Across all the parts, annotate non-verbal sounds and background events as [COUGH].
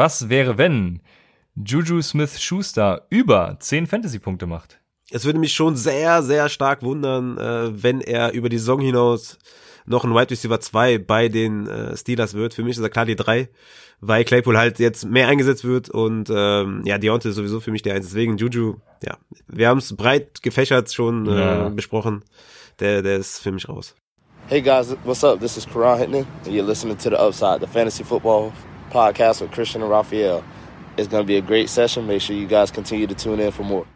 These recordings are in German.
was wäre, wenn Juju Smith-Schuster über 10 Fantasy-Punkte macht? Es würde mich schon sehr, sehr stark wundern, äh, wenn er über die Saison hinaus noch ein Wide Receiver 2 bei den äh, Steelers wird. Für mich ist er klar die 3, weil Claypool halt jetzt mehr eingesetzt wird und ähm, ja, Deontay ist sowieso für mich der 1. Deswegen Juju, ja, wir haben es breit gefächert schon äh, ja. besprochen. Der, der ist für mich raus. Hey guys, what's up? This is Karan Hittman, and you're listening to The Upside, the fantasy football podcast with Christian and Raphael. It's going to be a great session. Make sure you guys continue to tune in for more.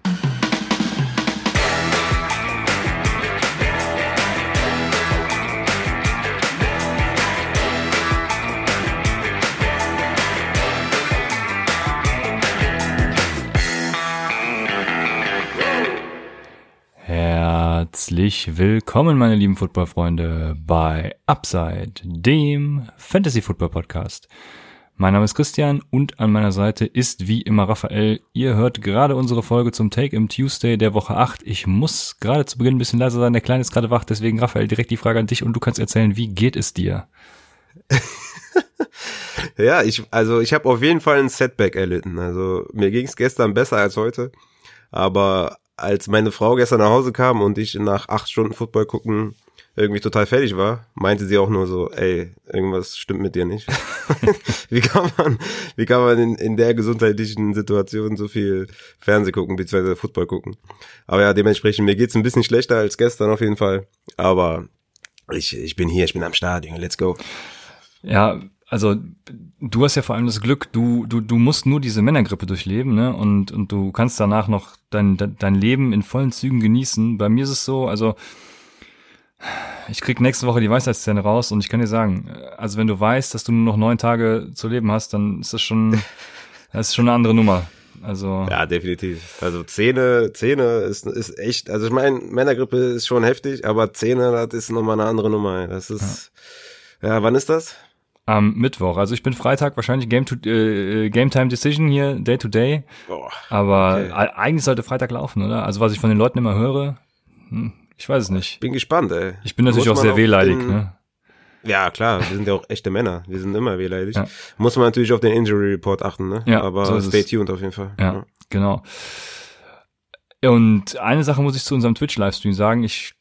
Herzlich willkommen, meine lieben Footballfreunde, bei Upside, dem Fantasy Football Podcast. Mein Name ist Christian und an meiner Seite ist wie immer Raphael. Ihr hört gerade unsere Folge zum Take im Tuesday der Woche 8. Ich muss gerade zu Beginn ein bisschen leiser sein, der Kleine ist gerade wach, deswegen Raphael direkt die Frage an dich und du kannst erzählen, wie geht es dir? [LAUGHS] ja, ich also ich habe auf jeden Fall ein Setback erlitten. Also mir ging es gestern besser als heute, aber als meine Frau gestern nach Hause kam und ich nach acht Stunden Football gucken irgendwie total fertig war, meinte sie auch nur so, ey, irgendwas stimmt mit dir nicht. [LAUGHS] [LAUGHS] wie kann man, wie kann man in, in der gesundheitlichen Situation so viel Fernseh gucken, beziehungsweise Football gucken? Aber ja, dementsprechend, mir geht's ein bisschen schlechter als gestern auf jeden Fall. Aber ich, ich bin hier, ich bin am Start, let's go. Ja, also du hast ja vor allem das Glück, du, du, du musst nur diese Männergrippe durchleben, ne? Und, und du kannst danach noch dein, dein Leben in vollen Zügen genießen. Bei mir ist es so, also ich krieg nächste Woche die Weisheitszähne raus und ich kann dir sagen, also wenn du weißt, dass du nur noch neun Tage zu leben hast, dann ist das schon, [LAUGHS] das ist schon eine andere Nummer. Also ja, definitiv. Also Zähne, Zähne ist ist echt. Also ich meine, Männergrippe ist schon heftig, aber Zähne, das ist nochmal eine andere Nummer. Das ist ja. ja, wann ist das? am Mittwoch. Also ich bin Freitag wahrscheinlich Game, to, äh, Game Time Decision hier, Day to Day. Oh, Aber okay. eigentlich sollte Freitag laufen, oder? Also was ich von den Leuten immer höre, hm, ich weiß es nicht. Bin gespannt, ey. Ich bin natürlich auch sehr wehleidig, den, ne? Ja, klar, wir sind ja auch echte Männer. Wir sind immer wehleidig. Ja. Muss man natürlich auf den Injury Report achten, ne? Ja, Aber so stay tuned auf jeden Fall. Ja, ja, genau. Und eine Sache muss ich zu unserem Twitch-Livestream sagen. Ich,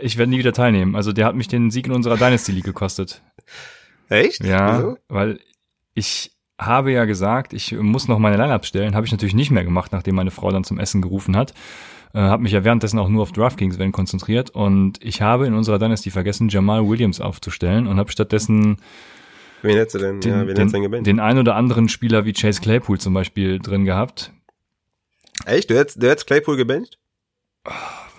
ich werde nie wieder teilnehmen. Also der hat mich den Sieg in unserer Dynasty League gekostet. Echt? Ja, Wieso? weil ich habe ja gesagt, ich muss noch meine Line-Up stellen. Habe ich natürlich nicht mehr gemacht, nachdem meine Frau dann zum Essen gerufen hat. Äh, habe mich ja währenddessen auch nur auf DraftKings wenn konzentriert und ich habe in unserer Dynasty vergessen, Jamal Williams aufzustellen und habe stattdessen Wen hättest du denn? Den, ja, wen den, denn den ein oder anderen Spieler wie Chase Claypool zum Beispiel drin gehabt. Echt? Du hättest, du hättest Claypool gebencht?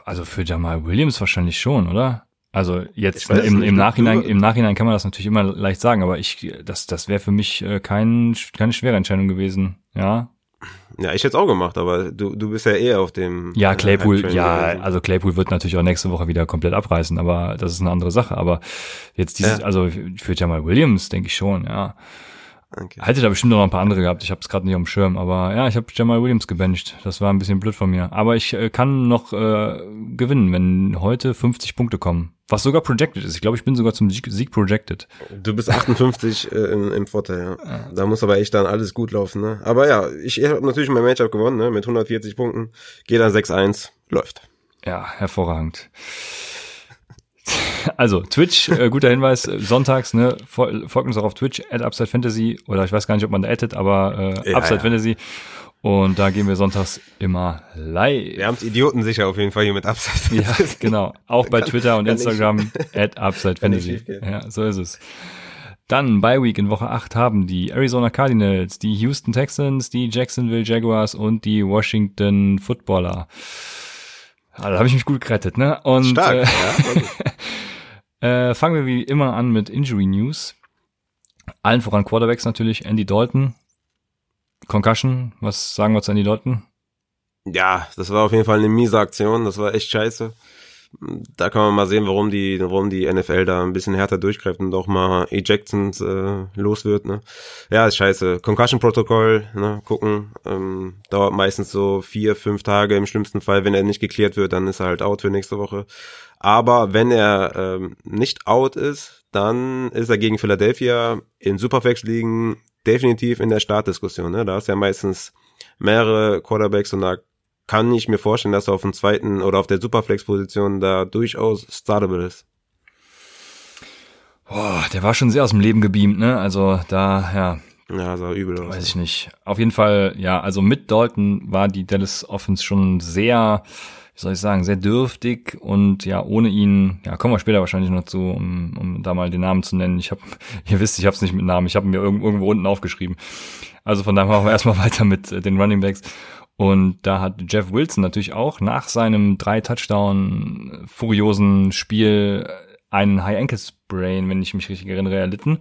Also für Jamal Williams wahrscheinlich schon, oder? Also jetzt im, im Nachhinein, im Nachhinein kann man das natürlich immer leicht sagen, aber ich, das, das wäre für mich äh, kein, keine schwere Entscheidung gewesen. Ja. Ja, ich hätte es auch gemacht, aber du, du bist ja eher auf dem. Ja, äh, Claypool, ja, also Claypool wird natürlich auch nächste Woche wieder komplett abreißen, aber das ist eine andere Sache. Aber jetzt dieses, ja. also für Jamal Williams denke ich schon, ja. Okay. Hätte da bestimmt noch ein paar andere gehabt. Ich habe es gerade nicht dem Schirm, aber ja, ich habe Jamal Williams gebencht. Das war ein bisschen blöd von mir. Aber ich äh, kann noch äh, gewinnen, wenn heute 50 Punkte kommen. Was sogar projected ist. Ich glaube, ich bin sogar zum Sieg, Sieg projected. Du bist 58 äh, im, im Vorteil, ja. ja. Da muss aber echt dann alles gut laufen, ne? Aber ja, ich, ich habe natürlich mein Matchup gewonnen, ne? Mit 140 Punkten. Geht dann 6-1. Läuft. Ja, hervorragend. Also, Twitch, äh, guter Hinweis, sonntags, ne, folgt uns auch auf Twitch, at Upside Fantasy, oder ich weiß gar nicht, ob man da addet, aber äh, ja, Upside ja. Fantasy. Und da gehen wir sonntags immer live. Wir haben es Idioten sicher auf jeden Fall hier mit Upside Fantasy. Ja, genau. Auch bei Twitter und Instagram, at Upside Fantasy. Ja, so ist es. Dann bei Week in Woche 8 haben die Arizona Cardinals, die Houston Texans, die Jacksonville Jaguars und die Washington Footballer. Also, da habe ich mich gut gerettet, ne? Und Stark, äh, ja, [LAUGHS] Äh, fangen wir wie immer an mit Injury News. Allen voran Quarterbacks natürlich, Andy Dalton. Concussion, was sagen wir zu Andy Dalton? Ja, das war auf jeden Fall eine miese Aktion, das war echt scheiße. Da kann man mal sehen, warum die, warum die NFL da ein bisschen härter durchgreift und auch mal Ejections äh, los wird. Ne? Ja, ist scheiße. Concussion-Protokoll, ne? gucken. Ähm, dauert meistens so vier, fünf Tage im schlimmsten Fall. Wenn er nicht geklärt wird, dann ist er halt out für nächste Woche. Aber wenn er ähm, nicht out ist, dann ist er gegen Philadelphia in Superflex ligen definitiv in der Startdiskussion. Ne? Da ist ja meistens mehrere Quarterbacks und da kann ich mir vorstellen, dass er auf dem zweiten oder auf der Superflex-Position da durchaus startable ist. Boah, der war schon sehr aus dem Leben gebeamt, ne? Also da, ja. Ja, sah übel aus. Weiß ich nicht. Auf jeden Fall, ja, also mit Dalton war die Dallas Offense schon sehr, wie soll ich sagen, sehr dürftig und ja, ohne ihn, ja, kommen wir später wahrscheinlich noch zu, um, um da mal den Namen zu nennen. Ich habe, [LAUGHS] ihr wisst, ich habe es nicht mit Namen, ich habe mir irgendwo unten aufgeschrieben. Also von daher machen wir [LAUGHS] erstmal weiter mit äh, den Running Backs. Und da hat Jeff Wilson natürlich auch nach seinem drei Touchdown furiosen Spiel einen High Ankle Sprain, wenn ich mich richtig erinnere, erlitten.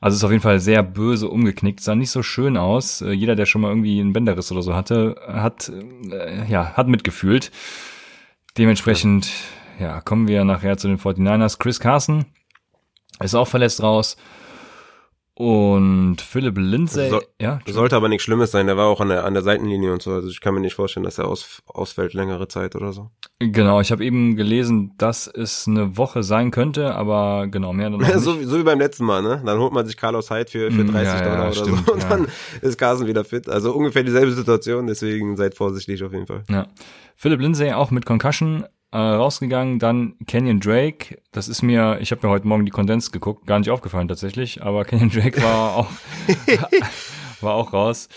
Also ist auf jeden Fall sehr böse umgeknickt, sah nicht so schön aus. Äh, jeder, der schon mal irgendwie einen Bänderriss oder so hatte, hat äh, ja hat mitgefühlt. Dementsprechend ja kommen wir nachher zu den 49ers. Chris Carson ist auch verletzt raus. Und Philip Lindsay, so, ja. Sollte aber nichts Schlimmes sein, der war auch an der, an der Seitenlinie und so. Also ich kann mir nicht vorstellen, dass er aus, ausfällt längere Zeit oder so. Genau, ich habe eben gelesen, dass es eine Woche sein könnte, aber genau, mehr dann [LAUGHS] so, so wie beim letzten Mal, ne? Dann holt man sich Carlos Hyde für, für 30 mm, ja, Dollar ja, oder stimmt, so [LAUGHS] und ja. dann ist Carson wieder fit. Also ungefähr dieselbe Situation, deswegen seid vorsichtig auf jeden Fall. Ja. Philip Lindsay auch mit Concussion, äh, rausgegangen. Dann Kenyon Drake, das ist mir, ich habe mir heute Morgen die Kondens geguckt, gar nicht aufgefallen tatsächlich, aber [LAUGHS] Kenyon Drake war auch [LAUGHS] war auch raus.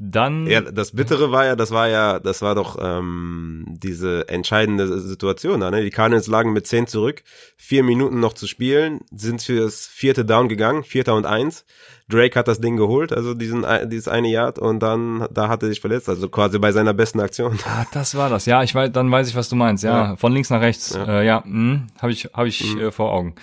Dann ja, das Bittere war ja, das war ja, das war doch ähm, diese entscheidende Situation da. Ne? Die Cardinals lagen mit zehn zurück, vier Minuten noch zu spielen, sind fürs vierte Down gegangen, vierter und eins. Drake hat das Ding geholt, also diesen dieses eine Yard und dann da hat er sich verletzt, also quasi bei seiner besten Aktion. Ah, das war das. Ja, ich weiß, dann weiß ich, was du meinst. Ja, ja. von links nach rechts. Ja, äh, ja hm, habe ich habe ich mhm. äh, vor Augen.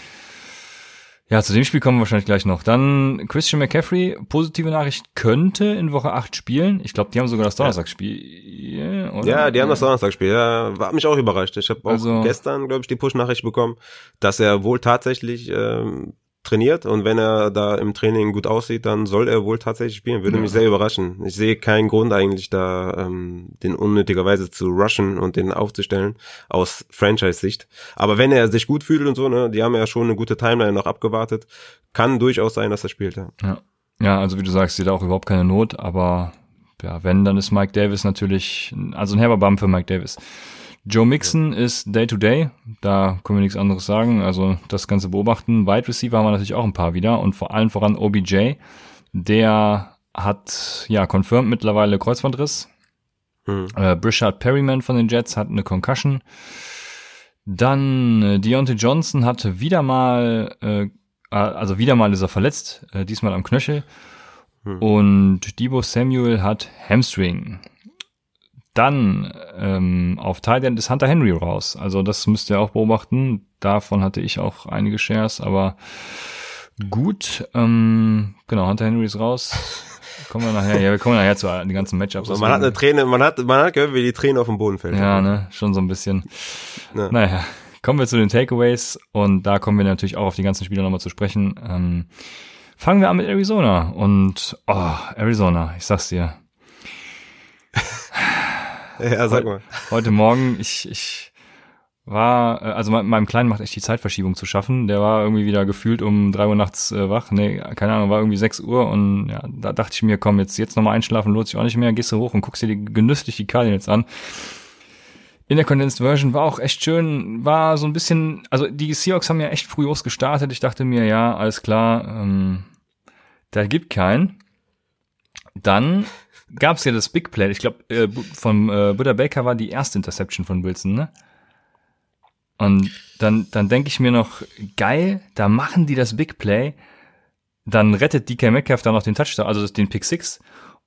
Ja, zu dem Spiel kommen wir wahrscheinlich gleich noch. Dann Christian McCaffrey, positive Nachricht, könnte in Woche 8 spielen. Ich glaube, die haben sogar das Donnerstagsspiel, oder? Ja, die haben das Donnerstagsspiel. Ja, war mich auch überrascht. Ich habe auch also, gestern, glaube ich, die Push-Nachricht bekommen, dass er wohl tatsächlich ähm, trainiert und wenn er da im Training gut aussieht, dann soll er wohl tatsächlich spielen. Würde ja. mich sehr überraschen. Ich sehe keinen Grund eigentlich da, ähm, den unnötigerweise zu rushen und den aufzustellen aus Franchise-Sicht. Aber wenn er sich gut fühlt und so, ne, die haben ja schon eine gute Timeline noch abgewartet, kann durchaus sein, dass er spielt. Ja, ja, ja also wie du sagst, sieht auch überhaupt keine Not, aber ja, wenn, dann ist Mike Davis natürlich, also ein herber Bum für Mike Davis. Joe Mixon ja. ist Day-to-Day, -Day. da können wir nichts anderes sagen, also das Ganze beobachten. Wide Receiver haben wir natürlich auch ein paar wieder und vor allem voran OBJ, der hat ja confirmed mittlerweile Kreuzbandriss. Hm. Äh, Brishard Perryman von den Jets hat eine Concussion. Dann äh, Deontay Johnson hatte wieder mal, äh, also wieder mal ist er verletzt, äh, diesmal am Knöchel. Hm. Und Debo Samuel hat Hamstring. Dann ähm, auf End ist Hunter Henry raus. Also das müsst ihr auch beobachten. Davon hatte ich auch einige Shares, aber gut. Ähm, genau, Hunter Henry ist raus. [LAUGHS] Kommen wir nachher, ja, wir kommen nachher zu den ganzen Matchups. Also man hat eine Träne, man hat, man hat gehört, wie die Träne auf dem Boden fällt. Ja, ne, schon so ein bisschen. Ja. Naja, kommen wir zu den Takeaways und da kommen wir natürlich auch auf die ganzen Spieler nochmal zu sprechen. Ähm, fangen wir an mit Arizona und, oh, Arizona, ich sag's dir. [LAUGHS] Ja, sag mal. Heute Morgen, ich, ich war, äh, also meinem Kleinen macht echt die Zeitverschiebung zu schaffen. Der war irgendwie wieder gefühlt um drei Uhr nachts äh, wach. Nee, keine Ahnung, war irgendwie sechs Uhr und ja, da dachte ich mir, komm, jetzt, jetzt nochmal einschlafen, lohnt sich auch nicht mehr. Gehst du hoch und guckst dir die, genüsslich die Cardinals an. In der Condensed Version war auch echt schön, war so ein bisschen, also die Seahawks haben ja echt früh gestartet. Ich dachte mir, ja, alles klar, ähm, da gibt keinen. Dann gab es ja das Big Play. Ich glaube, äh, von äh, Buddha Baker war die erste Interception von Wilson, ne? Und dann, dann denke ich mir noch, geil, da machen die das Big Play. Dann rettet DK Metcalf dann noch den Touchdown, also den Pick Six.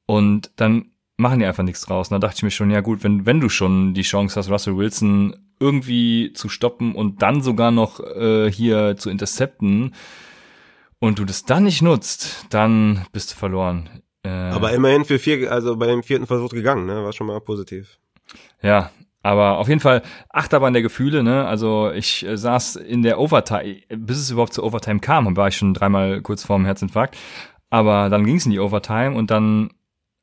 Und dann machen die einfach nichts draus. Und da dachte ich mir schon, ja gut, wenn, wenn du schon die Chance hast, Russell Wilson irgendwie zu stoppen und dann sogar noch äh, hier zu intercepten und du das dann nicht nutzt, dann bist du verloren. Äh, aber immerhin für vier, also bei dem vierten Versuch gegangen, ne? War schon mal positiv. Ja, aber auf jeden Fall Achterbahn der Gefühle, ne? Also ich äh, saß in der Overtime, bis es überhaupt zur Overtime kam, war ich schon dreimal kurz vorm Herzinfarkt. Aber dann ging es in die Overtime und dann,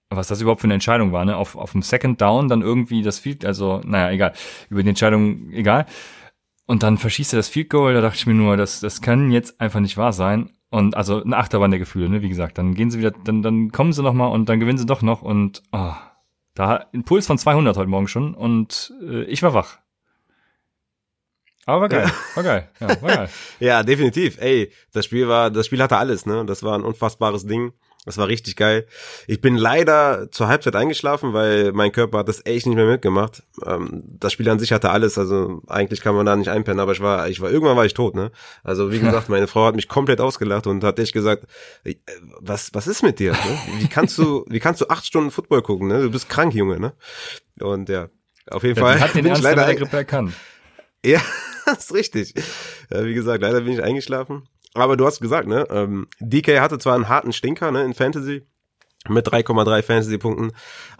was das überhaupt für eine Entscheidung war, ne? Auf, auf dem Second Down dann irgendwie das Field, also, naja, egal. Über die Entscheidung, egal. Und dann verschießt er das Field Goal, da dachte ich mir nur, das, das kann jetzt einfach nicht wahr sein. Und also eine Achterbahn der Gefühle, ne? Wie gesagt, dann gehen sie wieder, dann, dann kommen sie noch mal und dann gewinnen sie doch noch und oh, da ein Puls von 200 heute Morgen schon und äh, ich war wach. Aber war geil, war geil, ja, war geil. [LAUGHS] ja, definitiv. Ey, das Spiel war, das Spiel hatte alles, ne? Das war ein unfassbares Ding. Das war richtig geil. Ich bin leider zur Halbzeit eingeschlafen, weil mein Körper hat das echt nicht mehr mitgemacht. Ähm, das Spiel an sich hatte alles, also eigentlich kann man da nicht einpennen, aber ich war, ich war, irgendwann war ich tot, ne? Also wie [LAUGHS] gesagt, meine Frau hat mich komplett ausgelacht und hat echt gesagt, äh, was, was ist mit dir? Ne? Wie kannst du, wie kannst du acht Stunden Football gucken, ne? Du bist krank, Junge, ne? Und ja, auf jeden ja, Fall. Hat den Ernst leider der Grippe erkannt. Ja, [LAUGHS] das ist richtig. Ja, wie gesagt, leider bin ich eingeschlafen. Aber du hast gesagt, ne? Ähm, DK hatte zwar einen harten Stinker, ne, in Fantasy mit 3,3 Fantasy-Punkten,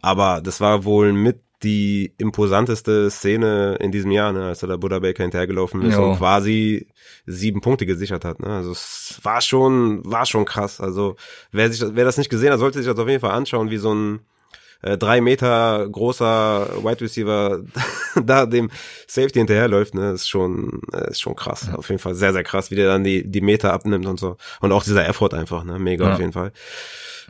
aber das war wohl mit die imposanteste Szene in diesem Jahr, ne, als er da Buddha Baker hinterhergelaufen ist jo. und quasi sieben Punkte gesichert hat. Ne? Also es war schon, war schon krass. Also wer sich, wer das nicht gesehen hat, sollte sich das auf jeden Fall anschauen, wie so ein äh, drei Meter großer Wide Receiver [LAUGHS] da dem Safety hinterherläuft, ne, ist schon, äh, ist schon krass. Ja. Auf jeden Fall sehr, sehr krass, wie der dann die, die Meter abnimmt und so. Und auch dieser Effort einfach, ne, mega ja. auf jeden Fall.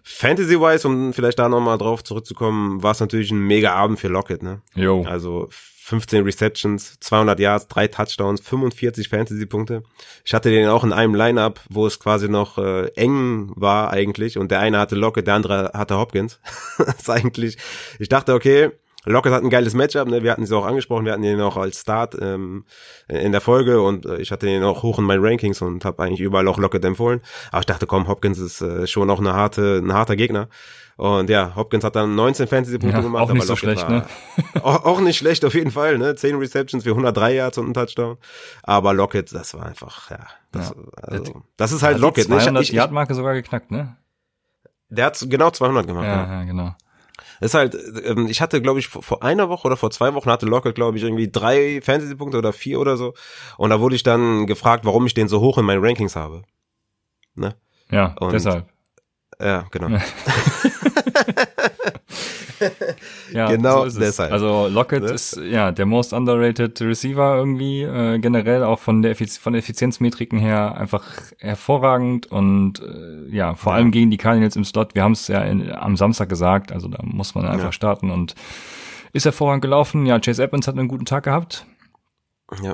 Fantasy-wise, um vielleicht da nochmal drauf zurückzukommen, war es natürlich ein mega Abend für Lockett, ne? Jo. Also 15 Receptions, 200 Yards, drei Touchdowns, 45 Fantasy-Punkte. Ich hatte den auch in einem Lineup, wo es quasi noch äh, eng war eigentlich und der eine hatte Lockett, der andere hatte Hopkins. [LAUGHS] das ist eigentlich, ich dachte, okay, Lockett hat ein geiles Matchup, ne? wir hatten sie auch angesprochen, wir hatten ihn auch als Start ähm, in der Folge und äh, ich hatte ihn auch hoch in meinen Rankings und habe eigentlich überall auch Lockett empfohlen. Aber ich dachte, komm, Hopkins ist äh, schon auch eine harte, ein harter Gegner. Und ja, Hopkins hat dann 19 Fantasy-Punkte ja, gemacht. Auch nicht so schlecht, ne? [LAUGHS] Auch, auch, nicht schlecht auf jeden Fall, ne? 10 Receptions für 103 Yards und ein Touchdown. Aber Lockett, das war einfach, ja. Das, ja. Also, das ist halt Lockett. Ne? 200 Yard-Marke sogar geknackt, ne? Der hat genau 200 gemacht. Ja, ja. ja genau. Das ist halt, ähm, ich hatte, glaube ich, vor einer Woche oder vor zwei Wochen hatte Lockett, glaube ich, irgendwie drei Fantasy-Punkte oder vier oder so. Und da wurde ich dann gefragt, warum ich den so hoch in meinen Rankings habe. Ne? Ja, und, deshalb. Ja, genau. [LAUGHS] [LAUGHS] ja, [LAUGHS] genau so deshalb. Also Lockett ne? ist ja der most underrated Receiver irgendwie äh, generell auch von der Effiz von Effizienzmetriken her einfach hervorragend und äh, ja vor ja. allem gegen die Cardinals im Slot. Wir haben es ja in, am Samstag gesagt, also da muss man einfach ja. starten und ist hervorragend gelaufen. Ja, Chase Evans hat einen guten Tag gehabt. Ja.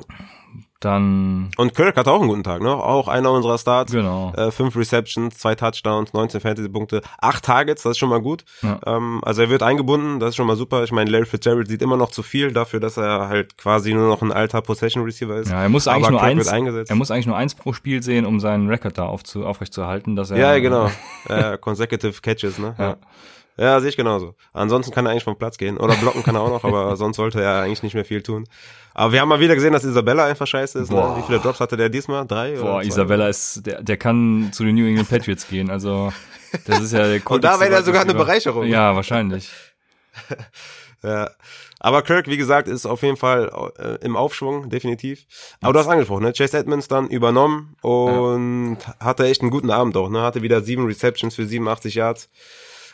Dann. Und Kirk hat auch einen guten Tag, ne? Auch einer unserer Starts. Genau. Äh, fünf Receptions, zwei Touchdowns, 19 Fantasy-Punkte, acht Targets, das ist schon mal gut. Ja. Ähm, also er wird eingebunden, das ist schon mal super. Ich meine, Larry Fitzgerald sieht immer noch zu viel dafür, dass er halt quasi nur noch ein alter Possession Receiver ist. Ja, er muss eigentlich nur eins, er muss eigentlich nur eins pro Spiel sehen, um seinen Rekord da aufzu, aufrechtzuerhalten, dass er. Ja, genau. äh, consecutive Catches, ne? [LAUGHS] ja. Ja, sehe ich genauso. Ansonsten kann er eigentlich vom Platz gehen. Oder blocken kann er auch noch, aber [LAUGHS] sonst sollte er eigentlich nicht mehr viel tun. Aber wir haben mal wieder gesehen, dass Isabella einfach scheiße ist. Ne? Wie viele Drops hatte der diesmal? Drei? Boah, oder Isabella ist, der, der kann zu den New England Patriots gehen. Also, das ist ja der [LAUGHS] Und da wäre er sogar eine Bereicherung. Ja, wahrscheinlich. [LAUGHS] ja. Aber Kirk, wie gesagt, ist auf jeden Fall äh, im Aufschwung, definitiv. Aber du hast angesprochen, ne? Chase Edmonds dann übernommen und ja. hatte echt einen guten Abend auch, ne? Hatte wieder sieben Receptions für 87 Yards.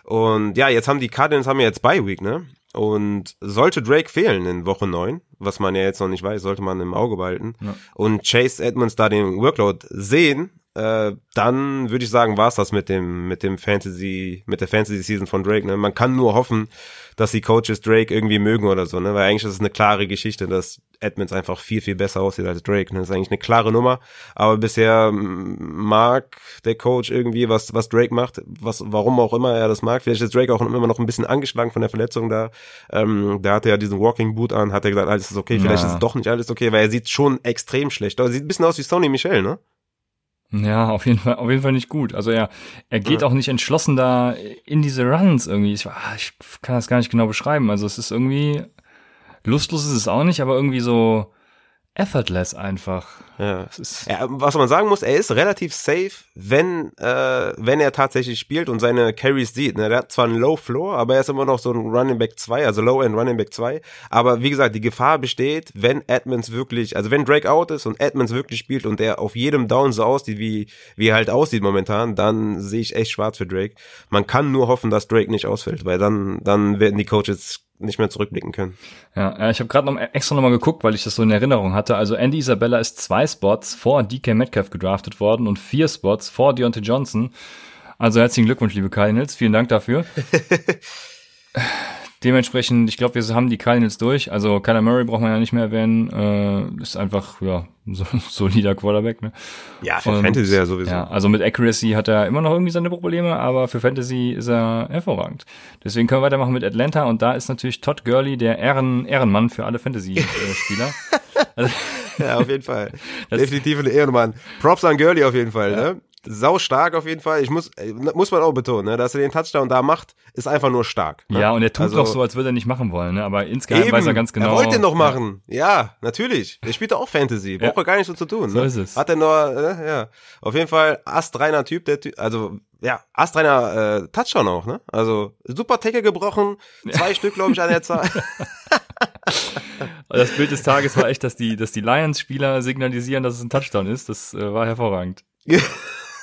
Und ja, jetzt haben die Cardinals haben ja jetzt Bye Week, ne? Und sollte Drake fehlen in Woche 9, was man ja jetzt noch nicht weiß, sollte man im Auge behalten, ja. und Chase Edmonds da den Workload sehen, äh, dann würde ich sagen, war's das mit dem, mit dem Fantasy, mit der Fantasy Season von Drake. Ne? Man kann nur hoffen, dass die Coaches Drake irgendwie mögen oder so, ne? Weil eigentlich ist es eine klare Geschichte, dass Edmonds einfach viel, viel besser aussieht als Drake. Ne? Das ist eigentlich eine klare Nummer. Aber bisher mag der Coach irgendwie, was, was Drake macht, was, warum auch immer er das mag. Vielleicht ist Drake auch immer noch ein bisschen angeschlagen von der Verletzung da. Ähm, da hatte er ja diesen Walking Boot an, hat er gesagt, alles ist okay, vielleicht ja. ist es doch nicht alles okay, weil er sieht schon extrem schlecht aus. Sieht ein bisschen aus wie Sony Michel, ne? Ja, auf jeden Fall, auf jeden Fall nicht gut. Also er, er geht ja. auch nicht entschlossen da in diese Runs irgendwie. Ich, ah, ich kann das gar nicht genau beschreiben. Also es ist irgendwie, lustlos ist es auch nicht, aber irgendwie so, effortless einfach. Ja. ja. Was man sagen muss, er ist relativ safe, wenn, äh, wenn er tatsächlich spielt und seine Carries sieht. Ne? Er hat zwar einen Low Floor, aber er ist immer noch so ein Running Back 2, also Low End Running Back 2. Aber wie gesagt, die Gefahr besteht, wenn Edmonds wirklich, also wenn Drake out ist und Edmonds wirklich spielt und er auf jedem Down so aussieht, wie, wie er halt aussieht momentan, dann sehe ich echt schwarz für Drake. Man kann nur hoffen, dass Drake nicht ausfällt, weil dann, dann werden die Coaches nicht mehr zurückblicken können. Ja, ich habe gerade noch extra nochmal geguckt, weil ich das so in Erinnerung hatte. Also Andy Isabella ist zwei Spots vor DK Metcalf gedraftet worden und vier Spots vor Deontay Johnson. Also herzlichen Glückwunsch, liebe Cardinals. Vielen Dank dafür. [LAUGHS] Dementsprechend, ich glaube, wir haben die Cardinals durch. Also Kyler Murray braucht man ja nicht mehr erwähnen. Äh, ist einfach, ja, [LAUGHS] so solider Quarterback, ne? Ja, für Und, Fantasy ja sowieso. Ja, also mit Accuracy hat er immer noch irgendwie seine Probleme, aber für Fantasy ist er hervorragend. Deswegen können wir weitermachen mit Atlanta und da ist natürlich Todd Gurley der Ehren Ehrenmann für alle Fantasy-Spieler. also, [LAUGHS] ja, auf jeden Fall. Definitiv ein Ehrenmann. Props an Gurley auf jeden Fall, ja. ne? Sau stark auf jeden Fall. Ich muss, äh, muss man auch betonen, ne, dass er den Touchdown da macht, ist einfach nur stark. Ne? Ja, und er tut also, doch so, als würde er nicht machen wollen, ne? aber insgeheim eben, weiß er ganz genau. Er wollte den noch machen. Ja, ja natürlich. Er spielt auch Fantasy. Braucht ja. er gar nicht so zu tun. So ne? ist es. Hat er nur, äh, ja. Auf jeden Fall astreiner Typ, der Typ, also, ja, astreiner äh, Touchdown auch, ne? Also, super Tackle gebrochen, zwei Stück, glaube ich, an der Zahl. [LAUGHS] das Bild des Tages war echt, dass die, dass die Lions-Spieler signalisieren, dass es ein Touchdown ist. Das äh, war hervorragend. [LAUGHS]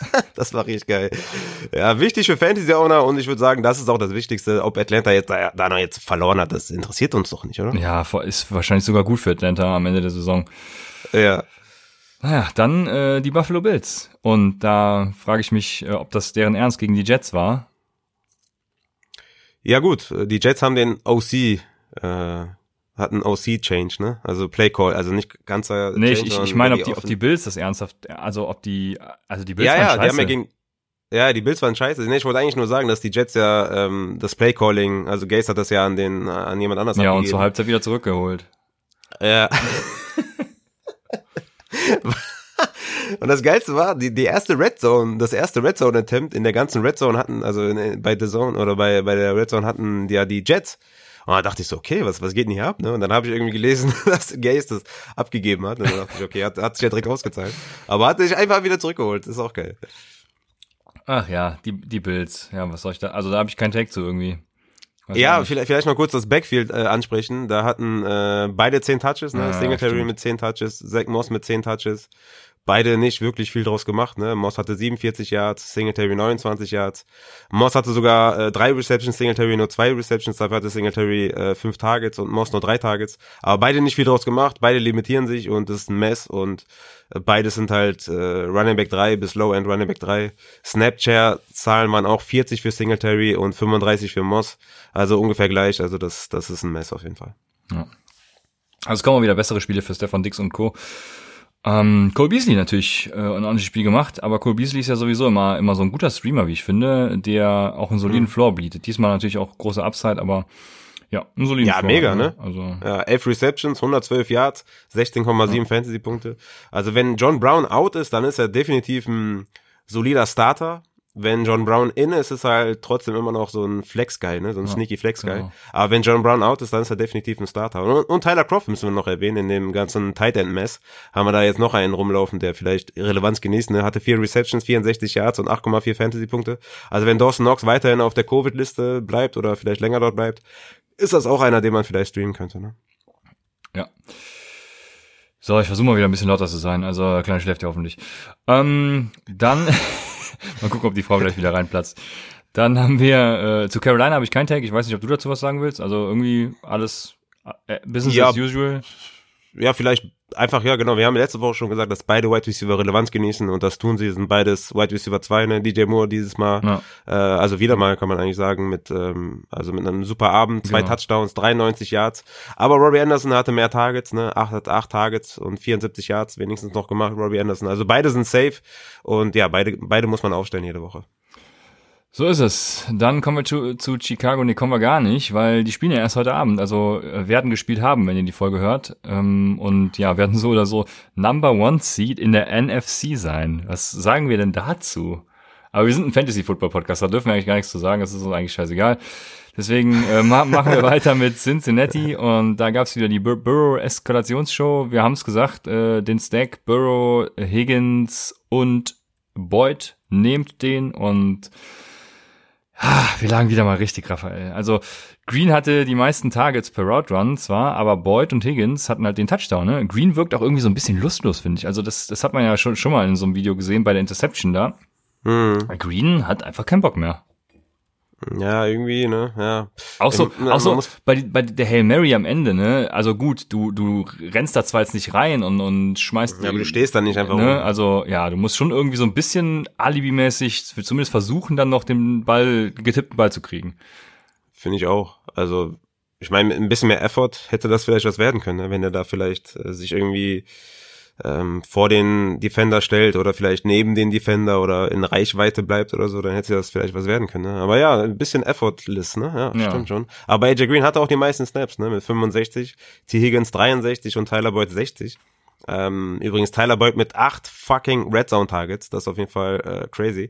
[LAUGHS] das war richtig geil. Ja, wichtig für Fantasy-Owner und ich würde sagen, das ist auch das Wichtigste. Ob Atlanta jetzt da, da noch jetzt verloren hat, das interessiert uns doch nicht, oder? Ja, ist wahrscheinlich sogar gut für Atlanta am Ende der Saison. Ja. Naja, dann äh, die Buffalo Bills. Und da frage ich mich, äh, ob das deren Ernst gegen die Jets war. Ja gut, die Jets haben den OC äh, hat einen OC-Change, ne? Also Play Call, also nicht ganzer. Nee, Change, ich, ich meine, ob die, ob die Bills das ernsthaft, also ob die, also die Bills ja, waren ja, scheiße. Die haben ja gegen, ja, die Bills waren scheiße. Nee, ich wollte eigentlich nur sagen, dass die Jets ja ähm, das Play Calling, also Gaze hat das ja an den an jemand anders Ja, und zur Halbzeit wieder zurückgeholt. Ja. [LAUGHS] Und das Geilste war, die, die erste Red Zone, das erste Red Zone Attempt in der ganzen Red Zone hatten, also in, bei The Zone oder bei, bei der Red Zone hatten ja die Jets. Und dann dachte ich so, okay, was, was geht denn hier ab? Ne? Und dann habe ich irgendwie gelesen, [LAUGHS] dass Gaze das abgegeben hat. Und dann dachte ich, okay, hat, hat sich ja direkt ausgezahlt. Aber hat sich einfach wieder zurückgeholt. ist auch geil. Ach ja, die, die Bills. Ja, was soll ich da? Also da habe ich keinen Tag zu irgendwie. Weiß ja, vielleicht, vielleicht mal kurz das Backfield äh, ansprechen. Da hatten äh, beide zehn Touches, ne? Ja, Singletary mit zehn Touches, Zach Moss mit zehn Touches beide nicht wirklich viel draus gemacht. Ne? Moss hatte 47 Yards, Singletary 29 Yards. Moss hatte sogar äh, drei Receptions, Singletary nur zwei Receptions. Dafür hatte Singletary äh, fünf Targets und Moss nur drei Targets. Aber beide nicht viel draus gemacht. Beide limitieren sich und das ist ein Mess. Und äh, beide sind halt äh, Running Back 3 bis Low End Running Back 3. Snapchat-Zahlen waren auch 40 für Singletary und 35 für Moss. Also ungefähr gleich. Also das, das ist ein Mess auf jeden Fall. Ja. Also es kommen wieder bessere Spiele für Stefan Dix und Co. Ähm, Cole Beasley natürlich äh, ein ordentliches Spiel gemacht, aber Cole Beasley ist ja sowieso immer immer so ein guter Streamer, wie ich finde, der auch einen soliden mhm. Floor bietet. Diesmal natürlich auch große Upside, aber ja, ein soliden Ja, Floor, mega, ne? Also ja, 11 Receptions, 112 Yards, 16,7 ja. Fantasy Punkte. Also wenn John Brown out ist, dann ist er definitiv ein solider Starter wenn John Brown in ist, ist er halt trotzdem immer noch so ein Flex-Guy, ne? so ein ja, sneaky Flex-Guy. Genau. Aber wenn John Brown out ist, dann ist er definitiv ein Starter. Und, und Tyler Croft müssen wir noch erwähnen, in dem ganzen Tight End-Mess haben wir da jetzt noch einen rumlaufen, der vielleicht Relevanz genießt. Ne? Hatte vier Receptions, 64 Yards und 8,4 Fantasy-Punkte. Also wenn Dawson Knox weiterhin auf der Covid-Liste bleibt oder vielleicht länger dort bleibt, ist das auch einer, den man vielleicht streamen könnte. Ne? Ja. So, ich versuche mal wieder ein bisschen lauter zu sein. Also, der Kleine schläft ja hoffentlich. Ähm, dann [LAUGHS] [LAUGHS] Mal gucken, ob die Frau gleich wieder reinplatzt. Dann haben wir, äh, zu Carolina habe ich keinen Tag. Ich weiß nicht, ob du dazu was sagen willst. Also irgendwie alles äh, Business ja, as usual. Ja, vielleicht einfach, ja genau. Wir haben letzte Woche schon gesagt, dass beide Wide Receiver Relevanz genießen und das tun sie. Sind beides Wide Receiver 2, ne? DJ Moore dieses Mal. Ja. Äh, also wieder mal kann man eigentlich sagen, mit, ähm, also mit einem super Abend, zwei genau. Touchdowns, 93 Yards. Aber Robbie Anderson hatte mehr Targets, ne? Acht, hat acht Targets und 74 Yards wenigstens noch gemacht, Robbie Anderson. Also beide sind safe und ja, beide, beide muss man aufstellen jede Woche. So ist es. Dann kommen wir zu, zu Chicago. Nee, kommen wir gar nicht, weil die spielen ja erst heute Abend. Also äh, werden gespielt haben, wenn ihr die Folge hört. Ähm, und ja, werden so oder so Number One Seed in der NFC sein. Was sagen wir denn dazu? Aber wir sind ein Fantasy-Football-Podcast, da dürfen wir eigentlich gar nichts zu sagen. Das ist uns eigentlich scheißegal. Deswegen äh, ma machen wir [LAUGHS] weiter mit Cincinnati und da gab's wieder die Bur Burrow-Eskalationsshow. Wir haben es gesagt, äh, den Stack Burrow, Higgins und Boyd nehmt den und wir lagen wieder mal richtig, Raphael. Also Green hatte die meisten Targets per Route Run zwar, aber Boyd und Higgins hatten halt den Touchdown. Ne? Green wirkt auch irgendwie so ein bisschen lustlos, finde ich. Also das, das hat man ja schon, schon mal in so einem Video gesehen bei der Interception da. Mhm. Green hat einfach keinen Bock mehr. Ja, irgendwie, ne, ja. Auch so, ähm, auch so bei, bei der Hail Mary am Ende, ne, also gut, du, du rennst da zwar jetzt nicht rein und, und schmeißt. Ja, aber du stehst da nicht einfach ne, um. Also, ja, du musst schon irgendwie so ein bisschen alibimäßig zumindest versuchen, dann noch den Ball, getippten Ball zu kriegen. Finde ich auch. Also, ich meine, ein bisschen mehr Effort hätte das vielleicht was werden können, ne? wenn er da vielleicht äh, sich irgendwie ähm, vor den Defender stellt oder vielleicht neben den Defender oder in Reichweite bleibt oder so, dann hätte das vielleicht was werden können. Ne? Aber ja, ein bisschen effortless, ne? Ja, ja. stimmt schon. Aber AJ Green hatte auch die meisten Snaps, ne? Mit 65, T. Higgins 63 und Tyler Boyd 60. Ähm, übrigens Tyler Boyd mit acht fucking Red Zone Targets, das ist auf jeden Fall äh, crazy.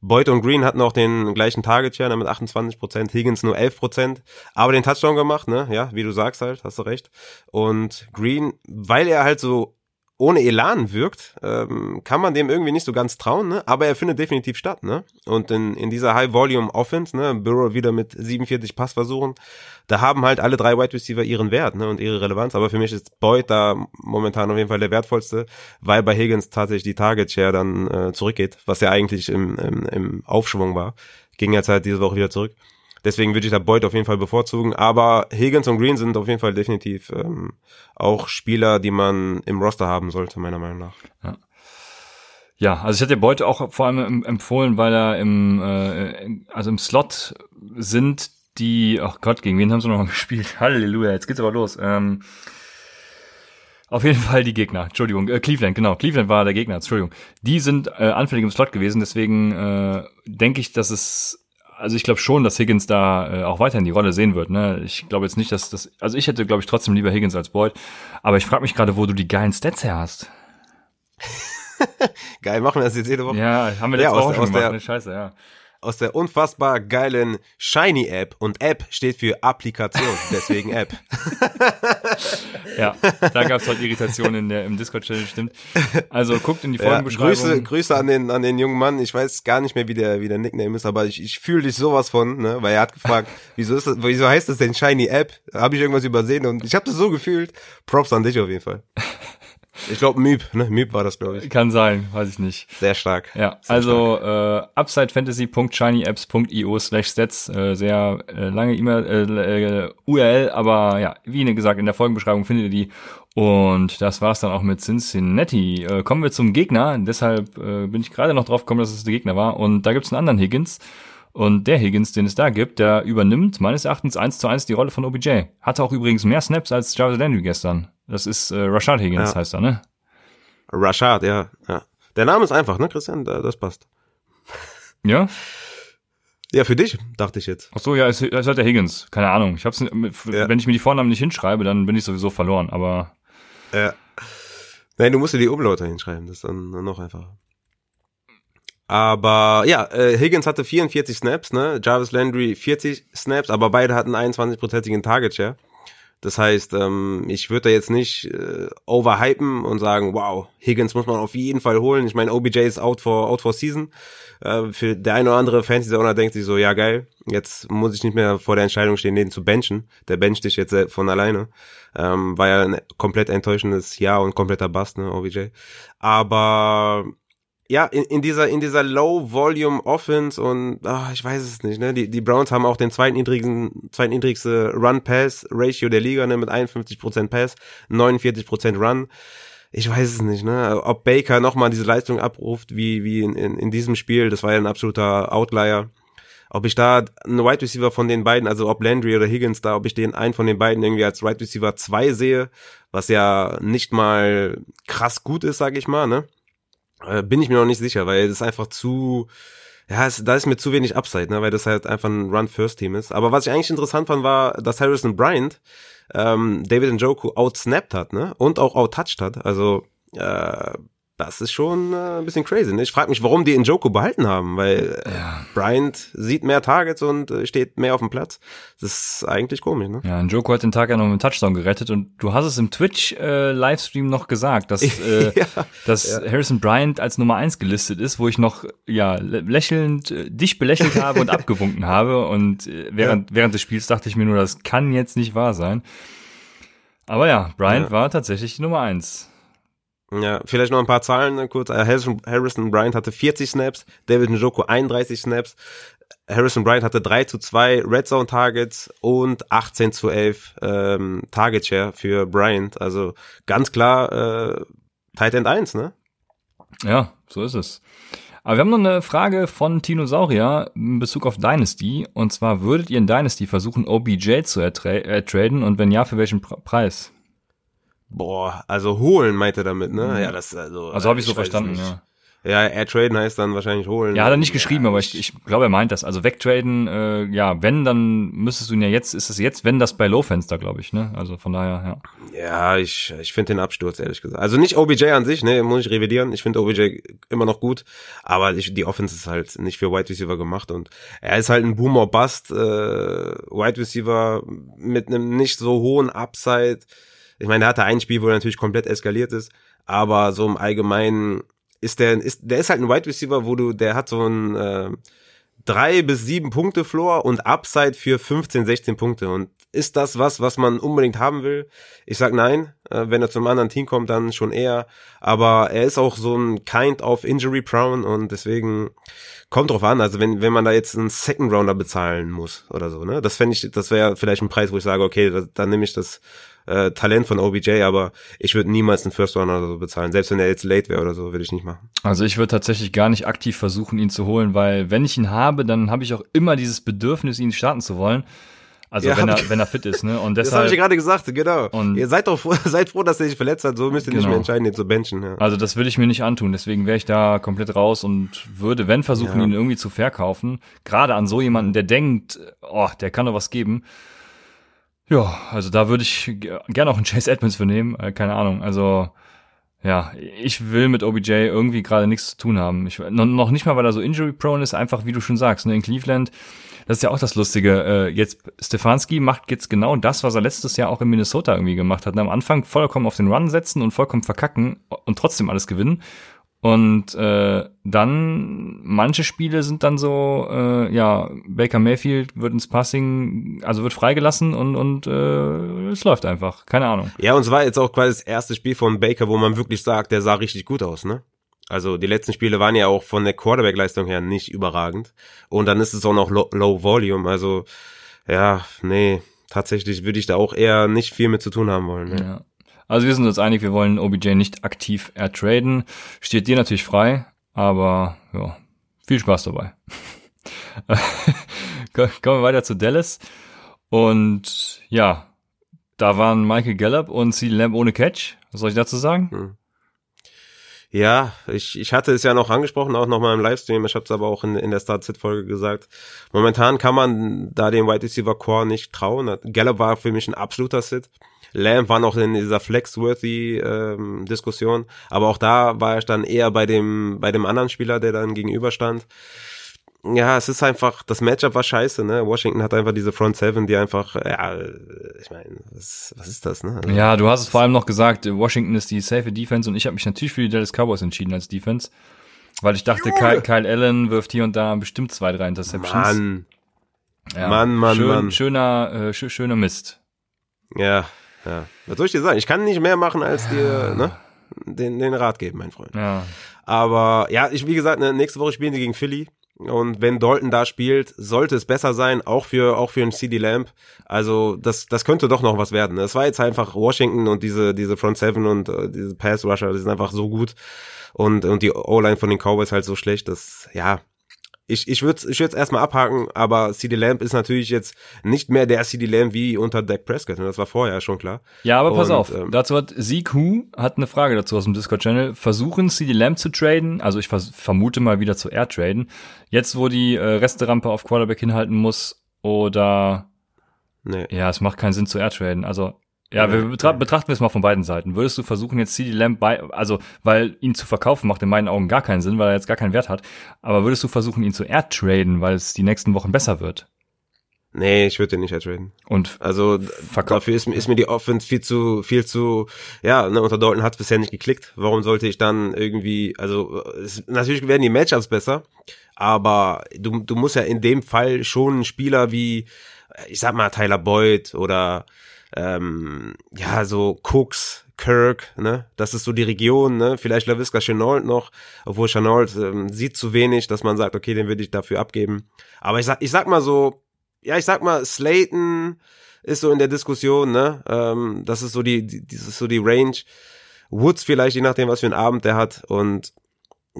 Boyd und Green hatten auch den gleichen Target Share ne, mit 28% Higgins nur 11% aber den Touchdown gemacht, ne? Ja, wie du sagst halt, hast du recht. Und Green, weil er halt so ohne Elan wirkt, ähm, kann man dem irgendwie nicht so ganz trauen, ne? aber er findet definitiv statt. Ne? Und in, in dieser High-Volume-Offense, ne? Burrow wieder mit 47 Passversuchen, da haben halt alle drei Wide Receiver ihren Wert ne? und ihre Relevanz. Aber für mich ist Boyd da momentan auf jeden Fall der wertvollste, weil bei Higgins tatsächlich die Target-Share dann äh, zurückgeht, was ja eigentlich im, im, im Aufschwung war. Ging jetzt halt diese Woche wieder zurück. Deswegen würde ich da Boyd auf jeden Fall bevorzugen. Aber Higgins und Green sind auf jeden Fall definitiv ähm, auch Spieler, die man im Roster haben sollte, meiner Meinung nach. Ja. Ja, also ich hatte Boyd auch vor allem empfohlen, weil er im, äh, also im Slot sind die, ach Gott, gegen wen haben sie noch [LAUGHS] gespielt? Halleluja, jetzt geht's aber los. Ähm, auf jeden Fall die Gegner, Entschuldigung, äh, Cleveland, genau, Cleveland war der Gegner, Entschuldigung. Die sind äh, anfällig im Slot gewesen, deswegen äh, denke ich, dass es also ich glaube schon, dass Higgins da äh, auch weiterhin die Rolle sehen wird. Ne? Ich glaube jetzt nicht, dass das. Also ich hätte, glaube ich, trotzdem lieber Higgins als Boyd. Aber ich frage mich gerade, wo du die geilen Stats her hast. [LAUGHS] Geil, machen wir das jetzt jede Woche? Ja, haben wir letzte ja, Woche schon gemacht. Der, ne? Scheiße, ja aus der unfassbar geilen Shiny App und App steht für Applikation, [LAUGHS] deswegen App. ja, da gab es heute Irritationen in der, im Discord-Channel, stimmt. Also guckt in die Folgenbeschreibung. Ja, Grüße, Grüße an den, an den jungen Mann. Ich weiß gar nicht mehr, wie der, wie der Nickname ist, aber ich, ich fühle dich sowas von, ne? weil er hat gefragt, [LAUGHS] wieso ist das, wieso heißt das denn Shiny App? Habe ich irgendwas übersehen und ich habe das so gefühlt. Props an dich auf jeden Fall. [LAUGHS] Ich glaube Miep, ne? Miep war das, glaube ich. Kann sein, weiß ich nicht. Sehr stark. Ja, sehr also stark. äh, upsidefantasy.shinyapps.io slash stats, äh, sehr äh, lange E-Mail, äh, äh, URL, aber ja, wie gesagt, in der Folgenbeschreibung findet ihr die. Und das war's dann auch mit Cincinnati. Äh, kommen wir zum Gegner, deshalb äh, bin ich gerade noch drauf gekommen, dass es der Gegner war. Und da gibt's einen anderen Higgins. Und der Higgins, den es da gibt, der übernimmt meines Erachtens eins zu eins die Rolle von OBJ. Hatte auch übrigens mehr Snaps als Jarvis Landry gestern. Das ist äh, Rashad Higgins, ja. heißt er, ne? Rashad, ja, ja. Der Name ist einfach, ne, Christian? Das passt. Ja? Ja, für dich, dachte ich jetzt. Ach so, ja, es ist halt der Higgins. Keine Ahnung. Ich hab's, ja. wenn ich mir die Vornamen nicht hinschreibe, dann bin ich sowieso verloren, aber. Ja. Nein, du musst dir die Umlaute hinschreiben, das ist dann noch einfacher. Aber ja, äh, Higgins hatte 44 Snaps, ne? Jarvis Landry 40 Snaps, aber beide hatten 21-prozentigen Target Share. Das heißt, ähm, ich würde da jetzt nicht äh, overhypen und sagen, wow, Higgins muss man auf jeden Fall holen. Ich meine, OBJ ist out for, out for season. Äh, für der eine oder andere Fantasy Owner denkt sich so, ja geil, jetzt muss ich nicht mehr vor der Entscheidung stehen, den zu benchen. Der bencht dich jetzt von alleine. Ähm, war ja ein komplett enttäuschendes Jahr und kompletter Bust, ne, OBJ. Aber ja, in, in dieser, in dieser Low-Volume-Offense und ach, ich weiß es nicht, ne? Die, die Browns haben auch den zweitniedrigsten, zweitniedrigste Run-Pass-Ratio der Liga, ne? Mit 51% Pass, 49% Run. Ich weiß es nicht, ne? Ob Baker nochmal diese Leistung abruft, wie, wie in, in, in diesem Spiel, das war ja ein absoluter Outlier. Ob ich da einen Wide Receiver von den beiden, also ob Landry oder Higgins da, ob ich den einen von den beiden irgendwie als Wide Receiver 2 sehe, was ja nicht mal krass gut ist, sag ich mal, ne? Äh, bin ich mir noch nicht sicher, weil es einfach zu, ja, es, da ist mir zu wenig Upside, ne, weil das halt einfach ein Run-First-Team ist. Aber was ich eigentlich interessant fand, war, dass Harrison Bryant ähm, David Njoku outsnapped hat, ne, und auch outtouched hat. Also äh, das ist schon äh, ein bisschen crazy. Ne? Ich frage mich, warum die Njoku behalten haben, weil äh, ja. Bryant sieht mehr Targets und äh, steht mehr auf dem Platz. Das ist eigentlich komisch. Ne? Ja, Njoku hat den Tag ja noch mit einem Touchdown gerettet und du hast es im Twitch-Livestream äh, noch gesagt, dass, [LAUGHS] äh, ja, dass ja. Harrison Bryant als Nummer eins gelistet ist, wo ich noch ja lächelnd äh, dich belächelt [LAUGHS] habe und abgewunken habe und äh, während, während des Spiels dachte ich mir nur, das kann jetzt nicht wahr sein. Aber ja, Bryant war tatsächlich die Nummer eins. Ja, vielleicht noch ein paar Zahlen ne, kurz. Äh, Harrison, Bryant hatte 40 Snaps, David Njoko 31 Snaps, Harrison Bryant hatte 3 zu 2 Red Zone Targets und 18 zu 11 ähm, Target Share für Bryant. Also ganz klar äh, Tight End 1, ne? Ja, so ist es. Aber wir haben noch eine Frage von Tinosaurier in Bezug auf Dynasty. Und zwar, würdet ihr in Dynasty versuchen, OBJ zu ertraden? Und wenn ja, für welchen Preis? Boah, also holen meint er damit, ne? Mhm. Ja, das also. Also habe ich so verstanden, ja. Ja, air traden heißt dann wahrscheinlich holen. Ja, hat er nicht geschrieben, ja, aber ich, ich glaube, er meint das. Also wegtraden, äh, ja, wenn, dann müsstest du ihn ja jetzt, ist es jetzt, wenn das bei Low-Fenster, glaube ich, ne? Also von daher, ja. Ja, ich, ich finde den Absturz, ehrlich gesagt. Also nicht OBJ an sich, ne, muss ich revidieren. Ich finde OBJ immer noch gut, aber ich, die Offense ist halt nicht für Wide Receiver gemacht und er ist halt ein Boomer Bust, äh, Wide Receiver mit einem nicht so hohen Upside. Ich meine, er hatte ein Spiel, wo er natürlich komplett eskaliert ist, aber so im Allgemeinen ist der, ist, der ist halt ein Wide Receiver, wo du, der hat so ein äh, drei bis sieben Punkte Floor und Upside für 15, 16 Punkte. Und ist das was, was man unbedingt haben will? Ich sag nein. Äh, wenn er zum anderen Team kommt, dann schon eher. Aber er ist auch so ein kind of injury prone und deswegen kommt drauf an. Also wenn, wenn man da jetzt einen Second Rounder bezahlen muss oder so, ne? Das fände ich, das wäre vielleicht ein Preis, wo ich sage, okay, da, dann nehme ich das äh, Talent von OBJ, aber ich würde niemals einen First Runner oder so bezahlen. Selbst wenn er jetzt late wäre oder so, würde ich nicht machen. Also ich würde tatsächlich gar nicht aktiv versuchen, ihn zu holen, weil wenn ich ihn habe, dann habe ich auch immer dieses Bedürfnis, ihn starten zu wollen. Also ja, wenn er [LAUGHS] wenn er fit ist, ne? Und deshalb, das habe ich gerade gesagt, genau. Und ihr seid doch froh, [LAUGHS] seid froh, dass er sich verletzt hat. So müsst ihr genau. nicht mehr entscheiden, ihn zu benchen. Ja. Also das würde ich mir nicht antun. Deswegen wäre ich da komplett raus und würde, wenn versuchen, ja. ihn irgendwie zu verkaufen. Gerade an so jemanden, der denkt, oh, der kann doch was geben. Ja, also da würde ich gerne auch einen Chase Edmonds für nehmen. Äh, keine Ahnung. Also ja, ich will mit OBJ irgendwie gerade nichts zu tun haben. Ich, noch nicht mal, weil er so injury prone ist, einfach wie du schon sagst, ne, in Cleveland. Das ist ja auch das Lustige. Äh, jetzt Stefanski macht jetzt genau das, was er letztes Jahr auch in Minnesota irgendwie gemacht hat. Am Anfang vollkommen auf den Run setzen und vollkommen verkacken und trotzdem alles gewinnen. Und äh, dann, manche Spiele sind dann so, äh, ja, Baker Mayfield wird ins Passing, also wird freigelassen und, und äh, es läuft einfach. Keine Ahnung. Ja, und es war jetzt auch quasi das erste Spiel von Baker, wo man wirklich sagt, der sah richtig gut aus, ne? Also die letzten Spiele waren ja auch von der Quarterback-Leistung her nicht überragend. Und dann ist es auch noch low, low Volume. Also ja, nee, tatsächlich würde ich da auch eher nicht viel mit zu tun haben wollen. Ne? Ja. Also wir sind uns einig, wir wollen OBJ nicht aktiv ertraden. Steht dir natürlich frei, aber ja, viel Spaß dabei. [LAUGHS] Kommen wir weiter zu Dallas. Und ja, da waren Michael Gallup und C. Lamb ohne Catch. Was soll ich dazu sagen? Hm. Ja, ich, ich hatte es ja noch angesprochen, auch noch mal im Livestream. Ich habe es aber auch in, in der Start-Sit-Folge gesagt. Momentan kann man da dem Wide Receiver Core nicht trauen. Gallup war für mich ein absoluter Sit. Lamb war noch in dieser Flexworthy-Diskussion, ähm, aber auch da war ich dann eher bei dem, bei dem anderen Spieler, der dann gegenüberstand. Ja, es ist einfach, das Matchup war scheiße, ne? Washington hat einfach diese Front Seven, die einfach, ja, ich meine, was, was ist das, ne? Also, ja, du hast es vor allem noch gesagt, Washington ist die safe Defense und ich habe mich natürlich für die Dallas Cowboys entschieden als Defense, weil ich dachte, Kyle, Kyle Allen wirft hier und da bestimmt zwei, drei Interceptions. Mann. Ja, Mann, Mann, schön, Mann. Schöner, äh, schöner Mist. Ja, ja. Was soll ich dir sagen? Ich kann nicht mehr machen, als dir ne, den, den Rat geben, mein Freund. Ja. Aber ja, ich, wie gesagt, ne, nächste Woche spielen die gegen Philly. Und wenn Dalton da spielt, sollte es besser sein, auch für, auch für einen CD Lamp. Also, das, das könnte doch noch was werden. Es war jetzt einfach Washington und diese, diese Front Seven und äh, diese Pass Rusher, die sind einfach so gut. Und, und die O-Line von den Cowboys halt so schlecht, dass, ja, ich, ich würde ich würd's erstmal abhaken, aber CD Lamb ist natürlich jetzt nicht mehr der CD Lamb wie unter Dak Prescott. Und das war vorher schon klar. Ja, aber pass und, auf. Ähm, dazu hat Siku hat eine Frage dazu aus dem Discord-Channel. Versuchen CD Lamb zu traden, also ich vermute mal wieder zu air traden. Jetzt, wo die äh, Resterampe auf Quarterback hinhalten muss, oder Nee. Ja, es macht keinen Sinn zu air traden. Also ja, wir betra betrachten wir es mal von beiden Seiten. Würdest du versuchen, jetzt CD Lamb bei, also, weil ihn zu verkaufen macht in meinen Augen gar keinen Sinn, weil er jetzt gar keinen Wert hat. Aber würdest du versuchen, ihn zu air traden, weil es die nächsten Wochen besser wird? Nee, ich würde den nicht ertraden. Und also dafür ist, ist mir die Offense viel zu viel zu ja, ne, unter Dalton hat es bisher nicht geklickt. Warum sollte ich dann irgendwie also es, natürlich werden die Matchups besser, aber du du musst ja in dem Fall schon einen Spieler wie ich sag mal Tyler Boyd oder ähm, ja, so Cooks, Kirk, ne? Das ist so die Region, ne? Vielleicht LaVisca Chenault noch, obwohl Chenault ähm, sieht zu wenig, dass man sagt, okay, den würde ich dafür abgeben. Aber ich sag, ich sag mal so, ja, ich sag mal, Slayton ist so in der Diskussion, ne? Ähm, das ist so die, die, das ist so die Range. Woods vielleicht, je nachdem, was für einen Abend der hat. Und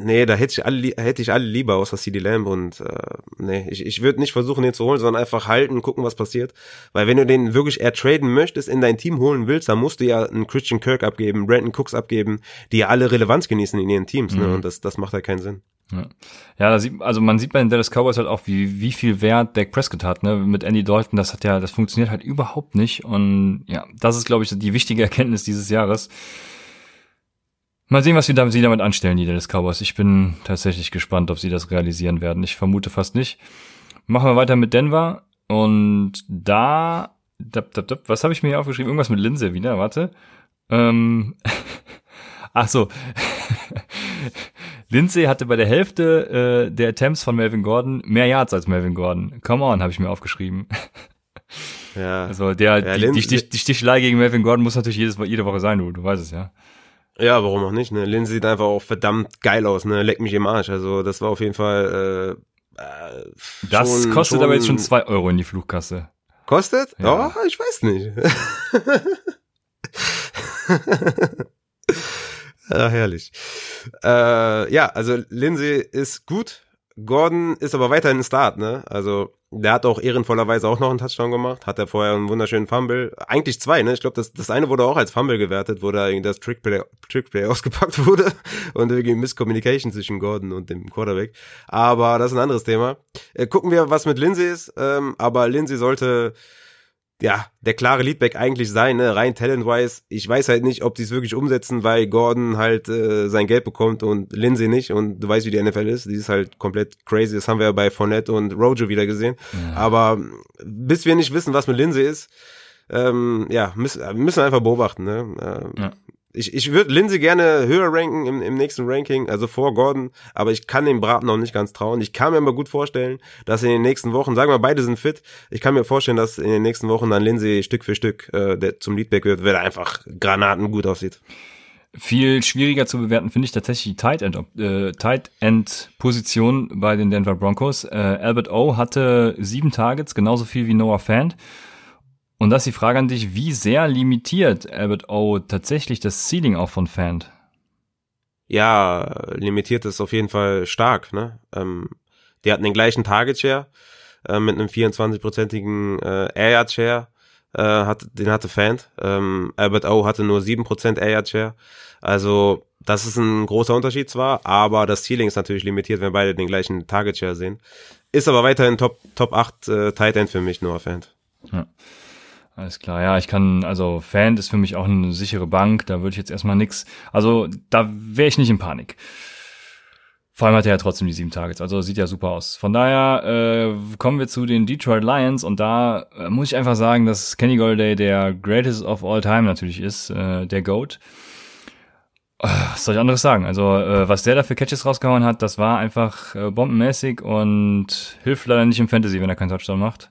Nee, da hätte ich alle, hätte ich alle lieber außer CD Lamb und äh, nee, ich, ich würde nicht versuchen, den zu holen, sondern einfach halten, gucken, was passiert. Weil wenn du den wirklich eher traden möchtest, in dein Team holen willst, dann musst du ja einen Christian Kirk abgeben, Brandon Cooks abgeben, die ja alle Relevanz genießen in ihren Teams, ne? mhm. ne? Und das, das macht halt keinen Sinn. Ja, ja da sieht, also man sieht bei den Dallas Cowboys halt auch, wie, wie viel Wert Dak Prescott hat, ne? Mit Andy Dalton, das hat ja, das funktioniert halt überhaupt nicht. Und ja, das ist, glaube ich, die wichtige [LAUGHS] Erkenntnis dieses Jahres. Mal sehen, was sie damit anstellen, die Dallas Cowboys. Ich bin tatsächlich gespannt, ob sie das realisieren werden. Ich vermute fast nicht. Machen wir weiter mit Denver. Und da, dab, dab, dab, was habe ich mir hier aufgeschrieben? Irgendwas mit Linse wieder, warte. Ähm, [LAUGHS] ach so. [LAUGHS] Lindsay hatte bei der Hälfte äh, der Attempts von Melvin Gordon mehr Yards als Melvin Gordon. Come on, habe ich mir aufgeschrieben. Ja. Also der, ja, die, die, die, die Stichelei gegen Melvin Gordon muss natürlich jedes, jede Woche sein, du, du weißt es ja. Ja, warum auch nicht, ne? Lindsay sieht einfach auch verdammt geil aus, ne? Leck mich im Arsch. Also das war auf jeden Fall. Äh, äh, das schon, kostet schon, aber jetzt schon zwei Euro in die Flugkasse. Kostet? Ja, oh, ich weiß nicht. [LAUGHS] ja, herrlich. Äh, ja, also Lindsay ist gut. Gordon ist aber weiterhin ein Start, ne? Also der hat auch ehrenvollerweise auch noch einen Touchdown gemacht, hat er vorher einen wunderschönen Fumble. Eigentlich zwei, ne? Ich glaube, das, das eine wurde auch als Fumble gewertet, wo da das Trickplay, Trickplay [LAUGHS] ausgepackt wurde und irgendwie Misscommunication zwischen Gordon und dem Quarterback. Aber das ist ein anderes Thema. Äh, gucken wir, was mit Lindsay ist. Ähm, aber Lindsay sollte ja, der klare Leadback eigentlich sein, ne? rein talent-wise. Ich weiß halt nicht, ob die es wirklich umsetzen, weil Gordon halt äh, sein Geld bekommt und Lindsay nicht. Und du weißt, wie die NFL ist. Die ist halt komplett crazy. Das haben wir ja bei Fournette und Rojo wieder gesehen. Ja. Aber bis wir nicht wissen, was mit Lindsay ist, ähm, ja, müssen, müssen wir einfach beobachten. Ne? Ähm, ja ich, ich würde Lindsay gerne höher ranken im, im nächsten Ranking, also vor Gordon, aber ich kann dem Braten noch nicht ganz trauen. Ich kann mir aber gut vorstellen, dass in den nächsten Wochen, sagen wir beide sind fit, ich kann mir vorstellen, dass in den nächsten Wochen dann Lindsay Stück für Stück äh, der zum Leadback wird, weil er einfach Granaten gut aussieht. Viel schwieriger zu bewerten finde ich tatsächlich die Tight End, äh, Tight End Position bei den Denver Broncos. Äh, Albert O hatte sieben Targets, genauso viel wie Noah Fant. Und das ist die Frage an dich, wie sehr limitiert Albert O tatsächlich das Ceiling auch von Fan? Ja, limitiert ist auf jeden Fall stark. Ne? Ähm, die hatten den gleichen Target Share äh, mit einem 24-prozentigen äh, Air Yard Share. Äh, hat, den hatte Fan. Ähm, Albert O hatte nur 7% Air Yard Share. Also das ist ein großer Unterschied zwar, aber das Ceiling ist natürlich limitiert, wenn beide den gleichen Target Share sehen. Ist aber weiterhin Top, Top 8 äh, Tight End für mich, nur Fan. Ja. Alles klar, ja, ich kann, also Fan ist für mich auch eine sichere Bank, da würde ich jetzt erstmal nix, also da wäre ich nicht in Panik. Vor allem hat er ja trotzdem die sieben Targets, also sieht ja super aus. Von daher äh, kommen wir zu den Detroit Lions und da äh, muss ich einfach sagen, dass Kenny Golladay der greatest of all time natürlich ist, äh, der GOAT. Äh, was soll ich anderes sagen? Also, äh, was der da für Catches rausgehauen hat, das war einfach äh, bombenmäßig und hilft leider nicht im Fantasy, wenn er keinen Touchdown macht.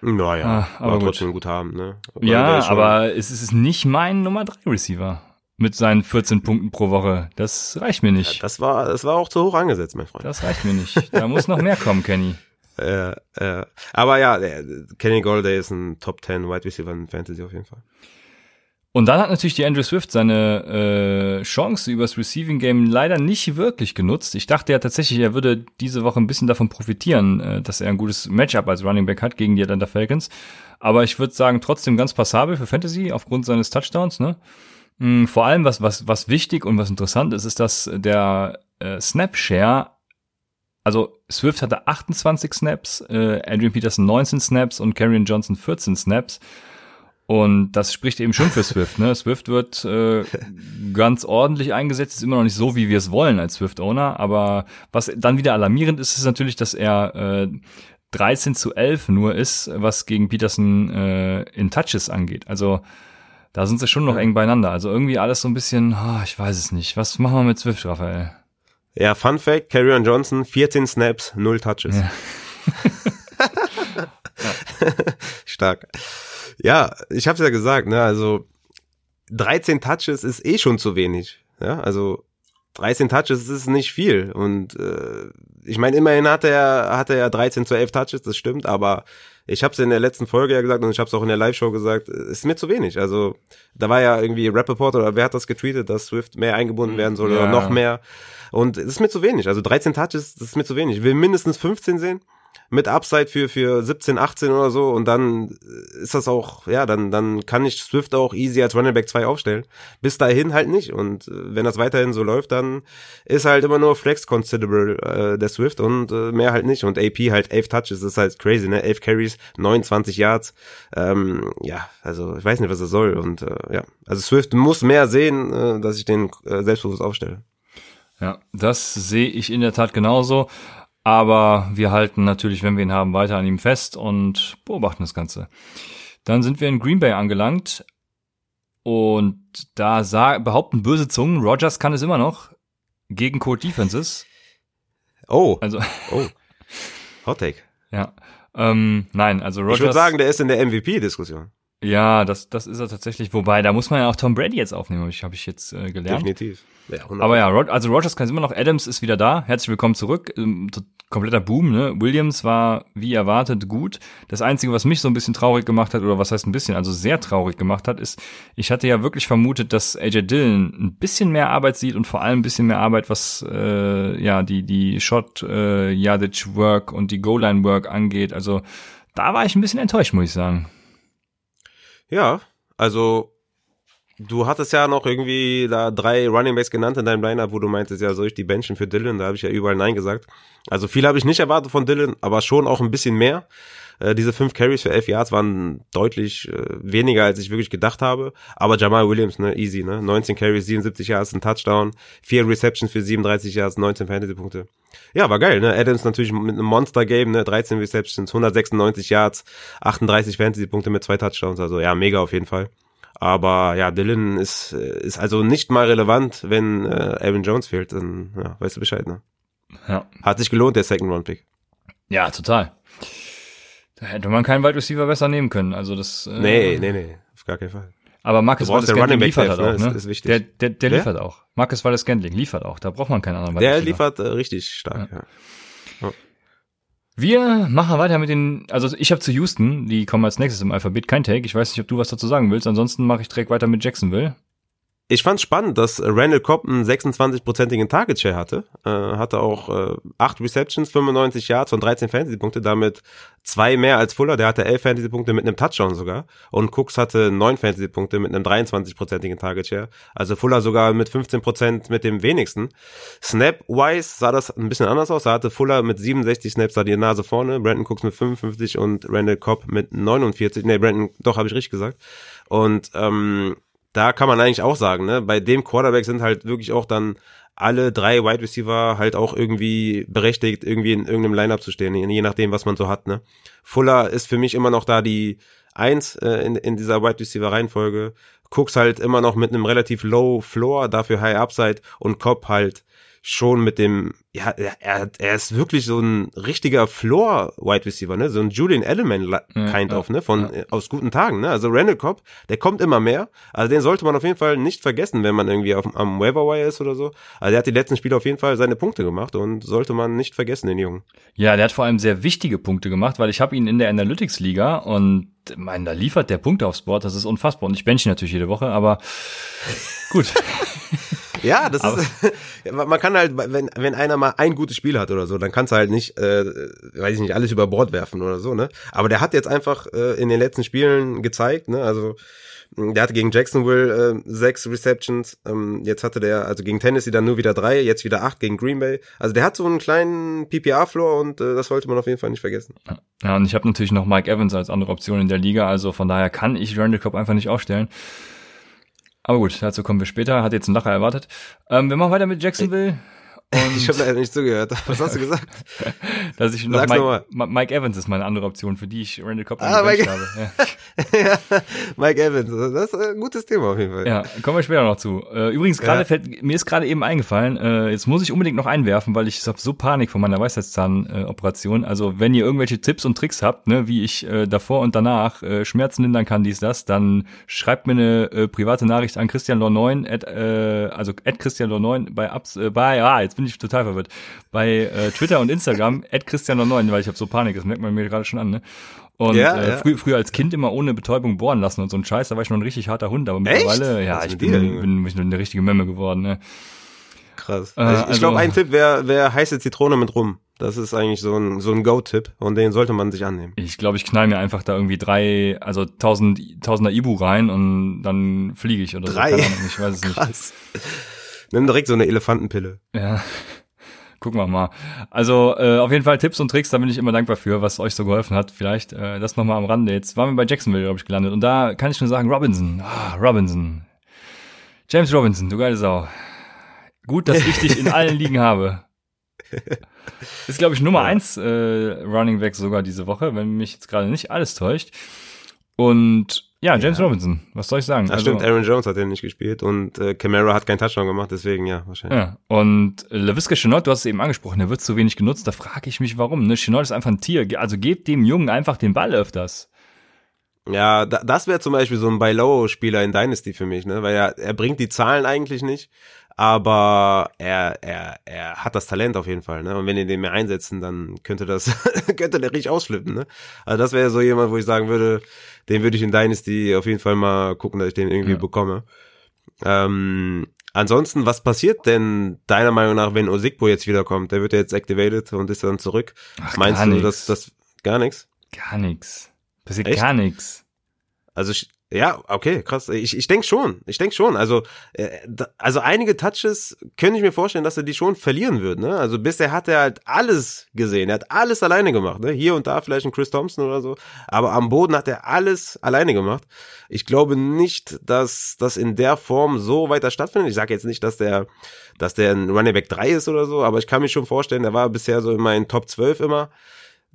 Naja, ah, aber trotzdem gut haben, ne? Aber ja, aber es ist nicht mein Nummer 3 Receiver mit seinen 14 Punkten pro Woche. Das reicht mir nicht. Ja, das war, das war auch zu hoch angesetzt, mein Freund. Das reicht mir nicht. Da muss noch mehr kommen, Kenny. [LAUGHS] Äh, äh, aber ja, Kenny Golday ist ein Top 10 Wide Receiver in Fantasy auf jeden Fall. Und dann hat natürlich die Andrew Swift seine äh, Chance übers Receiving Game leider nicht wirklich genutzt. Ich dachte ja tatsächlich, er würde diese Woche ein bisschen davon profitieren, äh, dass er ein gutes Matchup als Running Back hat gegen die Atlanta Falcons. Aber ich würde sagen, trotzdem ganz passabel für Fantasy aufgrund seines Touchdowns. Ne? Mhm, vor allem, was, was, was wichtig und was interessant ist, ist, dass der äh, Snap-Share also Swift hatte 28 Snaps, äh, Adrian Peterson 19 Snaps und Karrion Johnson 14 Snaps. Und das spricht eben schon für Swift. Ne? Swift wird äh, [LAUGHS] ganz ordentlich eingesetzt, ist immer noch nicht so, wie wir es wollen als Swift-Owner. Aber was dann wieder alarmierend ist, ist natürlich, dass er äh, 13 zu 11 nur ist, was gegen Peterson äh, in Touches angeht. Also da sind sie schon noch eng beieinander. Also irgendwie alles so ein bisschen, oh, ich weiß es nicht. Was machen wir mit Swift, Raphael? Ja, Fun Fact, Carrion Johnson, 14 Snaps, 0 Touches. Ja. ja. [LAUGHS] Stark. Ja, ich habe ja gesagt, ne, also 13 Touches ist eh schon zu wenig. Ja, also 13 Touches ist nicht viel. Und äh, ich meine, immerhin hat er, hat er ja 13 zu 11 Touches, das stimmt, aber ich habe es in der letzten Folge ja gesagt und ich habe es auch in der Live-Show gesagt, ist mir zu wenig. Also da war ja irgendwie Rappaport oder wer hat das getweetet, dass Swift mehr eingebunden werden soll ja. oder noch mehr. Und es ist mir zu wenig. Also 13 Touches, das ist mir zu wenig. Ich will mindestens 15 sehen mit Upside für, für 17, 18 oder so und dann ist das auch, ja, dann, dann kann ich Swift auch easy als Running Back 2 aufstellen. Bis dahin halt nicht und äh, wenn das weiterhin so läuft, dann ist halt immer nur Flex considerable äh, der Swift und äh, mehr halt nicht und AP halt 11 Touches, das ist halt crazy, ne? 11 Carries, 29 Yards, ähm, ja, also ich weiß nicht, was das soll und äh, ja, also Swift muss mehr sehen, äh, dass ich den äh, selbstbewusst aufstelle. Ja, das sehe ich in der Tat genauso. Aber wir halten natürlich, wenn wir ihn haben, weiter an ihm fest und beobachten das Ganze. Dann sind wir in Green Bay angelangt. Und da behaupten böse Zungen, Rogers kann es immer noch gegen Code Defenses. Oh. Also. Oh. Hot Take. [LAUGHS] Ja. Ähm, nein, also Rogers. Ich würde sagen, der ist in der MVP-Diskussion. Ja, das, das ist er tatsächlich. Wobei, da muss man ja auch Tom Brady jetzt aufnehmen, habe ich, hab ich jetzt äh, gelernt. Definitiv. Ja, Aber ja, also Rogers kann es immer noch. Adams ist wieder da. Herzlich willkommen zurück. Ähm, kompletter Boom. Ne? Williams war wie erwartet gut. Das Einzige, was mich so ein bisschen traurig gemacht hat, oder was heißt ein bisschen, also sehr traurig gemacht hat, ist, ich hatte ja wirklich vermutet, dass AJ Dillon ein bisschen mehr Arbeit sieht und vor allem ein bisschen mehr Arbeit, was äh, ja die die Shot äh, und die Goal Line Work angeht. Also da war ich ein bisschen enttäuscht, muss ich sagen. Ja, also du hattest ja noch irgendwie da drei Running Backs genannt in deinem Lineup, wo du meintest, ja, soll ich die benchen für Dylan? Da habe ich ja überall Nein gesagt. Also viel habe ich nicht erwartet von Dylan, aber schon auch ein bisschen mehr. Äh, diese fünf Carries für elf Yards waren deutlich äh, weniger, als ich wirklich gedacht habe. Aber Jamal Williams, ne, easy, ne? 19 Carries, 77 Yards, ein Touchdown, vier Receptions für 37 Yards, 19 Fantasy-Punkte. Ja, war geil, ne? Adams natürlich mit einem Monster-Game, ne? 13 Receptions, 196 Yards, 38 Fantasy-Punkte mit zwei Touchdowns. Also ja, mega auf jeden Fall. Aber ja, Dylan ist, ist also nicht mal relevant, wenn äh, Aaron Jones fehlt. Dann ja, weißt du Bescheid, ne? Ja. Hat sich gelohnt, der Second-Round-Pick. Ja, total. Da hätte man keinen Wide Receiver besser nehmen können. Also das. Äh, nee, nee, nee, auf gar keinen Fall. Aber Marcus Wallace Scantling liefert halt auch, ne? Ist, ist wichtig. Der, der, der liefert auch. Marcus Wallace Scantling liefert auch. Da braucht man keinen anderen. Der liefert äh, richtig stark, ja. ja. Wir machen weiter mit den, also ich habe zu Houston, die kommen als nächstes im Alphabet, kein Take. Ich weiß nicht, ob du was dazu sagen willst. Ansonsten mache ich direkt weiter mit Jacksonville ich fand spannend, dass Randall Cobb einen 26-prozentigen Target Share hatte. Äh, hatte auch äh, 8 Receptions, 95 Yards und 13 Fantasy-Punkte, damit zwei mehr als Fuller. Der hatte 11 Fantasy-Punkte mit einem Touchdown sogar. Und Cooks hatte 9 Fantasy-Punkte mit einem 23-prozentigen Target Share. Also Fuller sogar mit 15 Prozent mit dem wenigsten. Snap-wise sah das ein bisschen anders aus. Da hatte Fuller mit 67 Snaps da die Nase vorne, Brandon Cooks mit 55 und Randall Cobb mit 49. Nee, Brandon, doch, habe ich richtig gesagt. Und ähm, da kann man eigentlich auch sagen, ne, bei dem Quarterback sind halt wirklich auch dann alle drei Wide Receiver halt auch irgendwie berechtigt, irgendwie in irgendeinem Lineup zu stehen, je nachdem, was man so hat, ne. Fuller ist für mich immer noch da die Eins äh, in, in dieser Wide Receiver Reihenfolge. Cooks halt immer noch mit einem relativ low Floor, dafür High Upside und Cobb halt schon mit dem, ja, er, er ist wirklich so ein richtiger Floor-Wide Receiver, ne? So ein Julian Edelman kind ja, of, ne? Von, ja. aus guten Tagen, ne? Also Randall Cobb, der kommt immer mehr. Also den sollte man auf jeden Fall nicht vergessen, wenn man irgendwie auf, am Waiver ist oder so. Also der hat die letzten Spiele auf jeden Fall seine Punkte gemacht und sollte man nicht vergessen, den Jungen. Ja, der hat vor allem sehr wichtige Punkte gemacht, weil ich habe ihn in der Analytics-Liga und mein, da liefert der Punkte aufs Board, das ist unfassbar. Und ich bench ihn natürlich jede Woche, aber gut. [LAUGHS] Ja, das Aber [LAUGHS] ist, man kann halt, wenn, wenn einer mal ein gutes Spiel hat oder so, dann kannst du halt nicht, äh, weiß ich nicht, alles über Bord werfen oder so, ne? Aber der hat jetzt einfach äh, in den letzten Spielen gezeigt, ne? Also, der hatte gegen Jacksonville äh, sechs Receptions, ähm, jetzt hatte der, also gegen Tennessee dann nur wieder drei, jetzt wieder acht gegen Green Bay. Also der hat so einen kleinen PPR-Floor und äh, das sollte man auf jeden Fall nicht vergessen. Ja, und ich habe natürlich noch Mike Evans als andere Option in der Liga, also von daher kann ich Randall Cobb einfach nicht aufstellen. Aber gut, dazu kommen wir später. Hat jetzt ein Lacher erwartet. Ähm, wir machen weiter mit Jacksonville. Und ich habe leider nicht zugehört. Was hast du gesagt? [LAUGHS] dass ich noch Mike, Mike, Evans ist meine andere Option, für die ich Randall Cobb ah, Mike, habe. Ja. ja, [LAUGHS] Mike Evans, das ist ein gutes Thema auf jeden Fall. Ja, kommen wir später noch zu. Äh, übrigens, gerade ja. fällt, mir ist gerade eben eingefallen, äh, jetzt muss ich unbedingt noch einwerfen, weil ich habe so Panik vor meiner Weisheitszahnoperation. also wenn ihr irgendwelche Tipps und Tricks habt, ne, wie ich äh, davor und danach äh, Schmerzen lindern kann, dies, das, dann schreibt mir eine äh, private Nachricht an Christian Lor9, at, äh, also at Christian Lor9 bei, Abs, äh, bei, ah, jetzt bin ich total verwirrt, bei äh, Twitter und Instagram, [LAUGHS] at Christian Lor9, weil ich habe so Panik, das merkt man mir gerade schon an, ne? Und ja, äh, ja. Frü früher als Kind immer ohne Betäubung bohren lassen und so ein Scheiß, da war ich noch ein richtig harter Hund, aber mittlerweile, Echt? ja, ich bin, bin, bin, bin eine richtige Memme geworden, ne? Krass. Äh, also, ich, ich glaube, ein Tipp wäre wär heiße Zitrone mit rum. Das ist eigentlich so ein, so ein Go-Tipp und den sollte man sich annehmen. Ich glaube, ich knall mir einfach da irgendwie drei, also tausend, tausender Ibu rein und dann fliege ich oder drei? so. Drei? Ich weiß es [LAUGHS] Krass. nicht. Nimm direkt so eine Elefantenpille. Ja. [LAUGHS] Gucken wir mal. Also äh, auf jeden Fall Tipps und Tricks, da bin ich immer dankbar für, was euch so geholfen hat. Vielleicht äh, das nochmal am Rande. Jetzt waren wir bei Jacksonville, glaube ich, gelandet. Und da kann ich nur sagen, Robinson. Ah, Robinson. James Robinson, du geile Sau. Gut, dass ich dich in [LAUGHS] allen Ligen habe. [LAUGHS] Ist, glaube ich, Nummer ja. eins äh, Running Back sogar diese Woche, wenn mich jetzt gerade nicht alles täuscht. Und ja, James ja. Robinson, was soll ich sagen? Das also, stimmt, Aaron Jones hat den nicht gespielt und äh, Camara hat keinen Touchdown gemacht, deswegen ja, wahrscheinlich. Ja, und LaVisca Chenault, du hast es eben angesprochen, der wird zu wenig genutzt, da frage ich mich, warum. Ne? Chenault ist einfach ein Tier, also gebt dem Jungen einfach den Ball öfters. Ja, da, das wäre zum Beispiel so ein Buy-Low-Spieler in Dynasty für mich, ne? Weil er, er bringt die Zahlen eigentlich nicht, aber er, er, er hat das Talent auf jeden Fall, ne? Und wenn ihr den mehr einsetzen, dann könnte das, [LAUGHS] könnte der richtig ausflippen, ne? Also das wäre so jemand, wo ich sagen würde, den würde ich in Dynasty auf jeden Fall mal gucken, dass ich den irgendwie ja. bekomme. Ähm, ansonsten, was passiert denn deiner Meinung nach, wenn Osigbo jetzt wiederkommt? Der wird ja jetzt activated und ist dann zurück. Ach, Meinst du, dass das gar nichts? Gar nichts. Passiert Echt? gar nichts. Also ja, okay, krass. Ich, ich denke schon. Ich denke schon. Also, äh, also einige Touches könnte ich mir vorstellen, dass er die schon verlieren wird. Ne? Also bisher hat er halt alles gesehen. Er hat alles alleine gemacht. Ne? Hier und da vielleicht ein Chris Thompson oder so. Aber am Boden hat er alles alleine gemacht. Ich glaube nicht, dass das in der Form so weiter stattfindet. Ich sage jetzt nicht, dass der, dass der ein Running Back 3 ist oder so, aber ich kann mir schon vorstellen, der war bisher so in meinen Top 12 immer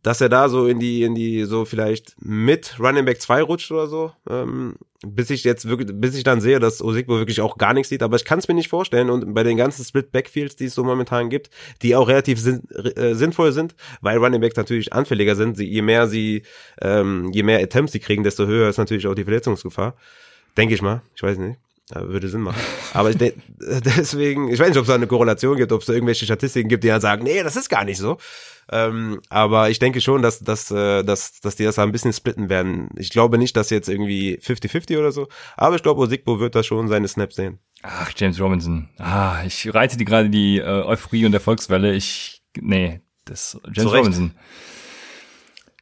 dass er da so in die, in die, so vielleicht mit Running Back 2 rutscht oder so, ähm, bis ich jetzt wirklich, bis ich dann sehe, dass Osigbo wirklich auch gar nichts sieht, aber ich kann es mir nicht vorstellen und bei den ganzen Split Backfields, die es so momentan gibt, die auch relativ sinn, äh, sinnvoll sind, weil Running Backs natürlich anfälliger sind, sie, je mehr sie, ähm, je mehr Attempts sie kriegen, desto höher ist natürlich auch die Verletzungsgefahr. Denke ich mal, ich weiß nicht. Ja, würde Sinn machen. Aber ich [LAUGHS] deswegen, ich weiß nicht, ob es da eine Korrelation gibt, ob es da irgendwelche Statistiken gibt, die dann sagen, nee, das ist gar nicht so. Ähm, aber ich denke schon, dass, dass, äh, dass, dass die das ein bisschen splitten werden. Ich glaube nicht, dass jetzt irgendwie 50-50 oder so, aber ich glaube, Osigbo wird da schon seine Snaps sehen. Ach, James Robinson. Ah, ich reite die gerade die äh, Euphorie und Erfolgswelle. Ich, nee, das James Zurecht. Robinson.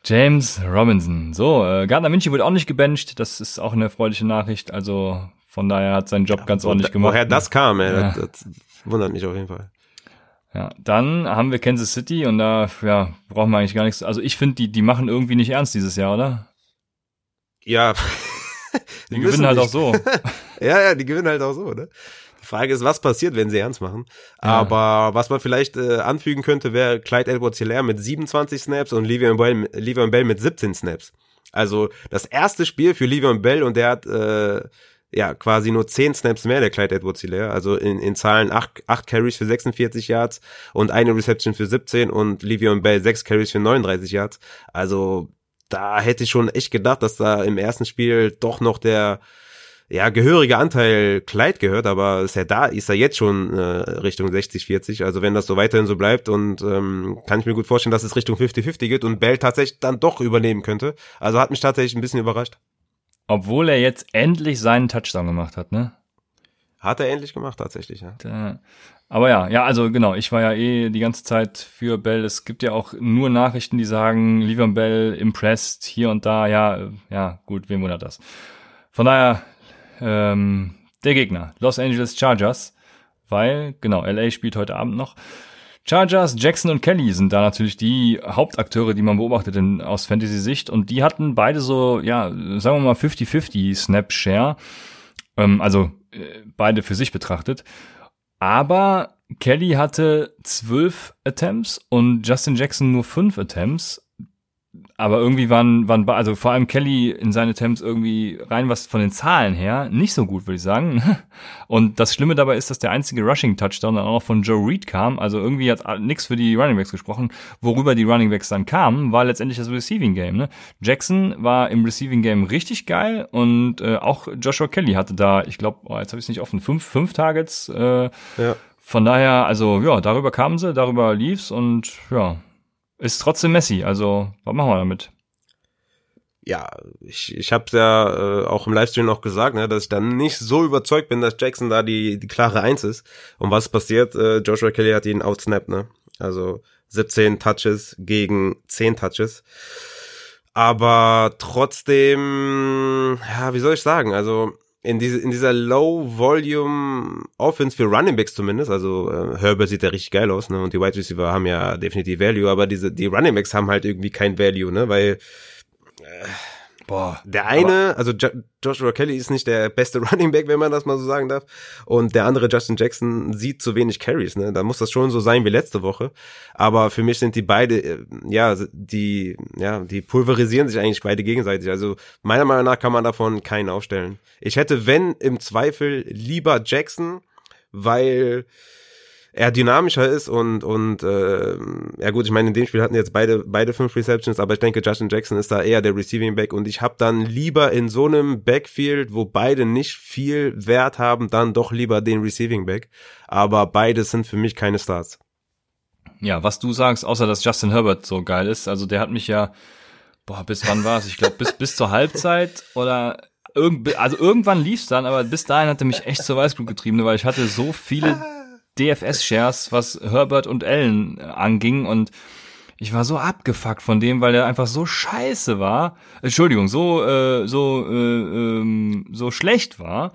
James Robinson. So, äh, Gardner Minshew wird auch nicht gebencht. Das ist auch eine erfreuliche Nachricht. Also von daher hat seinen Job ja, ganz ordentlich gemacht. Woher das kam, ey, ja. das, das wundert mich auf jeden Fall. Ja, dann haben wir Kansas City und da ja, brauchen wir eigentlich gar nichts. Also ich finde, die, die machen irgendwie nicht ernst dieses Jahr, oder? Ja. [LAUGHS] die, die gewinnen halt nicht. auch so. [LAUGHS] ja, ja, die gewinnen halt auch so, ne? Die Frage ist, was passiert, wenn sie ernst machen. Ja. Aber was man vielleicht äh, anfügen könnte, wäre Clyde Edwards Hilaire mit 27 Snaps und Le'Veon Bell, Le'Veon Bell mit 17 Snaps. Also das erste Spiel für Le'Veon Bell und der hat äh, ja, quasi nur 10 Snaps mehr, der Clyde Edwards Hilaire. Also in, in Zahlen 8, 8 Carries für 46 Yards und eine Reception für 17 und Livion Bell 6 Carries für 39 Yards. Also da hätte ich schon echt gedacht, dass da im ersten Spiel doch noch der ja, gehörige Anteil Clyde gehört, aber ist ja da, ist er jetzt schon äh, Richtung 60, 40. Also wenn das so weiterhin so bleibt und ähm, kann ich mir gut vorstellen, dass es Richtung 50-50 geht und Bell tatsächlich dann doch übernehmen könnte. Also hat mich tatsächlich ein bisschen überrascht. Obwohl er jetzt endlich seinen Touchdown gemacht hat, ne? Hat er endlich gemacht, tatsächlich, ja. Der, aber ja, ja, also genau, ich war ja eh die ganze Zeit für Bell. Es gibt ja auch nur Nachrichten, die sagen, lieber Bell impressed, hier und da, ja, ja, gut, wem wundert das? Von daher, ähm, der Gegner, Los Angeles Chargers, weil, genau, LA spielt heute Abend noch. Chargers, Jackson und Kelly sind da natürlich die Hauptakteure, die man beobachtet in, aus Fantasy-Sicht. Und die hatten beide so, ja, sagen wir mal 50-50 Snap-Share. Ähm, also äh, beide für sich betrachtet. Aber Kelly hatte zwölf Attempts und Justin Jackson nur fünf Attempts aber irgendwie waren, waren, also vor allem Kelly in seine Attempts irgendwie rein was von den Zahlen her nicht so gut, würde ich sagen. [LAUGHS] Und das Schlimme dabei ist, dass der einzige Rushing-Touchdown dann auch von Joe Reed kam. Also irgendwie hat nichts für die Running Backs gesprochen. Worüber die Running Backs dann kamen, war letztendlich das Receiving Game. Ne? Jackson war im Receiving Game richtig geil und äh, auch Joshua Kelly hatte da, ich glaube, oh, jetzt habe ich es nicht offen, fünf, fünf Targets. Äh, ja. Von daher, also ja, darüber kamen sie, darüber lief's und ja, ist trotzdem Messi. Also, was machen wir damit? Ja, ich, ich habe ja äh, auch im Livestream noch gesagt, ne, dass ich dann nicht so überzeugt bin, dass Jackson da die, die klare Eins ist. Und was passiert? Äh, Joshua Kelly hat ihn outsnapped, ne? Also 17 Touches gegen 10 Touches. Aber trotzdem, ja, wie soll ich sagen? Also in, diese, in dieser Low-Volume-Offense für Running Backs zumindest, also äh, Herbert sieht ja richtig geil aus, ne? Und die Wide Receiver haben ja definitiv Value, aber diese, die Running Backs haben halt irgendwie kein Value, ne? Weil äh, Boah, der eine, also jo Joshua Kelly ist nicht der beste [LAUGHS] Running Back, wenn man das mal so sagen darf. Und der andere, Justin Jackson, sieht zu wenig Carries. Ne? Da muss das schon so sein wie letzte Woche. Aber für mich sind die beide, äh, ja, die, ja, die pulverisieren sich eigentlich beide gegenseitig. Also meiner Meinung nach kann man davon keinen aufstellen. Ich hätte, wenn im Zweifel, lieber Jackson, weil er dynamischer ist und und äh, ja gut, ich meine, in dem Spiel hatten jetzt beide beide fünf Receptions, aber ich denke, Justin Jackson ist da eher der Receiving Back und ich habe dann lieber in so einem Backfield, wo beide nicht viel Wert haben, dann doch lieber den Receiving Back. Aber beide sind für mich keine Starts. Ja, was du sagst, außer dass Justin Herbert so geil ist, also der hat mich ja, boah, bis wann war es? Ich glaube bis bis zur Halbzeit oder irgend, also irgendwann lief's dann, aber bis dahin hat er mich echt zur Weißglut getrieben, weil ich hatte so viele DFS-Shares, was Herbert und Allen äh, anging und ich war so abgefuckt von dem, weil er einfach so scheiße war. Entschuldigung, so äh, so äh, ähm, so schlecht war.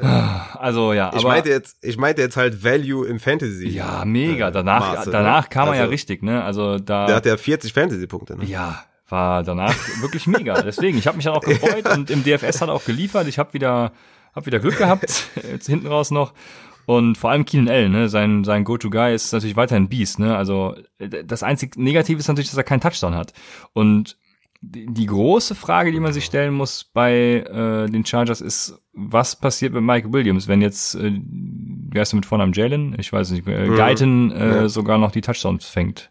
Also ja, ich aber meinte jetzt, ich meinte jetzt halt Value im Fantasy. Ja, mega. Danach, Maße, danach kam also, er ja richtig, ne? Also da. Der hat ja 40 Fantasy-Punkte. Ne? Ja, war danach wirklich mega. [LAUGHS] Deswegen, ich habe mich dann auch gefreut und im DFS hat auch geliefert. Ich habe wieder, hab wieder Glück gehabt. [LAUGHS] Jetzt hinten raus noch. Und vor allem Keenan L, ne, sein, sein Go-To-Guy ist natürlich weiterhin Beast, ne, also das einzig Negative ist natürlich, dass er keinen Touchdown hat. Und die, die große Frage, die man sich stellen muss bei äh, den Chargers ist, was passiert mit Mike Williams, wenn jetzt, äh, wie heißt du mit Vornamen Jalen? Ich weiß nicht, äh, mhm. Guyton äh, ja. sogar noch die Touchdowns fängt.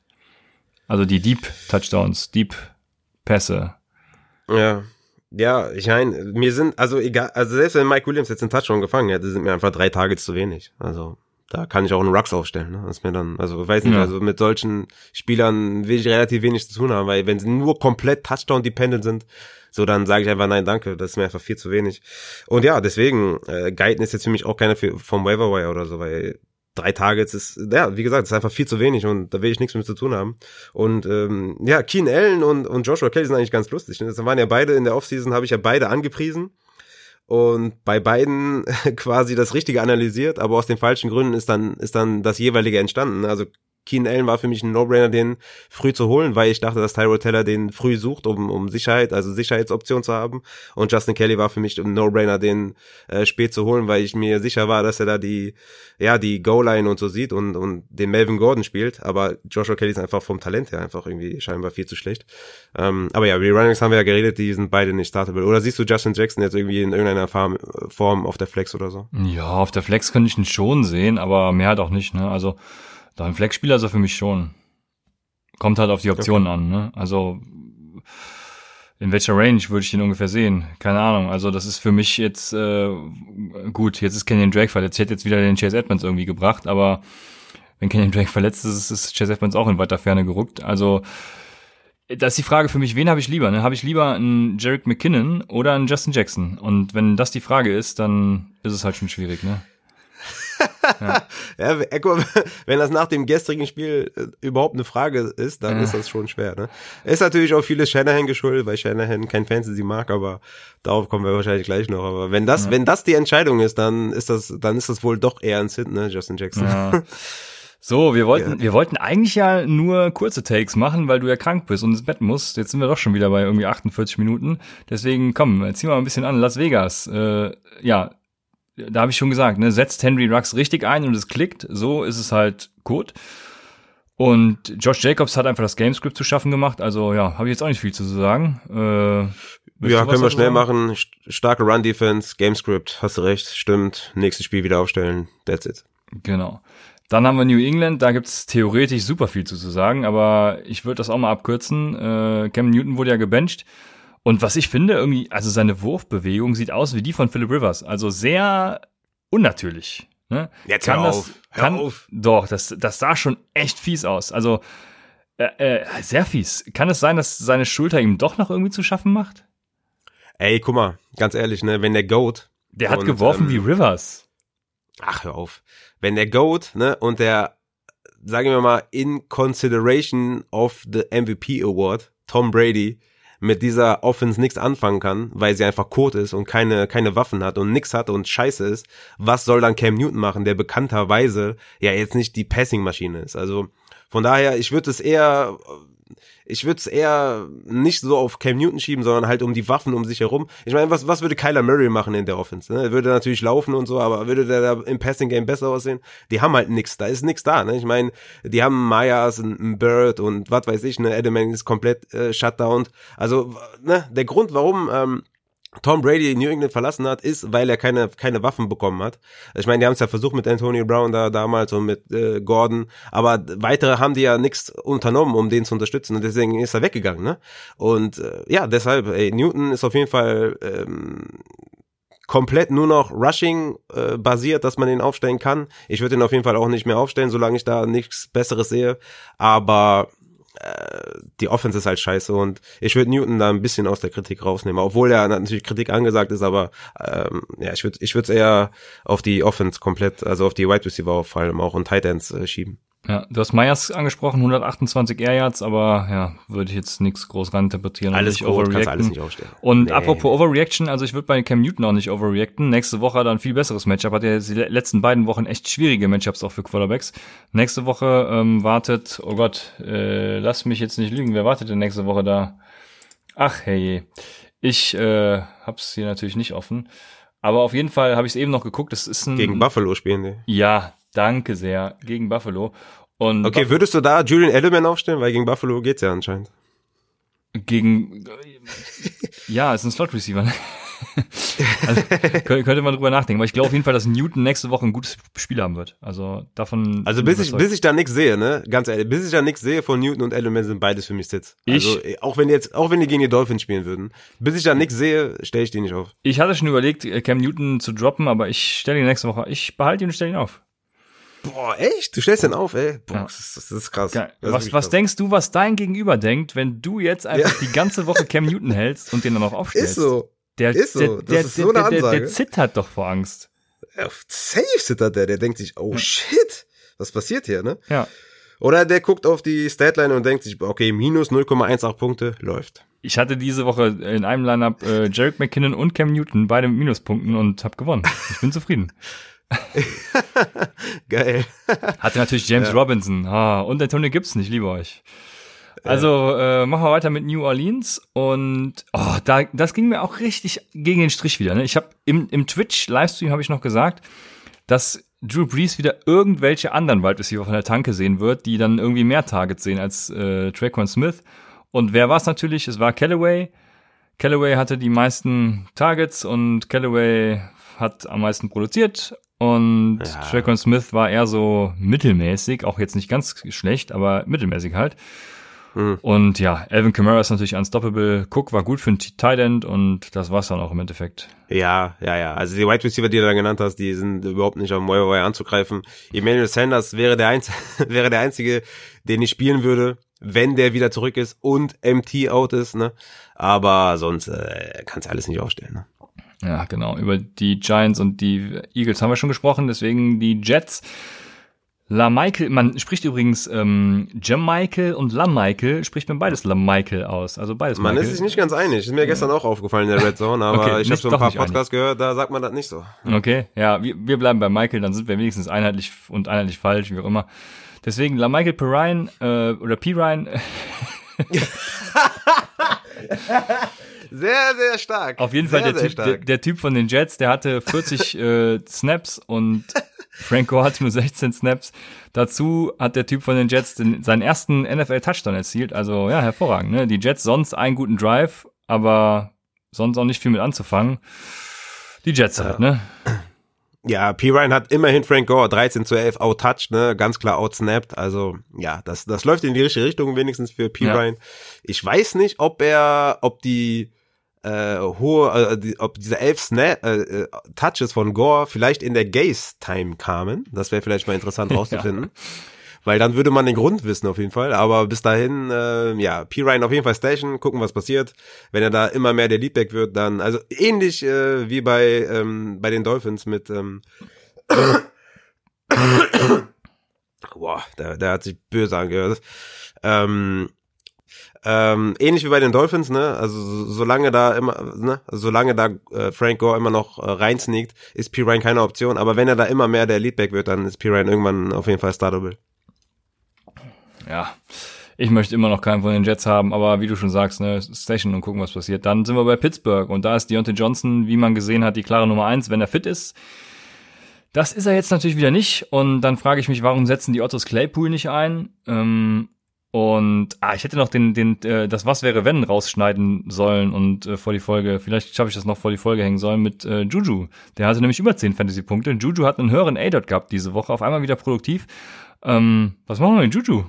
Also die Deep Touchdowns, Deep Pässe. Ja. Ja, ich meine, mir sind, also egal, also selbst wenn Mike Williams jetzt einen Touchdown gefangen hätte, sind mir einfach drei Targets zu wenig. Also da kann ich auch einen Rux aufstellen. Ne? Das ist mir dann, also weiß nicht, ja. also mit solchen Spielern will ich relativ wenig zu tun haben, weil wenn sie nur komplett Touchdown-dependent sind, so dann sage ich einfach nein, danke, das ist mir einfach viel zu wenig. Und ja, deswegen, äh, Guiden ist jetzt für mich auch keiner für, vom Waiver oder so, weil drei Targets ist, ja, wie gesagt, ist einfach viel zu wenig und da will ich nichts mit zu tun haben. Und ähm, ja, Keen Allen und, und Joshua Kelly sind eigentlich ganz lustig. Das waren ja beide in der Offseason, habe ich ja beide angepriesen und bei beiden [LAUGHS] quasi das Richtige analysiert, aber aus den falschen Gründen ist dann, ist dann das jeweilige entstanden. Also Keen Allen war für mich ein No-Brainer, den früh zu holen, weil ich dachte, dass Tyrod Teller den früh sucht, um, um Sicherheit, also Sicherheitsoption zu haben. Und Justin Kelly war für mich ein No-Brainer, den äh, spät zu holen, weil ich mir sicher war, dass er da die, ja, die Goal-Line und so sieht und, und den Melvin Gordon spielt. Aber Joshua Kelly ist einfach vom Talent her einfach irgendwie scheinbar viel zu schlecht. Ähm, aber ja, über Runnings haben wir ja geredet, die sind beide nicht startable. Oder siehst du Justin Jackson jetzt irgendwie in irgendeiner Form, Form auf der Flex oder so? Ja, auf der Flex könnte ich ihn schon sehen, aber mehr halt auch nicht, ne? Also, da ein Flexspieler ist er für mich schon. Kommt halt auf die Optionen okay. an, ne? Also in welcher Range würde ich den ungefähr sehen? Keine Ahnung. Also das ist für mich jetzt äh, gut. Jetzt ist Kenyon Drake verletzt. Ich hätte jetzt wieder den Chase Edmonds irgendwie gebracht, aber wenn Kenyon Drake verletzt ist, ist Chase Edmonds auch in weiter Ferne gerückt. Also das ist die Frage für mich, wen habe ich lieber? Ne? Habe ich lieber einen Jarek McKinnon oder einen Justin Jackson? Und wenn das die Frage ist, dann ist es halt schon schwierig, ne? Ja. [LAUGHS] ja, wenn das nach dem gestrigen Spiel äh, überhaupt eine Frage ist, dann ja. ist das schon schwer. Ne? Ist natürlich auch vieles Shanahan geschuldet, weil Shanahan kein Fantasy mag, aber darauf kommen wir wahrscheinlich gleich noch. Aber wenn das, ja. wenn das die Entscheidung ist, dann ist das, dann ist das wohl doch eher ein Sit, ne, Justin Jackson. Ja. So, wir wollten, ja. wir wollten eigentlich ja nur kurze Takes machen, weil du ja krank bist und ins Bett musst. Jetzt sind wir doch schon wieder bei irgendwie 48 Minuten. Deswegen, komm, zieh mal ein bisschen an. Las Vegas. Äh, ja, da habe ich schon gesagt, ne, setzt Henry Rux richtig ein und es klickt, so ist es halt gut. Und Josh Jacobs hat einfach das Gamescript zu schaffen gemacht, also ja, habe ich jetzt auch nicht viel zu sagen. Äh, ja, können wir schnell sagen? machen. Starke Run-Defense, Gamescript, hast du recht, stimmt. Nächstes Spiel wieder aufstellen, that's it. Genau. Dann haben wir New England, da gibt's theoretisch super viel zu, zu sagen, aber ich würde das auch mal abkürzen. Äh, Cam Newton wurde ja gebencht. Und was ich finde, irgendwie, also seine Wurfbewegung sieht aus wie die von Philip Rivers. Also sehr unnatürlich. Ne? Jetzt kann hör das, auf, hör kann, auf. Doch, das, das sah schon echt fies aus. Also äh, äh, sehr fies. Kann es sein, dass seine Schulter ihm doch noch irgendwie zu schaffen macht? Ey, guck mal, ganz ehrlich, ne, wenn der Goat. Der hat und, geworfen ähm, wie Rivers. Ach, hör auf. Wenn der Goat, ne, und der, sagen wir mal, in consideration of the MVP Award, Tom Brady, mit dieser Offense nichts anfangen kann, weil sie einfach kot ist und keine, keine Waffen hat und nix hat und scheiße ist, was soll dann Cam Newton machen, der bekannterweise ja jetzt nicht die Passing-Maschine ist? Also von daher, ich würde es eher ich würde es eher nicht so auf Cam Newton schieben, sondern halt um die Waffen um sich herum. Ich meine, was, was würde Kyler Murray machen in der Offense? Ne? Er würde natürlich laufen und so, aber würde der da im Passing Game besser aussehen? Die haben halt nix, da ist nix da. Ne? Ich meine, die haben Myers, ein Bird und was weiß ich, ne, Edelman ist komplett äh, shutdown. Also, ne, der Grund, warum ähm, Tom Brady New England verlassen hat, ist, weil er keine, keine Waffen bekommen hat. Ich meine, die haben es ja versucht mit Antonio Brown da damals und mit äh, Gordon, aber weitere haben die ja nichts unternommen, um den zu unterstützen und deswegen ist er weggegangen. Ne? Und äh, ja, deshalb, ey, Newton ist auf jeden Fall ähm, komplett nur noch Rushing äh, basiert, dass man ihn aufstellen kann. Ich würde ihn auf jeden Fall auch nicht mehr aufstellen, solange ich da nichts Besseres sehe. Aber äh, die Offense ist halt scheiße und ich würde Newton da ein bisschen aus der Kritik rausnehmen, obwohl er natürlich Kritik angesagt ist, aber ähm, ja, ich würde ich würde es eher auf die Offense komplett, also auf die Wide Receiver vor allem auch und Tight Ends äh, schieben. Ja, du hast Myers angesprochen, 128 Air Yards, aber ja, würde ich jetzt nichts groß reininterpretieren. Alles nicht kannst alles nicht aufstellen. Und nee. apropos Overreaction, also ich würde bei Cam Newton auch nicht overreacten. Nächste Woche hat er ein viel besseres Matchup. Hat ja die letzten beiden Wochen echt schwierige Matchups auch für Quarterbacks. Nächste Woche ähm, wartet, oh Gott, äh, lass mich jetzt nicht lügen, wer wartet denn nächste Woche da? Ach hey, ich äh, hab's hier natürlich nicht offen. Aber auf jeden Fall habe ich es eben noch geguckt. Das ist ein gegen Buffalo spielen die. Ja, Danke sehr. Gegen Buffalo. Und okay, würdest du da Julian Edelman aufstellen? Weil gegen Buffalo geht's ja anscheinend. Gegen, ja, ist ein Slot Receiver. Ne? [LAUGHS] also, könnte man drüber nachdenken. Aber ich glaube auf jeden Fall, dass Newton nächste Woche ein gutes Spiel haben wird. Also davon. Also bis ich, bis ich da nichts sehe, ne? Ganz ehrlich, bis ich da nichts sehe von Newton und Edelman sind beides für mich Sits. Also ich, auch wenn jetzt, auch wenn die gegen die Dolphins spielen würden, bis ich da nichts sehe, stelle ich die nicht auf. Ich hatte schon überlegt, Cam Newton zu droppen, aber ich stelle ihn nächste Woche. Ich behalte ihn und stelle ihn auf. Boah, echt? Du stellst den auf, ey? Boah, ja. das, ist, das, ist krass. Das was, was denkst du, was dein Gegenüber denkt, wenn du jetzt einfach ja. die ganze Woche Cam Newton [LAUGHS] hältst und den dann auch aufstellst? Ist so. Der, ist so. Der, das der, ist so eine Ansage. Der, der, zittert doch vor Angst. Ja, safe zittert der. Der denkt sich, oh shit, was passiert hier, ne? Ja. Oder der guckt auf die Statline und denkt sich, okay, minus 0,18 Punkte, läuft. Ich hatte diese Woche in einem Lineup äh, Jarek McKinnon und Cam Newton, beide mit Minuspunkten und hab gewonnen. Ich bin zufrieden. [LAUGHS] [LAUGHS] Geil. Hatte natürlich James ja. Robinson ah, und Antonio Gibson, ich liebe euch. Also äh, machen wir weiter mit New Orleans und oh, da, das ging mir auch richtig gegen den Strich wieder. Ne? Ich habe im, im Twitch-Livestream habe ich noch gesagt, dass Drew Brees wieder irgendwelche anderen Wide Receiver von der Tanke sehen wird, die dann irgendwie mehr Targets sehen als äh, Traquan Smith. Und wer war es natürlich? Es war Callaway. Callaway hatte die meisten Targets und Callaway hat am meisten produziert und ja. Traquan Smith war eher so mittelmäßig, auch jetzt nicht ganz schlecht, aber mittelmäßig halt. Mhm. Und ja, Alvin Kamara ist natürlich unstoppable. Cook war gut für einen Tight End und das war's dann auch im Endeffekt. Ja, ja, ja. Also die Wide Receiver, die du da genannt hast, die sind überhaupt nicht am Wire anzugreifen. Emmanuel Sanders wäre der, Einz [LAUGHS] wäre der einzige, den ich spielen würde, wenn der wieder zurück ist und MT out ist, ne? Aber sonst äh, kannst du alles nicht aufstellen, ne? Ja, genau. Über die Giants und die Eagles haben wir schon gesprochen, deswegen die Jets. La Michael, man spricht übrigens ähm, Michael und La Michael, spricht man beides La Michael aus, also beides Man Michael. ist sich nicht ganz einig, ist mir gestern auch aufgefallen in der Red Zone, [LAUGHS] aber okay, ich habe so ein paar Podcasts gehört, da sagt man das nicht so. Okay, ja, wir, wir bleiben bei Michael, dann sind wir wenigstens einheitlich und einheitlich falsch, wie auch immer. Deswegen La Michael Perrine äh, oder P. Ryan [LAUGHS] [LAUGHS] Sehr, sehr stark. Auf jeden sehr, Fall der typ, der, der, typ von den Jets, der hatte 40 [LAUGHS] äh, Snaps und Franco hatte nur 16 Snaps. Dazu hat der Typ von den Jets den, seinen ersten NFL-Touchdown erzielt. Also ja, hervorragend. Ne? Die Jets sonst einen guten Drive, aber sonst auch nicht viel mit anzufangen. Die Jets halt, ne? Ja, P. Ryan hat immerhin Frank Gore 13 zu 11 outtouched, ne, ganz klar outsnapped. Also, ja, das, das läuft in die richtige Richtung, wenigstens für P. Ja. Ryan. Ich weiß nicht, ob er, ob die, äh, hohe, äh, die, ob diese elf Sna äh, äh, Touches von Gore vielleicht in der Gaze-Time kamen. Das wäre vielleicht mal interessant [LAUGHS] rauszufinden. ja weil dann würde man den Grund wissen auf jeden Fall. Aber bis dahin, äh, ja, P. Ryan auf jeden Fall station, gucken, was passiert. Wenn er da immer mehr der Leadback wird, dann, also ähnlich äh, wie bei, ähm, bei den Dolphins mit ähm, [COUGHS] Boah, der, der hat sich böse angehört. Ähm, ähm, ähnlich wie bei den Dolphins, ne? Also so, solange da immer, ne? Solange da äh, Frank Gore immer noch äh, reinsneakt, ist P. Ryan keine Option. Aber wenn er da immer mehr der Leadback wird, dann ist P. Ryan irgendwann auf jeden Fall startable ja, ich möchte immer noch keinen von den Jets haben, aber wie du schon sagst, ne, Station und gucken, was passiert. Dann sind wir bei Pittsburgh und da ist Deontay Johnson, wie man gesehen hat, die klare Nummer eins, wenn er fit ist. Das ist er jetzt natürlich wieder nicht und dann frage ich mich, warum setzen die Ottos Claypool nicht ein? Ähm, und ah, ich hätte noch den, den, äh, das Was wäre wenn rausschneiden sollen und äh, vor die Folge, vielleicht schaffe ich das noch vor die Folge hängen sollen mit äh, Juju. Der hatte nämlich über 10 Fantasy-Punkte. Juju hat einen höheren A-Dot gehabt diese Woche, auf einmal wieder produktiv. Ähm, was machen wir mit Juju?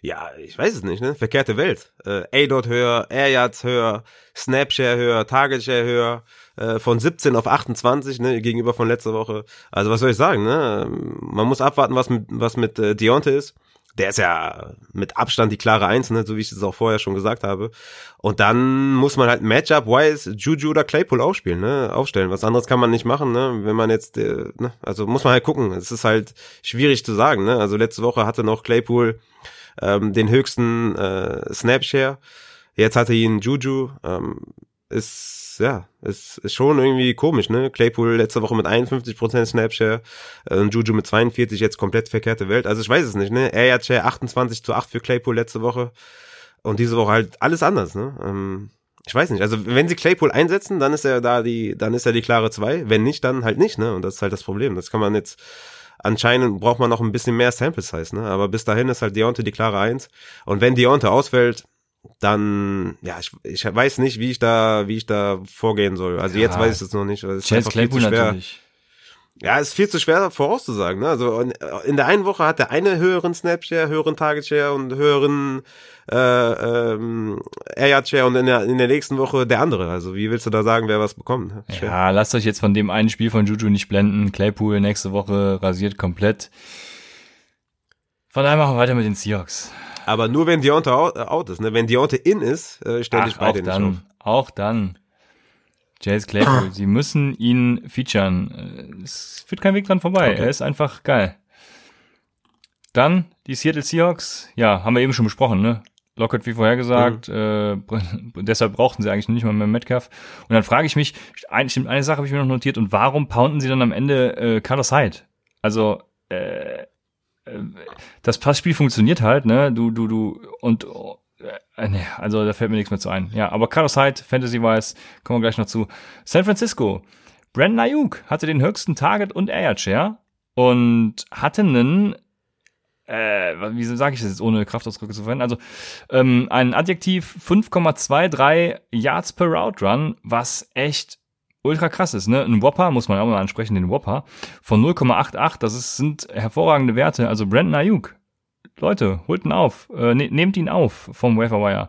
ja, ich weiß es nicht, ne? Verkehrte Welt. Äh, A-Dot höher, Air Yards höher, Snapshare höher, Target Share höher, äh, von 17 auf 28, ne, gegenüber von letzter Woche. Also was soll ich sagen, ne? Man muss abwarten, was mit, was mit äh, Deontay ist. Der ist ja mit Abstand die klare Eins, ne, so wie ich es auch vorher schon gesagt habe. Und dann muss man halt Matchup-wise Juju oder Claypool aufspielen, ne, aufstellen. Was anderes kann man nicht machen, ne, wenn man jetzt, äh, ne, also muss man halt gucken. Es ist halt schwierig zu sagen, ne. Also letzte Woche hatte noch Claypool ähm, den höchsten äh, Snapshare. Jetzt hatte ihn Juju. Ähm, ist ja, ist, ist schon irgendwie komisch, ne? Claypool letzte Woche mit 51% Snapshare, äh, Juju mit 42, jetzt komplett verkehrte Welt. Also ich weiß es nicht, ne? Er hat Share 28 zu 8 für Claypool letzte Woche und diese Woche halt alles anders, ne? Ähm, ich weiß nicht. Also wenn sie Claypool einsetzen, dann ist er da die, dann ist er die klare 2. Wenn nicht, dann halt nicht, ne? Und das ist halt das Problem. Das kann man jetzt anscheinend braucht man noch ein bisschen mehr Sample Size, ne? Aber bis dahin ist halt Deontay die klare Eins. Und wenn Deontay ausfällt, dann, ja, ich, ich weiß nicht, wie ich da, wie ich da vorgehen soll. Also ja. jetzt weiß ich es noch nicht. Es ist Chance Claypool natürlich. Ja, ist viel zu schwer vorauszusagen. Ne? Also in der einen Woche hat er eine höheren Snapshare, höheren Target Share und höheren äh, ähm, Air Share und in der, in der nächsten Woche der andere. Also wie willst du da sagen, wer was bekommt? Schwer. Ja, lasst euch jetzt von dem einen Spiel von Juju nicht blenden. Claypool nächste Woche rasiert komplett. Von daher machen wir weiter mit den Seahawks. Aber nur wenn Deontay out ist. Ne? Wenn Deontay in ist, äh, stelle ich beide nicht dann, auf. Auch dann. Jace Claypool, [LAUGHS] sie müssen ihn featuren. Es führt kein Weg dran vorbei. Okay. Er ist einfach geil. Dann die Seattle Seahawks. Ja, haben wir eben schon besprochen, ne? Lockett wie vorher gesagt, mhm. äh, [LAUGHS] deshalb brauchten sie eigentlich nicht mal mehr Metcalf. Und dann frage ich mich, eine, eine Sache habe ich mir noch notiert, und warum pounden sie dann am Ende äh, Carlos Hyde? Also, äh, äh das Passspiel funktioniert halt, ne? Du, du, du, und äh, nee, also da fällt mir nichts mehr zu ein. Ja, aber Carlos Hyde, Fantasy-wise, kommen wir gleich noch zu. San Francisco. Brandon Ayuk hatte den höchsten Target und Air Share und hatte einen äh, wie sage ich das jetzt, ohne Kraftausdrücke zu verwenden? Also ähm, ein Adjektiv 5,23 Yards per Route Run, was echt ultra krass ist. Ne? Ein Whopper, muss man auch mal ansprechen, den Whopper, von 0,88, das ist, sind hervorragende Werte. Also Brandon Ayuk, Leute, holt ihn auf, äh, ne, nehmt ihn auf vom Waferwire.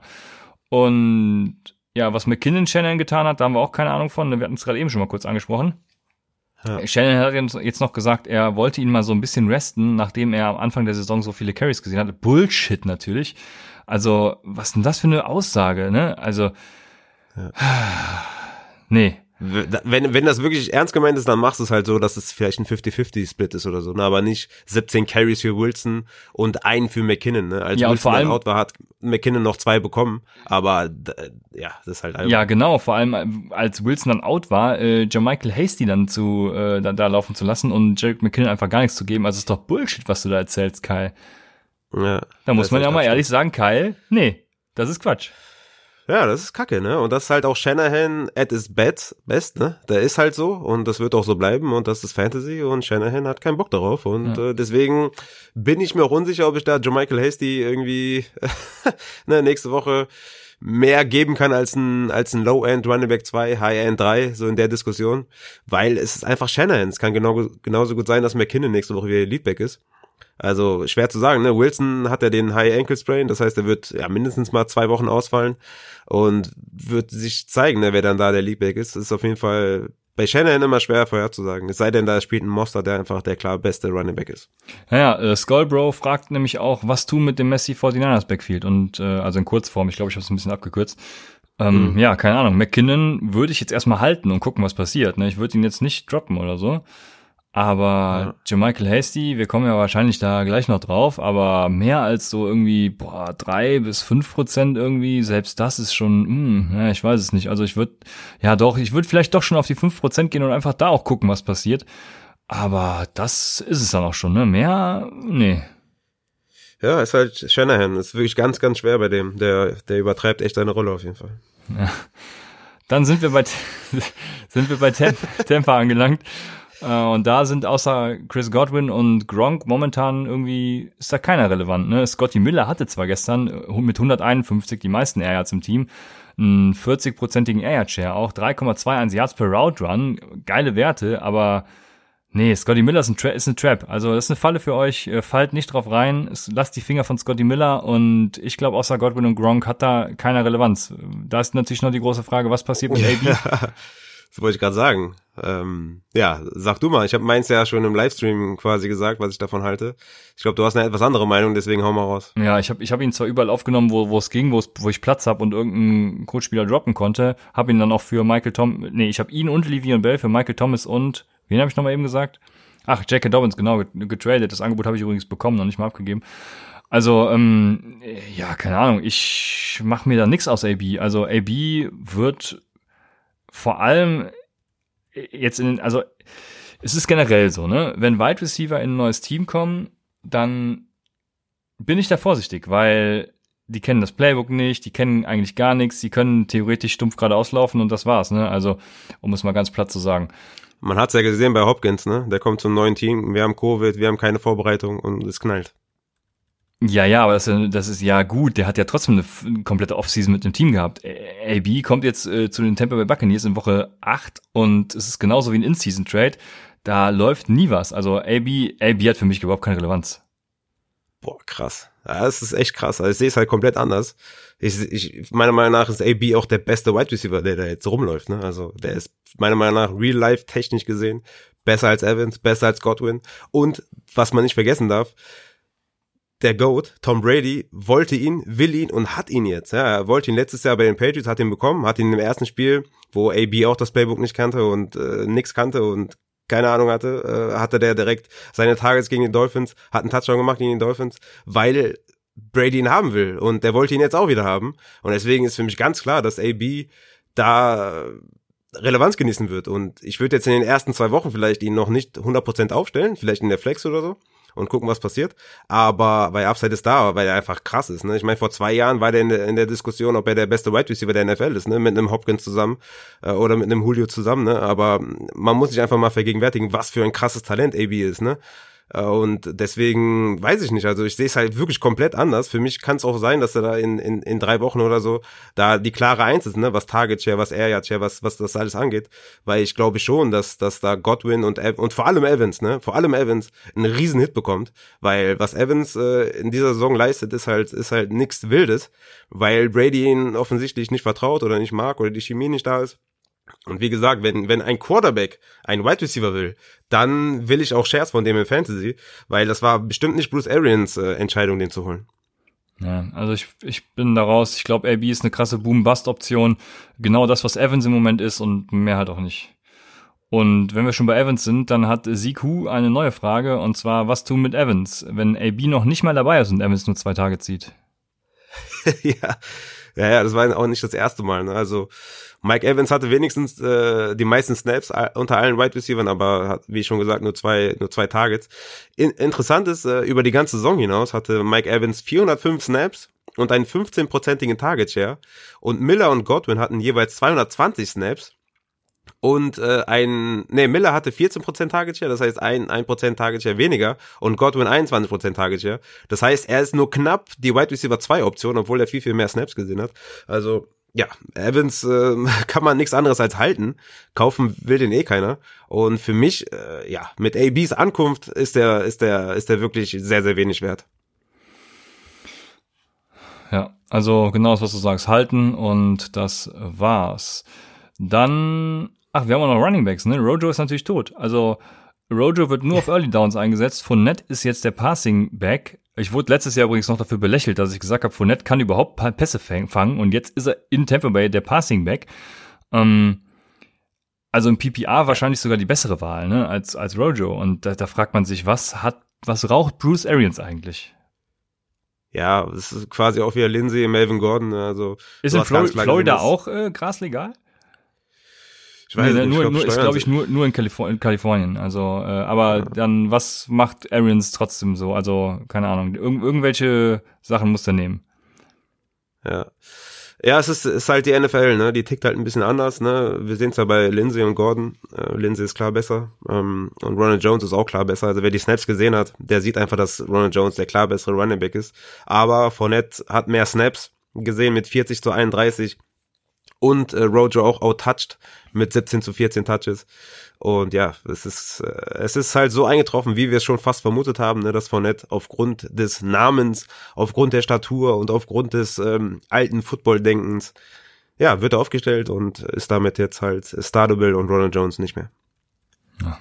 Und ja, was McKinnon Shannon getan hat, da haben wir auch keine Ahnung von. Wir hatten es gerade eben schon mal kurz angesprochen. Ja. Shannon hat jetzt noch gesagt, er wollte ihn mal so ein bisschen resten, nachdem er am Anfang der Saison so viele Carries gesehen hatte. Bullshit natürlich. Also, was denn das für eine Aussage, ne? Also, ja. nee. Wenn, wenn das wirklich ernst gemeint ist, dann machst du es halt so, dass es vielleicht ein 50-50-Split ist oder so, ne? aber nicht 17 Carries für Wilson und einen für McKinnon. Ne? Als ja, Wilson vor allem, out war, hat McKinnon noch zwei bekommen, aber ja, das ist halt einfach. Ja, genau, vor allem als Wilson dann out war, äh, Jermichael Hasty dann zu äh, da, da laufen zu lassen und Jarek McKinnon einfach gar nichts zu geben. Also ist doch Bullshit, was du da erzählst, Kyle. Ja, da muss man ja mal ehrlich sagen, Kyle, nee, das ist Quatsch. Ja, das ist kacke, ne? Und das ist halt auch Shanahan at his best, best, ne? Der ist halt so und das wird auch so bleiben und das ist Fantasy und Shanahan hat keinen Bock darauf und ja. äh, deswegen bin ich mir auch unsicher, ob ich da Joe Michael Hasty irgendwie [LAUGHS] ne, nächste Woche mehr geben kann als ein, als ein Low-End Running Back 2, High-End 3, so in der Diskussion, weil es ist einfach Shanahan. Es kann genau, genauso gut sein, dass McKinnon nächste Woche wieder Leadback ist. Also schwer zu sagen, ne? Wilson hat ja den High Ankle Sprain, das heißt, er wird ja mindestens mal zwei Wochen ausfallen und wird sich zeigen, ne, wer dann da der Leadback ist. Das ist auf jeden Fall bei Shannon immer schwer vorherzusagen. Es sei denn, da spielt ein Monster, der einfach der klar beste Running Back ist. Naja, äh, Skullbro fragt nämlich auch, was tun mit dem Messi 49ers Backfield und äh, also in Kurzform, ich glaube, ich habe es ein bisschen abgekürzt. Ähm, mhm. Ja, keine Ahnung. McKinnon würde ich jetzt erstmal halten und gucken, was passiert. Ne? Ich würde ihn jetzt nicht droppen oder so. Aber ja. Jermichael Hasty, wir kommen ja wahrscheinlich da gleich noch drauf, aber mehr als so irgendwie, boah, drei bis fünf Prozent irgendwie, selbst das ist schon, hm, ja, ich weiß es nicht. Also ich würde, ja doch, ich würde vielleicht doch schon auf die fünf Prozent gehen und einfach da auch gucken, was passiert. Aber das ist es dann auch schon, ne? Mehr, nee. Ja, ist halt Shanahan. Ist wirklich ganz, ganz schwer bei dem. Der, der übertreibt echt seine Rolle auf jeden Fall. Ja. Dann sind wir bei, [LAUGHS] sind wir bei [LAUGHS] Tampa angelangt. Äh, und da sind außer Chris Godwin und Gronk momentan irgendwie, ist da keiner relevant. Ne? Scotty Miller hatte zwar gestern äh, mit 151 die meisten Air Yards im Team, einen 40-prozentigen Air Yard Share, auch 3,21 Yards per Route Run, geile Werte, aber nee, Scotty Miller ist ein, Tra ist ein Trap. Also das ist eine Falle für euch, äh, fallt nicht drauf rein, lasst die Finger von Scotty Miller und ich glaube, außer Godwin und Gronk hat da keiner Relevanz. Da ist natürlich noch die große Frage, was passiert mit AB? [LAUGHS] Das wollte ich gerade sagen. Ähm, ja, sag du mal. Ich habe meins ja schon im Livestream quasi gesagt, was ich davon halte. Ich glaube, du hast eine etwas andere Meinung, deswegen hau mal raus. Ja, ich habe ich hab ihn zwar überall aufgenommen, wo wo es ging, wo ich Platz habe und irgendeinen Coachspieler droppen konnte. Habe ihn dann auch für Michael Tom, nee, ich habe ihn und Livion Bell für Michael Thomas und wen habe ich nochmal eben gesagt? Ach, Jackie Dobbins, genau, getradet. Das Angebot habe ich übrigens bekommen, noch nicht mal abgegeben. Also, ähm, ja, keine Ahnung, ich mache mir da nix aus AB. Also AB wird vor allem jetzt in, also es ist generell so, ne? Wenn Wide Receiver in ein neues Team kommen, dann bin ich da vorsichtig, weil die kennen das Playbook nicht, die kennen eigentlich gar nichts, die können theoretisch stumpf geradeaus laufen und das war's, ne? Also, um es mal ganz platt zu sagen. Man hat's ja gesehen bei Hopkins, ne? Der kommt zum neuen Team, wir haben Covid, wir haben keine Vorbereitung und es knallt. Ja, ja, aber das, das ist ja gut. Der hat ja trotzdem eine komplette Offseason mit dem Team gehabt. AB kommt jetzt äh, zu den Tampa Bay Buccaneers in Woche 8 und es ist genauso wie ein In-Season-Trade. Da läuft nie was. Also AB, AB hat für mich überhaupt keine Relevanz. Boah, krass. Das ist echt krass. Also ich sehe es halt komplett anders. Ich, ich, meiner Meinung nach ist AB auch der beste Wide Receiver, der da jetzt rumläuft. Ne? Also der ist meiner Meinung nach real life technisch gesehen besser als Evans, besser als Godwin. Und was man nicht vergessen darf, der GOAT, Tom Brady, wollte ihn, will ihn und hat ihn jetzt. Ja, er wollte ihn letztes Jahr bei den Patriots, hat ihn bekommen, hat ihn im ersten Spiel, wo AB auch das Playbook nicht kannte und äh, nix kannte und keine Ahnung hatte, äh, hatte der direkt seine Targets gegen die Dolphins, hat einen Touchdown gemacht gegen die Dolphins, weil Brady ihn haben will und der wollte ihn jetzt auch wieder haben. Und deswegen ist für mich ganz klar, dass AB da Relevanz genießen wird. Und ich würde jetzt in den ersten zwei Wochen vielleicht ihn noch nicht 100% aufstellen, vielleicht in der Flex oder so und gucken, was passiert. Aber weil Upside ist da, weil er einfach krass ist. Ne? Ich meine, vor zwei Jahren war der in, der in der Diskussion, ob er der beste Wide Receiver der NFL ist, ne? mit einem Hopkins zusammen äh, oder mit einem Julio zusammen. Ne? Aber man muss sich einfach mal vergegenwärtigen, was für ein krasses Talent AB ist. Ne? Äh, und deswegen weiß ich nicht. Also ich sehe es halt wirklich komplett anders. Für mich kann es auch sein, dass er da in, in, in drei Wochen oder so da die klare Eins ist, ne? was Target Share, was Air Share, was, was das alles angeht. Weil ich glaube schon, dass, dass da Godwin und, und vor allem Evans, ne? vor allem Evans einen riesen Hit bekommt. Weil was Evans äh, in dieser Saison leistet, ist halt, ist halt nichts Wildes. Weil Brady ihn offensichtlich nicht vertraut oder nicht mag oder die Chemie nicht da ist. Und wie gesagt, wenn, wenn ein Quarterback ein Wide Receiver will, dann will ich auch Shares von dem in Fantasy, weil das war bestimmt nicht Bruce Arians äh, Entscheidung, den zu holen. Ja, also ich, ich bin da raus. Ich glaube, AB ist eine krasse Boom-Bust-Option. Genau das, was Evans im Moment ist und mehr halt auch nicht. Und wenn wir schon bei Evans sind, dann hat Siku eine neue Frage und zwar, was tun mit Evans, wenn AB noch nicht mal dabei ist und Evans nur zwei Tage zieht? [LAUGHS] ja, Ja, ja, das war auch nicht das erste Mal. Ne? Also Mike Evans hatte wenigstens äh, die meisten Snaps unter allen Wide Receivers, aber hat, wie schon gesagt, nur zwei, nur zwei Targets. In, interessant ist, äh, über die ganze Saison hinaus hatte Mike Evans 405 Snaps und einen 15-prozentigen Target Share und Miller und Godwin hatten jeweils 220 Snaps und äh, ein, nee, Miller hatte 14% Target Share, das heißt ein, ein Prozent Target Share weniger und Godwin 21% Target Share. Das heißt, er ist nur knapp die Wide Receiver 2 Option, obwohl er viel, viel mehr Snaps gesehen hat. Also, ja, Evans äh, [LAUGHS] kann man nichts anderes als halten. Kaufen will den eh keiner. Und für mich, äh, ja, mit ABs Ankunft ist der, ist der, ist der wirklich sehr, sehr wenig wert. Ja, also genau das, was du sagst, halten und das war's. Dann Ach, wir haben auch noch Running Backs, ne? Rojo ist natürlich tot. Also Rojo wird nur auf Early Downs eingesetzt. Fournette ist jetzt der Passing Back. Ich wurde letztes Jahr übrigens noch dafür belächelt, dass ich gesagt habe, Fournette kann überhaupt Pässe fangen und jetzt ist er in Tampa Bay der Passing Back. Ähm, also im PPR wahrscheinlich sogar die bessere Wahl, ne, als, als Rojo. Und da, da fragt man sich, was hat, was raucht Bruce Arians eigentlich? Ja, es ist quasi auch wieder Lindsay, Melvin Gordon, also. Ist in Flor Florida auch äh, Gras legal? Ich weiß nee, nicht, nur, ich nur, ist glaube ich nur nur in, Kalifor in Kalifornien. Also, äh, aber ja. dann was macht Arians trotzdem so? Also keine Ahnung. Ir irgendwelche Sachen muss er nehmen. Ja. Ja, es ist, ist halt die NFL, ne? Die tickt halt ein bisschen anders, ne? Wir sehen es ja bei Lindsay und Gordon. Äh, Lindsay ist klar besser. Ähm, und Ronald Jones ist auch klar besser. Also wer die Snaps gesehen hat, der sieht einfach, dass Ronald Jones der klar bessere Running Back ist. Aber Fournette hat mehr Snaps gesehen mit 40 zu 31 und äh, Rojo auch outtouched mit 17 zu 14 Touches. Und ja, es ist, äh, es ist halt so eingetroffen, wie wir es schon fast vermutet haben, ne, dass Fournette aufgrund des Namens, aufgrund der Statur und aufgrund des ähm, alten Football-Denkens, ja, wird er aufgestellt und ist damit jetzt halt startable und Ronald Jones nicht mehr. Ja.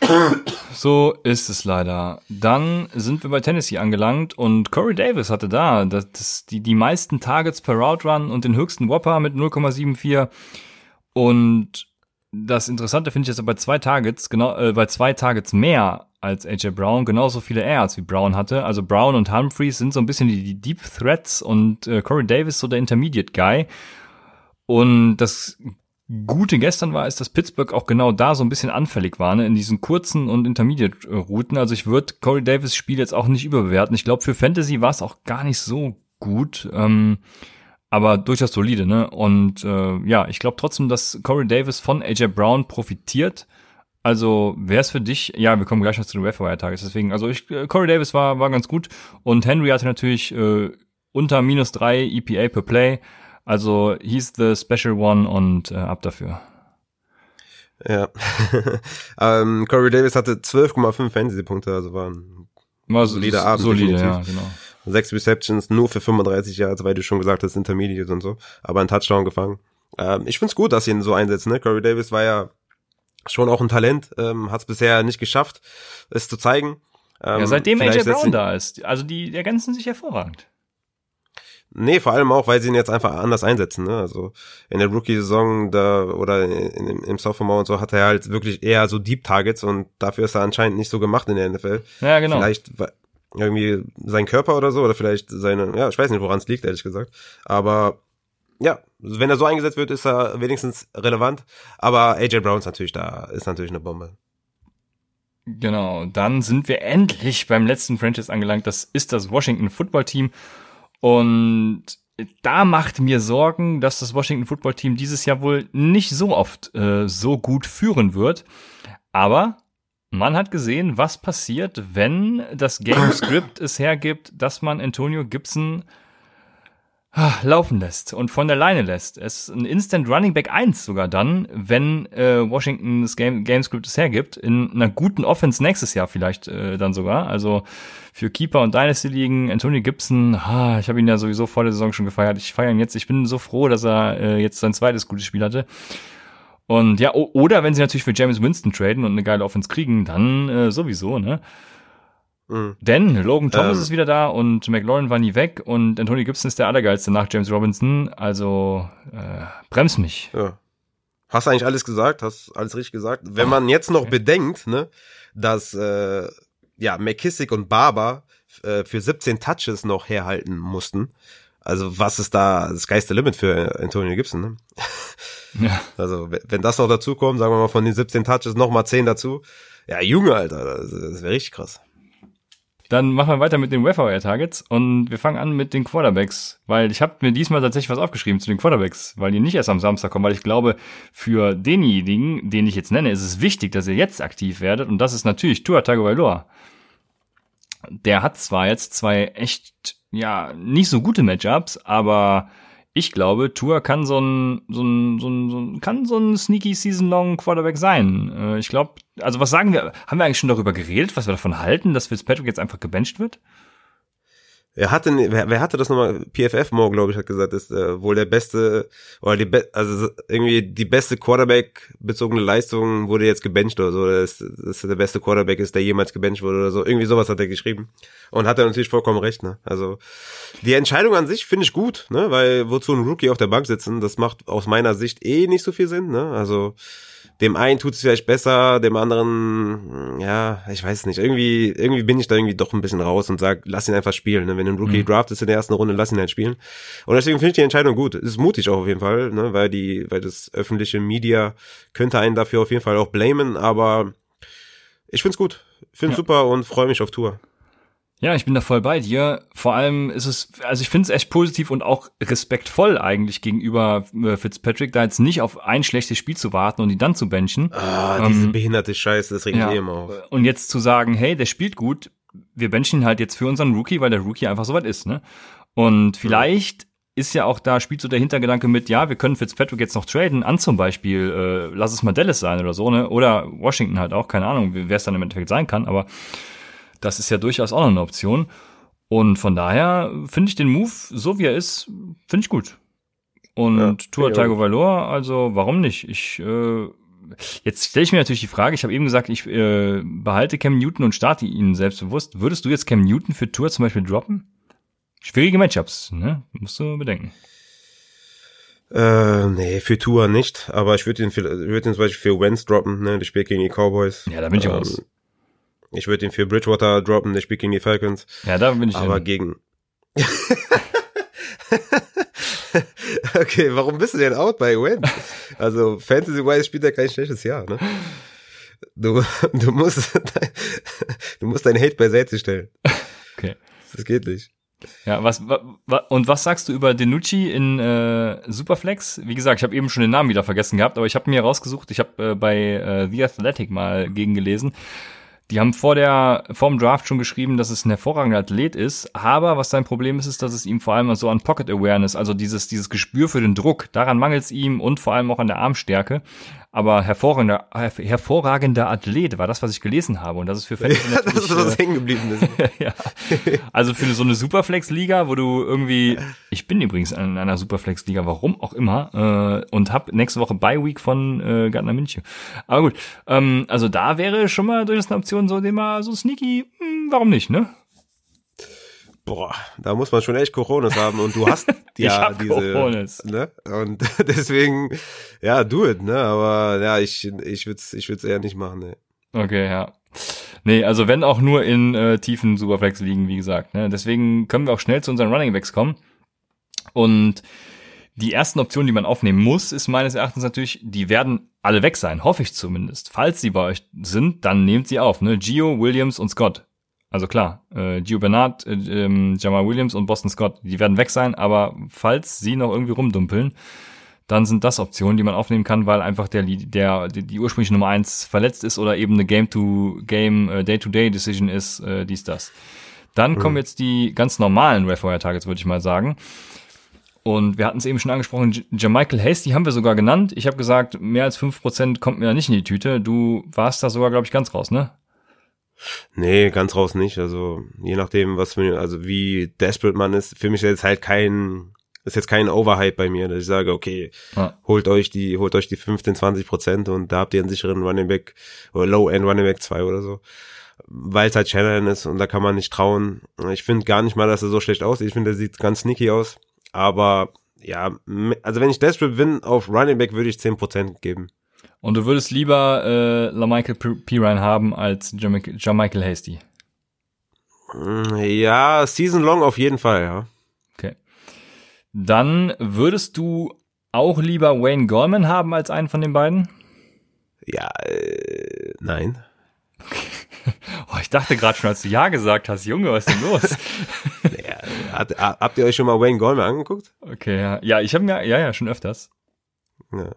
[COUGHS] So ist es leider. Dann sind wir bei Tennessee angelangt und Corey Davis hatte da das, das, die, die meisten Targets per Route Run und den höchsten Whopper mit 0,74. Und das Interessante finde ich jetzt bei zwei Targets, genau, äh, bei zwei Targets mehr als AJ Brown, genauso viele Airs wie Brown hatte. Also Brown und Humphreys sind so ein bisschen die, die Deep Threats und äh, Corey Davis so der Intermediate Guy. Und das Gute gestern war, ist, dass Pittsburgh auch genau da so ein bisschen anfällig war, ne, in diesen kurzen und Intermediate-Routen. Also ich würde Corey Davis Spiel jetzt auch nicht überbewerten. Ich glaube, für Fantasy war es auch gar nicht so gut, ähm, aber durchaus solide, ne? Und äh, ja, ich glaube trotzdem, dass Corey Davis von AJ Brown profitiert. Also wäre es für dich, ja, wir kommen gleich noch zu den Referee-Tages, deswegen, also ich, äh, Corey Davis war, war ganz gut und Henry hatte natürlich äh, unter minus drei EPA per Play. Also he's the special one und äh, ab dafür. Ja. [LAUGHS] ähm, Corey Davis hatte 12,5 Fantasy-Punkte, also war ein war solider Abend. Solide, ja, genau. Sechs Receptions, nur für 35 Yards, weil du schon gesagt hast, Intermediate und so, aber ein Touchdown gefangen. Ähm, ich find's gut, dass sie ihn so einsetzen, ne? Corey Davis war ja schon auch ein Talent, ähm, hat es bisher nicht geschafft, es zu zeigen. Ähm, ja, seitdem AJ Brown da ist. Also die ergänzen sich hervorragend. Nee, vor allem auch, weil sie ihn jetzt einfach anders einsetzen. Ne? Also in der Rookie-Saison da oder in, in, im Sophomore und so hat er halt wirklich eher so Deep Targets und dafür ist er anscheinend nicht so gemacht in der NFL. Ja, genau. Vielleicht irgendwie sein Körper oder so oder vielleicht seine, ja, ich weiß nicht, woran es liegt, ehrlich gesagt. Aber ja, wenn er so eingesetzt wird, ist er wenigstens relevant. Aber AJ Brown ist natürlich da, ist natürlich eine Bombe. Genau, dann sind wir endlich beim letzten Franchise angelangt. Das ist das Washington Football Team. Und da macht mir Sorgen, dass das Washington Football Team dieses Jahr wohl nicht so oft äh, so gut führen wird. Aber man hat gesehen, was passiert, wenn das Game [COUGHS] Script es hergibt, dass man Antonio Gibson Ah, laufen lässt und von der Leine lässt. Es ist ein Instant Running Back 1 sogar dann, wenn äh, Washington das Game, Game Script es hergibt, in einer guten Offense nächstes Jahr vielleicht äh, dann sogar. Also für Keeper und Dynasty liegen, Anthony Gibson, ah, ich habe ihn ja sowieso vor der Saison schon gefeiert. Ich feiere ihn jetzt. Ich bin so froh, dass er äh, jetzt sein zweites gutes Spiel hatte. Und ja, oder wenn sie natürlich für James Winston traden und eine geile Offense kriegen, dann äh, sowieso, ne? Mhm. Denn Logan Thomas ähm. ist wieder da und McLaurin war nie weg und Anthony Gibson ist der Allergeilste nach James Robinson. Also äh, bremst mich. Ja. Hast eigentlich alles gesagt, hast alles richtig gesagt. Wenn man jetzt noch okay. bedenkt, ne, dass äh, ja McKissick und Barber äh, für 17 Touches noch herhalten mussten, also was ist da das geiste Limit für Antonio Gibson, ne? Ja. Also, wenn das noch dazu kommt, sagen wir mal von den 17 Touches noch mal 10 dazu. Ja, Junge, Alter, das, das wäre richtig krass. Dann machen wir weiter mit den Waiver Targets und wir fangen an mit den Quarterbacks, weil ich habe mir diesmal tatsächlich was aufgeschrieben zu den Quarterbacks, weil die nicht erst am Samstag kommen, weil ich glaube, für denjenigen, den ich jetzt nenne, ist es wichtig, dass ihr jetzt aktiv werdet und das ist natürlich Tua Tagovailoa. Der hat zwar jetzt zwei echt ja nicht so gute Matchups, aber ich glaube, Tour kann so ein, so ein, so ein, so ein kann so ein sneaky Season-Long Quarterback sein. Äh, ich glaube, also was sagen wir, haben wir eigentlich schon darüber geredet, was wir davon halten, dass Fitzpatrick jetzt einfach gebencht wird? Wer hatte, wer, wer hatte das nochmal? PFF Mo, glaube ich, hat gesagt, ist äh, wohl der beste, oder die, be also irgendwie die beste Quarterback-bezogene Leistung wurde jetzt gebencht oder so. Das, das der beste Quarterback ist, der jemals gebencht wurde oder so. Irgendwie sowas hat er geschrieben. Und hat er natürlich vollkommen recht, ne? Also, die Entscheidung an sich finde ich gut, ne? Weil wozu ein Rookie auf der Bank sitzen, das macht aus meiner Sicht eh nicht so viel Sinn, ne? Also, dem einen tut es vielleicht besser, dem anderen, ja, ich weiß nicht. Irgendwie, irgendwie bin ich da irgendwie doch ein bisschen raus und sag, lass ihn einfach spielen. Ne? Wenn du einen Rookie mhm. draftest in der ersten Runde, lass ihn halt spielen. Und deswegen finde ich die Entscheidung gut. Ist mutig auch auf jeden Fall, ne? weil die, weil das öffentliche Media könnte einen dafür auf jeden Fall auch blamen, aber ich find's gut. Find's ja. super und freue mich auf Tour. Ja, ich bin da voll bei dir. Vor allem ist es, also ich finde es echt positiv und auch respektvoll eigentlich gegenüber äh, Fitzpatrick, da jetzt nicht auf ein schlechtes Spiel zu warten und ihn dann zu benchen. Ah, ähm, diese behinderte Scheiße, das regt ja. mich immer auf. Und jetzt zu sagen, hey, der spielt gut, wir benchen ihn halt jetzt für unseren Rookie, weil der Rookie einfach so weit ist, ne? Und vielleicht ist ja auch da, spielt so der Hintergedanke mit, ja, wir können Fitzpatrick jetzt noch traden an zum Beispiel, äh, lass es mal Dallas sein oder so, ne? Oder Washington halt auch, keine Ahnung, wer es dann im Endeffekt sein kann, aber das ist ja durchaus auch noch eine Option. Und von daher finde ich den Move, so wie er ist, finde ich gut. Und ja, Tour Tiago Valor, also warum nicht? Ich äh, jetzt stelle ich mir natürlich die Frage, ich habe eben gesagt, ich äh, behalte Cam Newton und starte ihn selbstbewusst. Würdest du jetzt Cam Newton für Tour zum Beispiel droppen? Schwierige Matchups, ne? Musst du bedenken. Äh, nee, für Tour nicht, aber ich würde ihn, für, würd ihn zum Beispiel für Wentz droppen, ne? Die spielt gegen die Cowboys. Ja, da bin ich ähm, raus. Ich würde ihn für Bridgewater droppen, der spielt gegen die Falcons. Ja, da bin ich Aber hin. gegen. [LAUGHS] okay, warum bist du denn out bei Win? Also Fantasy-wise spielt er kein schlechtes Jahr, ne? Du, du musst, du musst dein Hate beiseite stellen. Okay. Das geht nicht. Ja, was, wa, und was sagst du über Denucci in äh, Superflex? Wie gesagt, ich habe eben schon den Namen wieder vergessen gehabt, aber ich habe mir rausgesucht, ich habe äh, bei äh, The Athletic mal gegengelesen. Die haben vor der, vor dem Draft schon geschrieben, dass es ein hervorragender Athlet ist, aber was sein Problem ist, ist, dass es ihm vor allem so an Pocket Awareness, also dieses, dieses Gespür für den Druck, daran mangelt es ihm und vor allem auch an der Armstärke aber hervorragender, hervorragender Athlet war das, was ich gelesen habe. Und das ist für [LAUGHS] Fans ja, das ist was äh, hängen geblieben ist. [LAUGHS] ja. Also für so eine Superflex-Liga, wo du irgendwie, ich bin übrigens in einer Superflex-Liga, warum auch immer, äh, und hab nächste Woche Bye Week von äh, Gardner München. Aber gut, ähm, also da wäre schon mal durchaus eine Option, so den mal so sneaky, hm, warum nicht, ne? Boah, da muss man schon echt Coronas haben und du hast [LAUGHS] ja diese, Coronas. ne? Und [LAUGHS] deswegen, ja, do it, ne? Aber ja, ich, ich würde es ich würd's eher nicht machen, ne? Okay, ja. Nee, also wenn auch nur in äh, tiefen Superflex liegen, wie gesagt. Ne? Deswegen können wir auch schnell zu unseren Running Backs kommen. Und die ersten Optionen, die man aufnehmen muss, ist meines Erachtens natürlich, die werden alle weg sein, hoffe ich zumindest. Falls sie bei euch sind, dann nehmt sie auf. Ne? Gio, Williams und Scott. Also klar, äh, Gio Bernard, äh, ähm, Jamal Williams und Boston Scott, die werden weg sein, aber falls sie noch irgendwie rumdumpeln, dann sind das Optionen, die man aufnehmen kann, weil einfach der, der die, die ursprüngliche Nummer eins verletzt ist oder eben eine Game-to-Game, äh, Day-to-Day-Decision ist, äh, dies, das. Dann mhm. kommen jetzt die ganz normalen Wayfire-Targets, würde ich mal sagen. Und wir hatten es eben schon angesprochen, Jermichael Hasty haben wir sogar genannt. Ich habe gesagt, mehr als fünf Prozent kommt mir da nicht in die Tüte. Du warst da sogar, glaube ich, ganz raus, ne? Nee, ganz raus nicht. Also je nachdem, was für, also wie desperate man ist. Für mich ist jetzt halt kein, ist jetzt kein Overhype bei mir, dass ich sage, okay, ja. holt euch die, holt euch die 15, 20 Prozent und da habt ihr einen sicheren Running Back oder Low-End Running Back 2 oder so. Weil es halt Shannon ist und da kann man nicht trauen. Ich finde gar nicht mal, dass er so schlecht aussieht. Ich finde, er sieht ganz sneaky aus. Aber ja, also wenn ich desperate bin auf Running Back, würde ich 10 Prozent geben. Und du würdest lieber äh, LaMichael Pirine haben als Jermichael Hasty? Ja, Season Long auf jeden Fall, ja. Okay. Dann würdest du auch lieber Wayne Gorman haben als einen von den beiden? Ja, äh, nein. [LAUGHS] Oh, ich dachte gerade schon, als du Ja gesagt hast, Junge, was ist denn los? [LAUGHS] ja, hat, habt ihr euch schon mal Wayne Gorman angeguckt? Okay, ja. Ja, ich habe mir, ja, ja, schon öfters. Ja.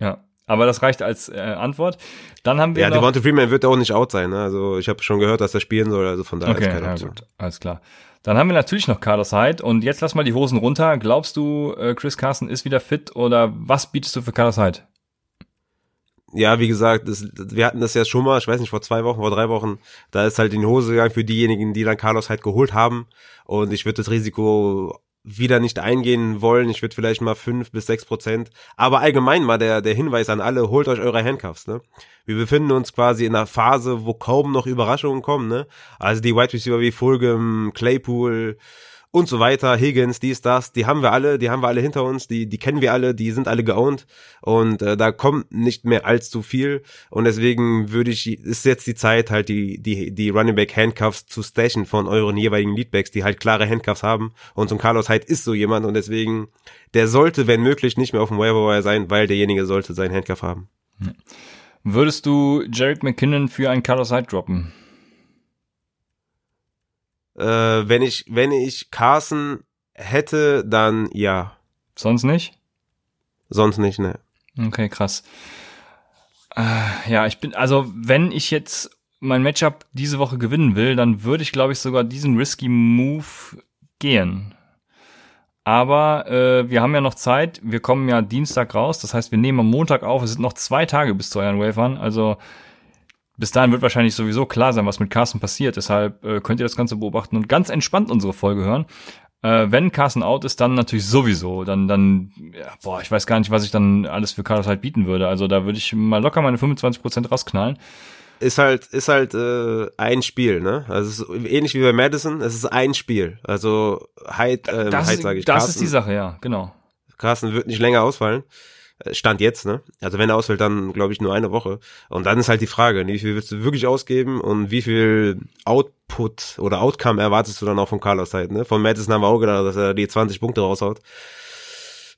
Ja. Aber das reicht als äh, Antwort. Dann haben wir. Ja, Devonta Freeman wird auch nicht out sein. Ne? Also ich habe schon gehört, dass er spielen soll. Also von daher okay, ist keine Option. Ja, gut, alles klar. Dann haben wir natürlich noch Carlos Hyde und jetzt lass mal die Hosen runter. Glaubst du, äh, Chris Carson ist wieder fit oder was bietest du für Carlos Hyde? ja, wie gesagt, das, wir hatten das ja schon mal, ich weiß nicht, vor zwei Wochen, vor drei Wochen, da ist halt in die Hose gegangen für diejenigen, die dann Carlos halt geholt haben. Und ich würde das Risiko wieder nicht eingehen wollen. Ich würde vielleicht mal fünf bis sechs Prozent. Aber allgemein mal der, der Hinweis an alle, holt euch eure Handcuffs, ne? Wir befinden uns quasi in einer Phase, wo kaum noch Überraschungen kommen, ne? Also die Wide Receiver wie Fulgham, Claypool, und so weiter, Higgins, dies, das, die haben wir alle, die haben wir alle hinter uns, die, die kennen wir alle, die sind alle geowned. Und äh, da kommt nicht mehr allzu viel. Und deswegen würde ich, ist jetzt die Zeit halt die, die, die Running Back Handcuffs zu stashen von euren jeweiligen Leadbacks, die halt klare Handcuffs haben. Und so ein Carlos Hyde ist so jemand. Und deswegen, der sollte, wenn möglich, nicht mehr auf dem Waiver sein, weil derjenige sollte seinen Handcuff haben. Würdest du Jarek McKinnon für einen Carlos Hyde droppen? Äh, wenn ich, wenn ich Carson hätte, dann ja. Sonst nicht? Sonst nicht, ne. Okay, krass. Äh, ja, ich bin, also wenn ich jetzt mein Matchup diese Woche gewinnen will, dann würde ich, glaube ich, sogar diesen risky Move gehen. Aber äh, wir haben ja noch Zeit. Wir kommen ja Dienstag raus. Das heißt, wir nehmen am Montag auf. Es sind noch zwei Tage bis zu euren Wafern. Also bis dahin wird wahrscheinlich sowieso klar sein, was mit Carsten passiert. Deshalb äh, könnt ihr das Ganze beobachten und ganz entspannt unsere Folge hören. Äh, wenn Carsten out ist, dann natürlich sowieso. Dann, dann, ja, boah, ich weiß gar nicht, was ich dann alles für Carlos halt bieten würde. Also da würde ich mal locker meine 25% rausknallen. Ist halt, ist halt äh, ein Spiel, ne? Also es ist ähnlich wie bei Madison, es ist ein Spiel. Also Hyde, äh, Hyde sage ich. Das Carsten, ist die Sache, ja, genau. Carsten wird nicht länger ausfallen. Äh, Stand jetzt, ne? Also wenn er ausfällt, dann glaube ich nur eine Woche. Und dann ist halt die Frage, wie viel willst du wirklich ausgeben und wie viel Output oder Outcome erwartest du dann auch von Carlos halt, ne? Von Madison haben wir auch gedacht, dass er die 20 Punkte raushaut.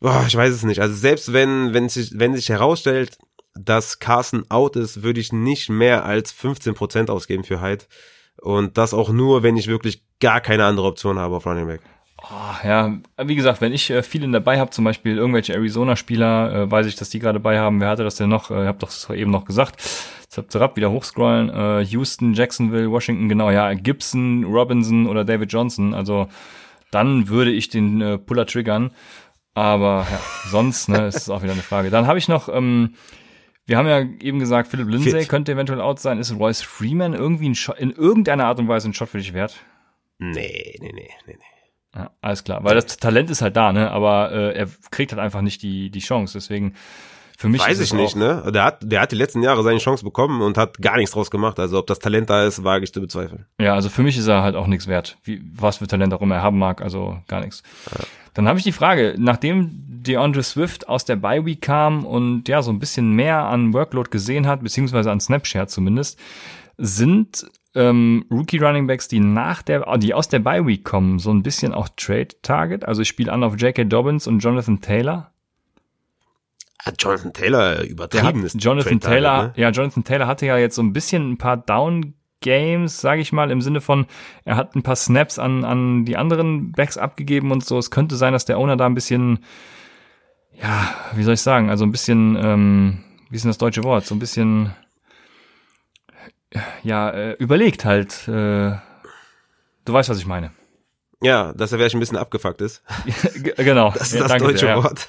Boah, ich weiß es nicht. Also selbst wenn, wenn sich, wenn sich herausstellt, dass Carson out ist, würde ich nicht mehr als 15% ausgeben für Hyde. Und das auch nur, wenn ich wirklich gar keine andere Option habe auf Running Back. Oh, ja, wie gesagt, wenn ich äh, viele dabei habe, zum Beispiel irgendwelche Arizona-Spieler, äh, weiß ich, dass die gerade dabei haben. Wer hatte das denn noch? Äh, ich habe doch eben noch gesagt. Zap, zap, wieder hochscrollen. Äh, Houston, Jacksonville, Washington, genau, ja, Gibson, Robinson oder David Johnson. Also dann würde ich den äh, Puller triggern. Aber ja, sonst ne, ist es auch wieder eine Frage. Dann habe ich noch, ähm, wir haben ja eben gesagt, Philip Lindsay Fit. könnte eventuell out sein. Ist Royce Freeman irgendwie ein Shot, in irgendeiner Art und Weise ein Shot für dich wert? Nee, nee, nee, nee, nee. Ja, alles klar. Weil das Talent ist halt da, ne? Aber äh, er kriegt halt einfach nicht die, die Chance. Deswegen für mich. Weiß ich nicht, ne? Der hat, der hat die letzten Jahre seine Chance bekommen und hat gar nichts draus gemacht. Also ob das Talent da ist, wage ich zu bezweifeln. Ja, also für mich ist er halt auch nichts wert. Wie, was für Talent auch immer er haben mag, also gar nichts. Ja. Dann habe ich die Frage, nachdem DeAndre Swift aus der Bye Week kam und ja, so ein bisschen mehr an Workload gesehen hat, beziehungsweise an Snapshare zumindest, sind ähm, Rookie Running Backs, die nach der, die aus der Bye Week kommen, so ein bisschen auch Trade Target. Also ich spiele an auf J.K. Dobbins und Jonathan Taylor. Hat Jonathan Taylor übertrieben ist. Jonathan Taylor, ne? ja, Jonathan Taylor hatte ja jetzt so ein bisschen ein paar Down Games, sage ich mal, im Sinne von, er hat ein paar Snaps an, an die anderen Backs abgegeben und so. Es könnte sein, dass der Owner da ein bisschen, ja, wie soll ich sagen, also ein bisschen, ähm, wie ist denn das deutsche Wort? So ein bisschen ja, äh, überlegt halt. Äh, du weißt, was ich meine. Ja, dass er vielleicht ein bisschen abgefuckt ist. [LAUGHS] genau. Das ist ja, das deutsche sehr, Wort.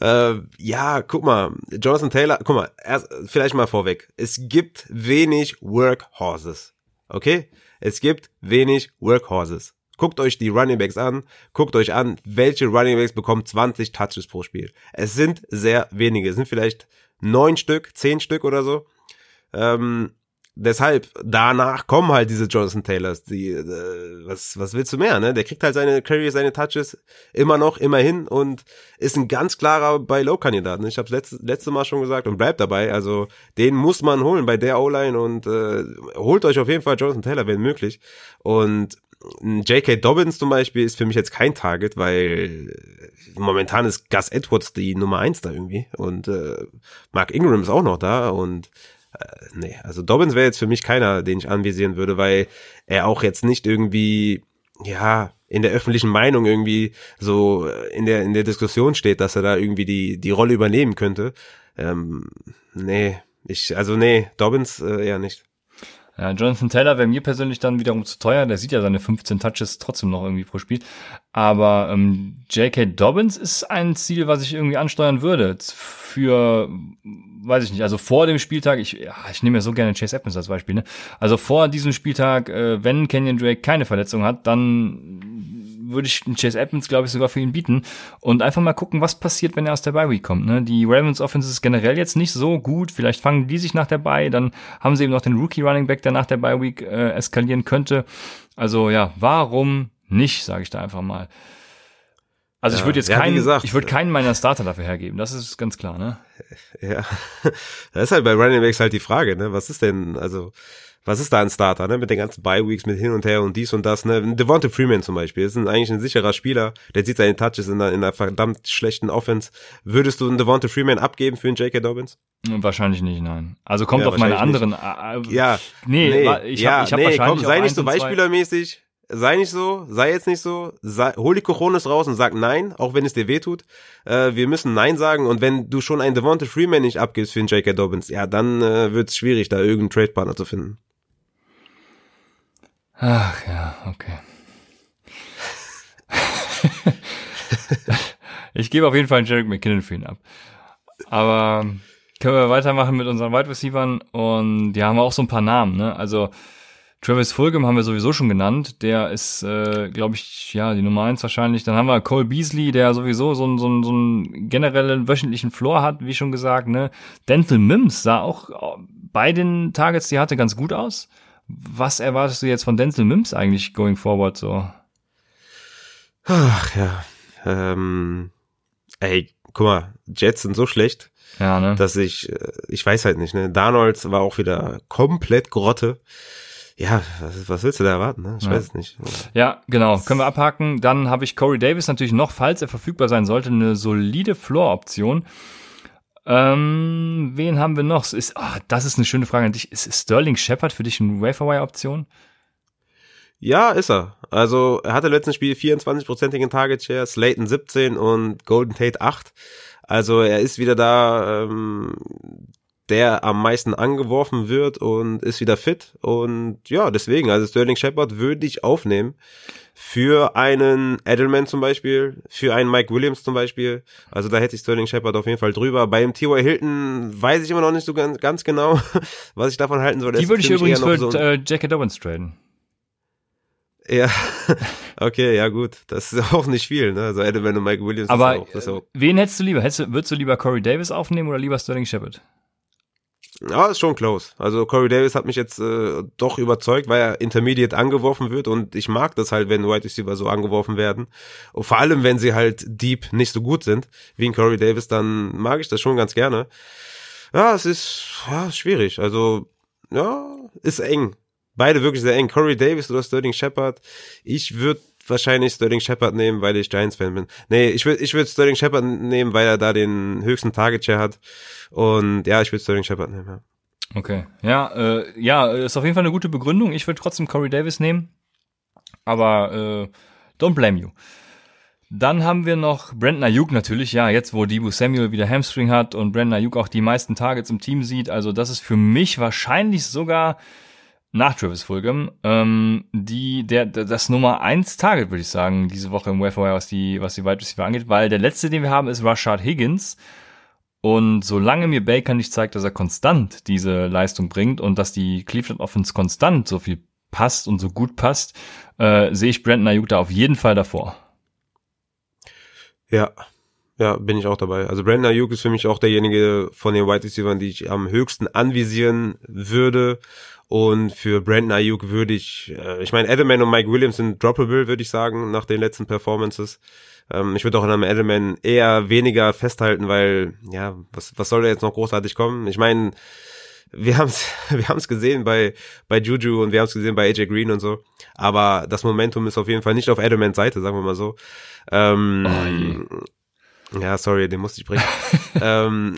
Ja. [LAUGHS] äh, ja, guck mal, Jonathan Taylor, guck mal, erst, vielleicht mal vorweg. Es gibt wenig Workhorses. Okay? Es gibt wenig Workhorses. Guckt euch die Running Backs an, guckt euch an, welche Running Backs bekommen 20 Touches pro Spiel. Es sind sehr wenige, es sind vielleicht neun Stück, zehn Stück oder so. Ähm, deshalb, danach kommen halt diese Jonathan Taylors. Die, äh, was, was willst du mehr, ne? Der kriegt halt seine Carries, seine Touches immer noch, immerhin und ist ein ganz klarer Buy-Low-Kandidat. Ne? Ich habe letzte, letzte Mal schon gesagt und bleibt dabei. Also den muss man holen bei der O-Line und äh, holt euch auf jeden Fall Jonathan Taylor, wenn möglich. Und J.K. Dobbins zum Beispiel ist für mich jetzt kein Target, weil momentan ist Gus Edwards die Nummer eins da irgendwie und äh, Mark Ingram ist auch noch da und äh, nee, also Dobbins wäre jetzt für mich keiner, den ich anvisieren würde, weil er auch jetzt nicht irgendwie, ja, in der öffentlichen Meinung irgendwie so in der, in der Diskussion steht, dass er da irgendwie die, die Rolle übernehmen könnte. Ähm, nee, ich, also nee, Dobbins äh, eher nicht. Ja, Jonathan Taylor wäre mir persönlich dann wiederum zu teuer. Der sieht ja seine 15 Touches trotzdem noch irgendwie pro Spiel. Aber ähm, J.K. Dobbins ist ein Ziel, was ich irgendwie ansteuern würde. Für, weiß ich nicht, also vor dem Spieltag, ich, ja, ich nehme ja so gerne Chase Edmonds als Beispiel, ne? Also vor diesem Spieltag, äh, wenn Kenyon Drake keine Verletzung hat, dann würde ich Chase Edmonds, glaube ich, sogar für ihn bieten. Und einfach mal gucken, was passiert, wenn er aus der Bye Week kommt. Ne? Die Ravens Offense ist generell jetzt nicht so gut. Vielleicht fangen die sich nach der Bye, dann haben sie eben noch den Rookie Running Back, der nach der Bye Week äh, eskalieren könnte. Also ja, warum nicht, sage ich da einfach mal. Also ja, ich würde jetzt keinen, gesagt, ich würde keinen meiner Starter dafür hergeben. Das ist ganz klar, ne? [LAUGHS] Ja, das ist halt bei Running Backs halt die Frage, ne? Was ist denn, also was ist da ein Starter, ne? Mit den ganzen Bye-Weeks, mit hin und her und dies und das, ne? Devonta Freeman zum Beispiel ist ein, eigentlich ein sicherer Spieler, der zieht seine Touches in einer, in einer verdammt schlechten Offense. Würdest du einen Devonta Freeman abgeben für einen J.K. Dobbins? Wahrscheinlich nicht, nein. Also kommt ja, auf meine anderen. Äh, äh, ja, nee, nee ich hab, ja, ich hab nee, wahrscheinlich komm, sei nicht so beispielermäßig sei nicht so, sei jetzt nicht so, sei, hol die Cojones raus und sag nein, auch wenn es dir wehtut. Äh, wir müssen nein sagen und wenn du schon einen Devonta Freeman nicht abgibst für einen J.K. Dobbins, ja, dann äh, wird es schwierig, da irgendeinen Trade-Partner zu finden. Ach ja, okay. ich gebe auf jeden Fall einen Jarek McKinnon für ihn ab. Aber können wir weitermachen mit unseren Wide Receivers und die haben auch so ein paar Namen, ne? Also Travis Fulgham haben wir sowieso schon genannt. Der ist, äh, glaube ich, ja, die Nummer eins wahrscheinlich. Dann haben wir Cole Beasley, der sowieso so, einen so, einen so einen generellen wöchentlichen Floor hat, wie schon gesagt. Ne? Dental Mims sah auch bei den Targets, die hatte, ganz gut aus. Was erwartest du jetzt von Denzel Mims eigentlich going forward so? Ach ja. Ähm, ey, guck mal, Jets sind so schlecht, ja, ne? dass ich, äh, ich weiß halt nicht, ne? Darnold war auch wieder komplett Grotte. Ja, was, was willst du da erwarten? Ne? Ich ja. weiß es nicht. Ja, genau. Können wir abhaken. Dann habe ich Corey Davis natürlich noch, falls er verfügbar sein sollte, eine solide Floor-Option. Ähm, wen haben wir noch? Ist, oh, das ist eine schöne Frage an dich. Ist Sterling Shepard für dich eine Waferwire-Option? Ja, ist er. Also er hatte im letzten Spiel 24-prozentigen Target Share, Slayton 17 und Golden Tate 8. Also er ist wieder da, ähm, der am meisten angeworfen wird und ist wieder fit. Und ja, deswegen, also Sterling Shepard würde ich aufnehmen für einen Edelman zum Beispiel, für einen Mike Williams zum Beispiel. Also da hätte ich Sterling Shepard auf jeden Fall drüber. Beim T.Y. Hilton weiß ich immer noch nicht so ganz, ganz genau, [LAUGHS] was ich davon halten soll. Die würde ich übrigens für so äh, Jackie Dobbins traden. Ja, [LAUGHS] okay, ja gut. Das ist [LAUGHS] auch nicht viel, ne? Also Edelman und Mike Williams. Aber auch, das auch. wen hättest du lieber? Hättest würdest du lieber Corey Davis aufnehmen oder lieber Sterling Shepard? Ja, ist schon close. Also Corey Davis hat mich jetzt äh, doch überzeugt, weil er Intermediate angeworfen wird und ich mag das halt, wenn Wide Receiver so angeworfen werden. Und vor allem, wenn sie halt deep nicht so gut sind, wie ein Corey Davis, dann mag ich das schon ganz gerne. Ja, es ist ja, schwierig. Also, ja, ist eng. Beide wirklich sehr eng. Corey Davis oder Sterling Shepard. Ich würde wahrscheinlich Sterling Shepard nehmen, weil ich Giants-Fan bin. Nee, ich würde ich würd Sterling Shepard nehmen, weil er da den höchsten Target-Share hat. Und ja, ich würde Sterling Shepard nehmen, ja. Okay. Ja, äh, ja, ist auf jeden Fall eine gute Begründung. Ich würde trotzdem Corey Davis nehmen. Aber äh, don't blame you. Dann haben wir noch Brandon Ayuk natürlich, ja, jetzt wo Debo Samuel wieder Hamstring hat und Brandon Ayuk auch die meisten Targets im Team sieht. Also das ist für mich wahrscheinlich sogar nach Travis Fulgham, ähm, die, der, das Nummer eins Target, würde ich sagen, diese Woche im Wire, was die, was die Wide Receiver angeht, weil der letzte, den wir haben, ist Rashad Higgins. Und solange mir Baker nicht zeigt, dass er konstant diese Leistung bringt und dass die Cleveland Offense konstant so viel passt und so gut passt, äh, sehe ich Brandon Ayuk da auf jeden Fall davor. Ja, ja, bin ich auch dabei. Also Brandon Ayuk ist für mich auch derjenige von den Wide Receivers, die ich am höchsten anvisieren würde. Und für Brandon Ayuk würde ich, äh, ich meine, Edelman und Mike Williams sind droppable, würde ich sagen, nach den letzten Performances. Ähm, ich würde auch an einem Edelman eher weniger festhalten, weil, ja, was, was soll da jetzt noch großartig kommen? Ich meine, wir haben es [LAUGHS] wir haben's gesehen bei, bei Juju und wir haben es gesehen bei AJ Green und so. Aber das Momentum ist auf jeden Fall nicht auf Adamants Seite, sagen wir mal so. Ähm, oh, ja, sorry, den musste ich bringen. [LAUGHS] ähm,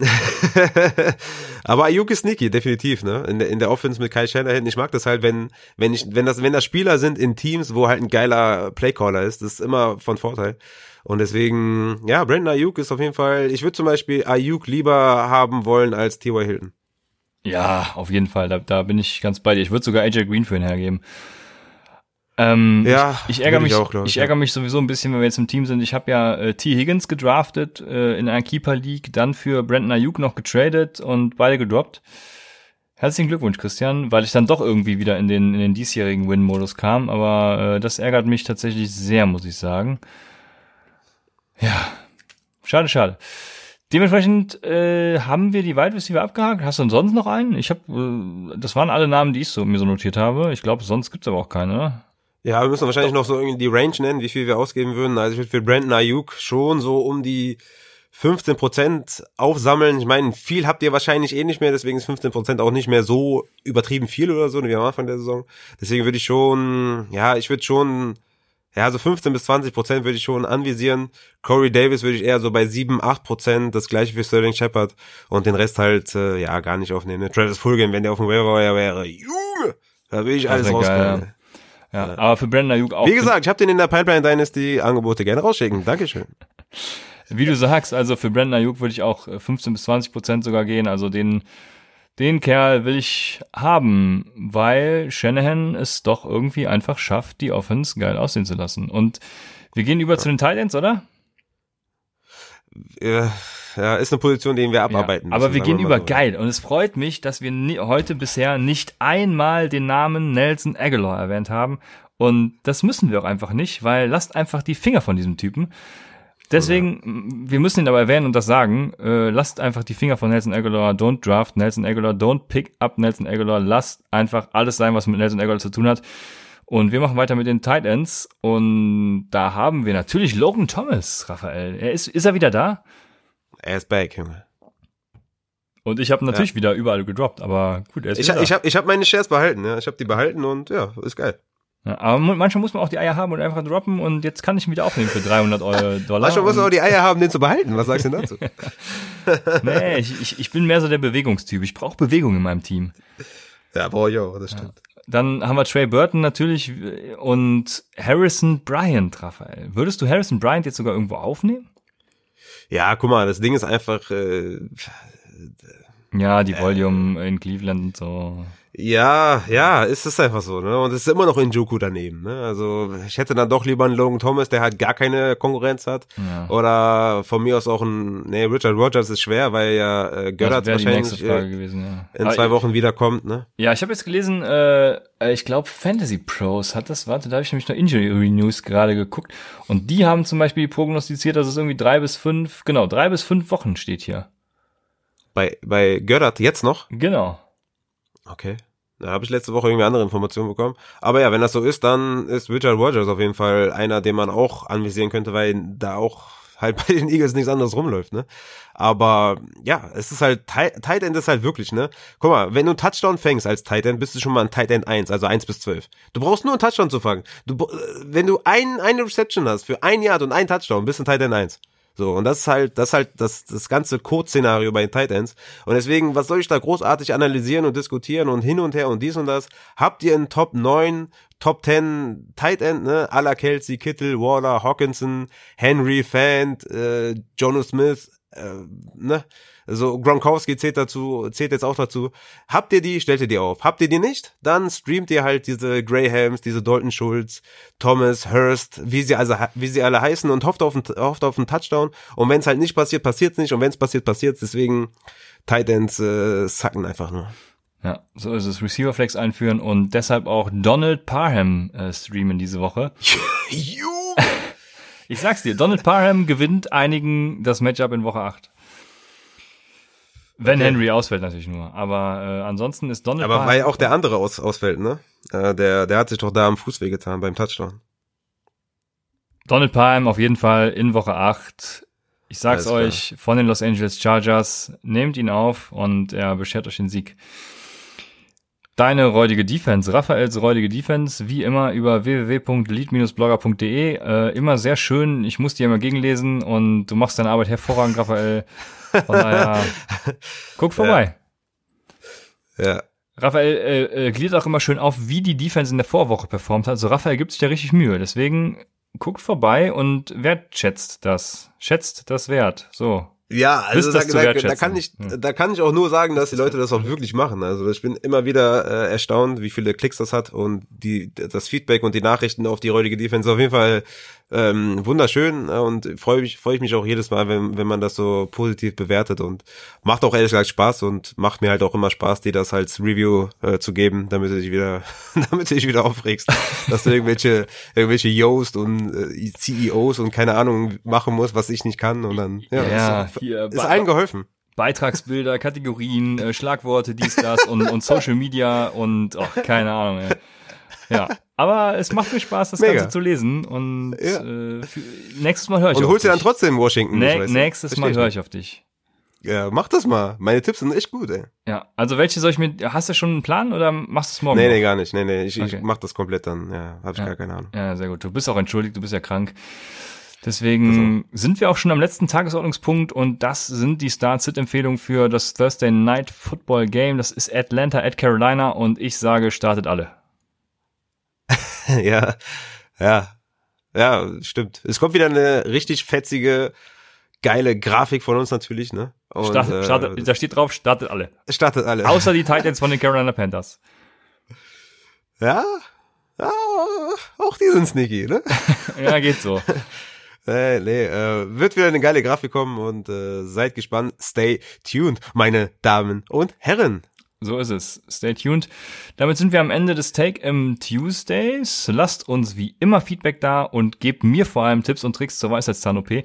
[LAUGHS] aber Ayuk ist sneaky, definitiv, ne? In der, in der Offense mit Kai Shanahan. Ich mag das halt, wenn, wenn ich, wenn das, wenn das Spieler sind in Teams, wo halt ein geiler Playcaller ist, das ist immer von Vorteil. Und deswegen, ja, Brandon Ayuk ist auf jeden Fall, ich würde zum Beispiel Ayuk lieber haben wollen als T.Y. Hilton. Ja, auf jeden Fall. Da, da bin ich ganz bei dir. Ich würde sogar AJ Green für ihn hergeben. Ähm, ja, ich, ärgere mich, ich, auch, ich, ich ärgere mich sowieso ein bisschen, wenn wir jetzt im Team sind. Ich habe ja äh, T. Higgins gedraftet äh, in einer Keeper League, dann für Brandon Ayuk noch getradet und beide gedroppt. Herzlichen Glückwunsch, Christian, weil ich dann doch irgendwie wieder in den in den diesjährigen Win-Modus kam. Aber äh, das ärgert mich tatsächlich sehr, muss ich sagen. Ja, schade, schade. Dementsprechend äh, haben wir die Wide Receiver abgehakt. Hast du denn sonst noch einen? Ich habe, äh, das waren alle Namen, die ich so mir so notiert habe. Ich glaube, sonst gibt's aber auch keine. Ja, wir müssen wahrscheinlich noch so irgendwie die Range nennen, wie viel wir ausgeben würden. Also ich würde für Brandon Ayuk schon so um die 15 Prozent aufsammeln. Ich meine, viel habt ihr wahrscheinlich eh nicht mehr, deswegen ist 15 Prozent auch nicht mehr so übertrieben viel oder so, wie am Anfang der Saison. Deswegen würde ich schon, ja, ich würde schon ja, so 15 bis 20 Prozent würde ich schon anvisieren. Corey Davis würde ich eher so bei 7, 8 Prozent, das gleiche für Sterling Shepard und den Rest halt, äh, ja, gar nicht aufnehmen. Ne? Travis Fulgham, wenn der auf dem Waiver wäre, Junge, da würde ich alles rauskommen. Ja. ja, aber für Brandon Ayuk auch. Wie gesagt, ich habe den in der Pipeline Dynasty Angebote gerne rausschicken. Dankeschön. [LAUGHS] Wie du sagst, also für Brandon Ayuk würde ich auch 15 bis 20 Prozent sogar gehen. Also den den Kerl will ich haben, weil Shanahan es doch irgendwie einfach schafft, die Offense geil aussehen zu lassen. Und wir gehen über ja. zu den Titans, oder? Ja, ist eine Position, die wir abarbeiten ja, Aber wir gehen wir über so. geil. Und es freut mich, dass wir nie, heute bisher nicht einmal den Namen Nelson Aguilar erwähnt haben. Und das müssen wir auch einfach nicht, weil lasst einfach die Finger von diesem Typen. Deswegen, wir müssen ihn aber erwähnen und das sagen, äh, lasst einfach die Finger von Nelson Aguilar, don't draft Nelson Aguilar, don't pick up Nelson Aguilar, lasst einfach alles sein, was mit Nelson Aguilar zu tun hat. Und wir machen weiter mit den Tight Ends und da haben wir natürlich Logan Thomas, Raphael. Er ist, ist er wieder da? Er ist back, Junge. Und ich habe natürlich ja. wieder überall gedroppt, aber gut, er ist Ich, ich habe ich hab meine Shares behalten, ja. Ich habe die behalten und ja, ist geil. Ja, aber manchmal muss man auch die Eier haben und einfach droppen und jetzt kann ich ihn wieder aufnehmen für 300 Euro [LAUGHS] Dollar. Manchmal muss man auch die Eier haben, den zu behalten. Was sagst du dazu? [LAUGHS] nee, ich, ich, ich bin mehr so der Bewegungstyp. Ich brauche Bewegung in meinem Team. Ja, boah, jo, das stimmt. Ja. Dann haben wir Trey Burton natürlich und Harrison Bryant, Raphael. Würdest du Harrison Bryant jetzt sogar irgendwo aufnehmen? Ja, guck mal, das Ding ist einfach. Äh, ja, die Volume äh, in Cleveland und so. Ja, ja, ist es einfach so, ne? Und es ist immer noch in Joku daneben, ne? Also ich hätte dann doch lieber einen Logan Thomas, der halt gar keine Konkurrenz hat. Ja. Oder von mir aus auch ein, nee, Richard Rogers ist schwer, weil ja äh, Göttert wahrscheinlich äh, gewesen, ja. in zwei Wochen wiederkommt, ne? Ja, ich habe jetzt gelesen, äh, ich glaube Fantasy Pros hat das, warte, da habe ich nämlich noch Injury News gerade geguckt. Und die haben zum Beispiel prognostiziert, dass es irgendwie drei bis fünf, genau, drei bis fünf Wochen steht hier. Bei, bei Göttert jetzt noch? Genau. Okay. Da habe ich letzte Woche irgendwie andere Informationen bekommen. Aber ja, wenn das so ist, dann ist Richard Rogers auf jeden Fall einer, den man auch anvisieren könnte, weil da auch halt [LAUGHS] bei den Eagles nichts anderes rumläuft, ne? Aber ja, es ist halt, Tight End ist halt wirklich, ne? Guck mal, wenn du einen Touchdown fängst als Tight End, bist du schon mal ein Tight End 1, also 1 bis 12. Du brauchst nur einen Touchdown zu fangen. Du, wenn du ein, eine Reception hast für ein Yard und ein Touchdown, bist du ein Tight End 1. So, und das ist halt, das ist halt das, das ganze Code-Szenario bei den Titans. Und deswegen, was soll ich da großartig analysieren und diskutieren und hin und her und dies und das? Habt ihr einen Top 9, Top 10 Tight End, ne? Alla Kelsey, Kittle, Waller, Hawkinson, Henry, Fant, äh, Jonas Smith, äh, ne? Also Gronkowski zählt dazu, zählt jetzt auch dazu. Habt ihr die, stellt ihr die auf. Habt ihr die nicht, dann streamt ihr halt diese Grahams, diese Dalton Schulz, Thomas, Hurst, wie sie also, wie sie alle heißen und hofft auf einen, hofft auf einen Touchdown. Und wenn es halt nicht passiert, passiert es nicht. Und wenn es passiert, passiert es. Deswegen Titans äh, sacken einfach nur. Ja, so ist es. Receiver Flex einführen und deshalb auch Donald Parham äh, streamen diese Woche. [LAUGHS] ich sag's dir, Donald Parham gewinnt einigen das Matchup in Woche 8. Wenn okay. Henry ausfällt natürlich nur. Aber äh, ansonsten ist Donald. Aber weil auch der andere aus, ausfällt, ne? Äh, der, der hat sich doch da am Fuß wehgetan beim Touchdown. Donald Palm auf jeden Fall in Woche 8. Ich sag's euch, von den Los Angeles Chargers, nehmt ihn auf und er beschert euch den Sieg. Deine räudige Defense, Raphaels räudige Defense, wie immer über www.lead-blogger.de. Äh, immer sehr schön. Ich muss dir immer gegenlesen und du machst deine Arbeit hervorragend, Raphael. Von daher, [LAUGHS] guck vorbei. Ja. ja. Raphael äh, äh, gliedert auch immer schön auf, wie die Defense in der Vorwoche performt hat. Also Raphael gibt sich da richtig Mühe. Deswegen guckt vorbei und wertschätzt das. Schätzt das wert. So. Ja, also da, da, da, kann ich, da kann ich auch nur sagen, dass die Leute das auch wirklich machen. Also ich bin immer wieder äh, erstaunt, wie viele Klicks das hat und die das Feedback und die Nachrichten auf die räudige Defense. Auf jeden Fall ähm, wunderschön äh, und freue mich, freue ich mich auch jedes Mal, wenn, wenn man das so positiv bewertet und macht auch ehrlich gesagt Spaß und macht mir halt auch immer Spaß, dir das als Review äh, zu geben, damit du dich wieder, [LAUGHS] damit du dich wieder aufregst, dass du irgendwelche, irgendwelche Yoast und äh, CEOs und keine Ahnung machen musst, was ich nicht kann und dann, ja, ja. ist, hier, ist allen geholfen. Beitragsbilder, Kategorien, äh, Schlagworte, dies, das und, und Social Media und oh, keine Ahnung. Ey. Ja, aber es macht mir Spaß, das Mega. Ganze zu lesen und ja. äh, für, nächstes Mal höre ich und auf dich. Und holst du dann trotzdem Washington? Ne nächstes Mal höre ich auf dich. Ja, mach das mal. Meine Tipps sind echt gut, ey. Ja, also welche soll ich mir, hast du schon einen Plan oder machst du es morgen? Nee, noch? nee, gar nicht. Nee, nee, ich, okay. ich mach das komplett dann. Ja, hab ich ja. gar keine Ahnung. Ja, sehr gut. Du bist auch entschuldigt, du bist ja krank. Deswegen also. sind wir auch schon am letzten Tagesordnungspunkt und das sind die Start-Sit-Empfehlungen für das Thursday Night Football Game. Das ist Atlanta at Carolina und ich sage, startet alle. [LAUGHS] ja, ja, ja, stimmt. Es kommt wieder eine richtig fetzige, geile Grafik von uns natürlich, ne? Und, startet, startet, äh, da steht drauf, startet alle. Startet alle. Außer die [LAUGHS] Titans von den Carolina Panthers. Ja, ja auch die sind sneaky, ne? [LAUGHS] ja, geht so. Nee, nee, äh, wird wieder eine geile Grafik kommen und äh, seid gespannt. Stay tuned, meine Damen und Herren. So ist es. Stay tuned. Damit sind wir am Ende des Take-M Tuesdays. Lasst uns wie immer Feedback da und gebt mir vor allem Tipps und Tricks zur Weisheitszahn-OP.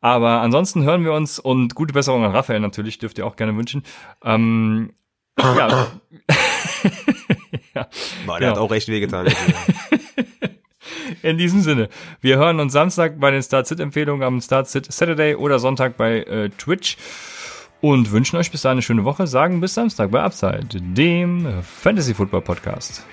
Aber ansonsten hören wir uns und gute Besserung an Raphael natürlich, dürft ihr auch gerne wünschen. Ähm, ja. ja. Boah, der genau. hat auch recht wehgetan. [LAUGHS] [LAUGHS] In diesem Sinne, wir hören uns Samstag bei den Start-Sit-Empfehlungen am Start-Sit Saturday oder Sonntag bei äh, Twitch und wünschen euch bis dahin eine schöne Woche. Sagen bis Samstag bei Upside, dem Fantasy Football Podcast.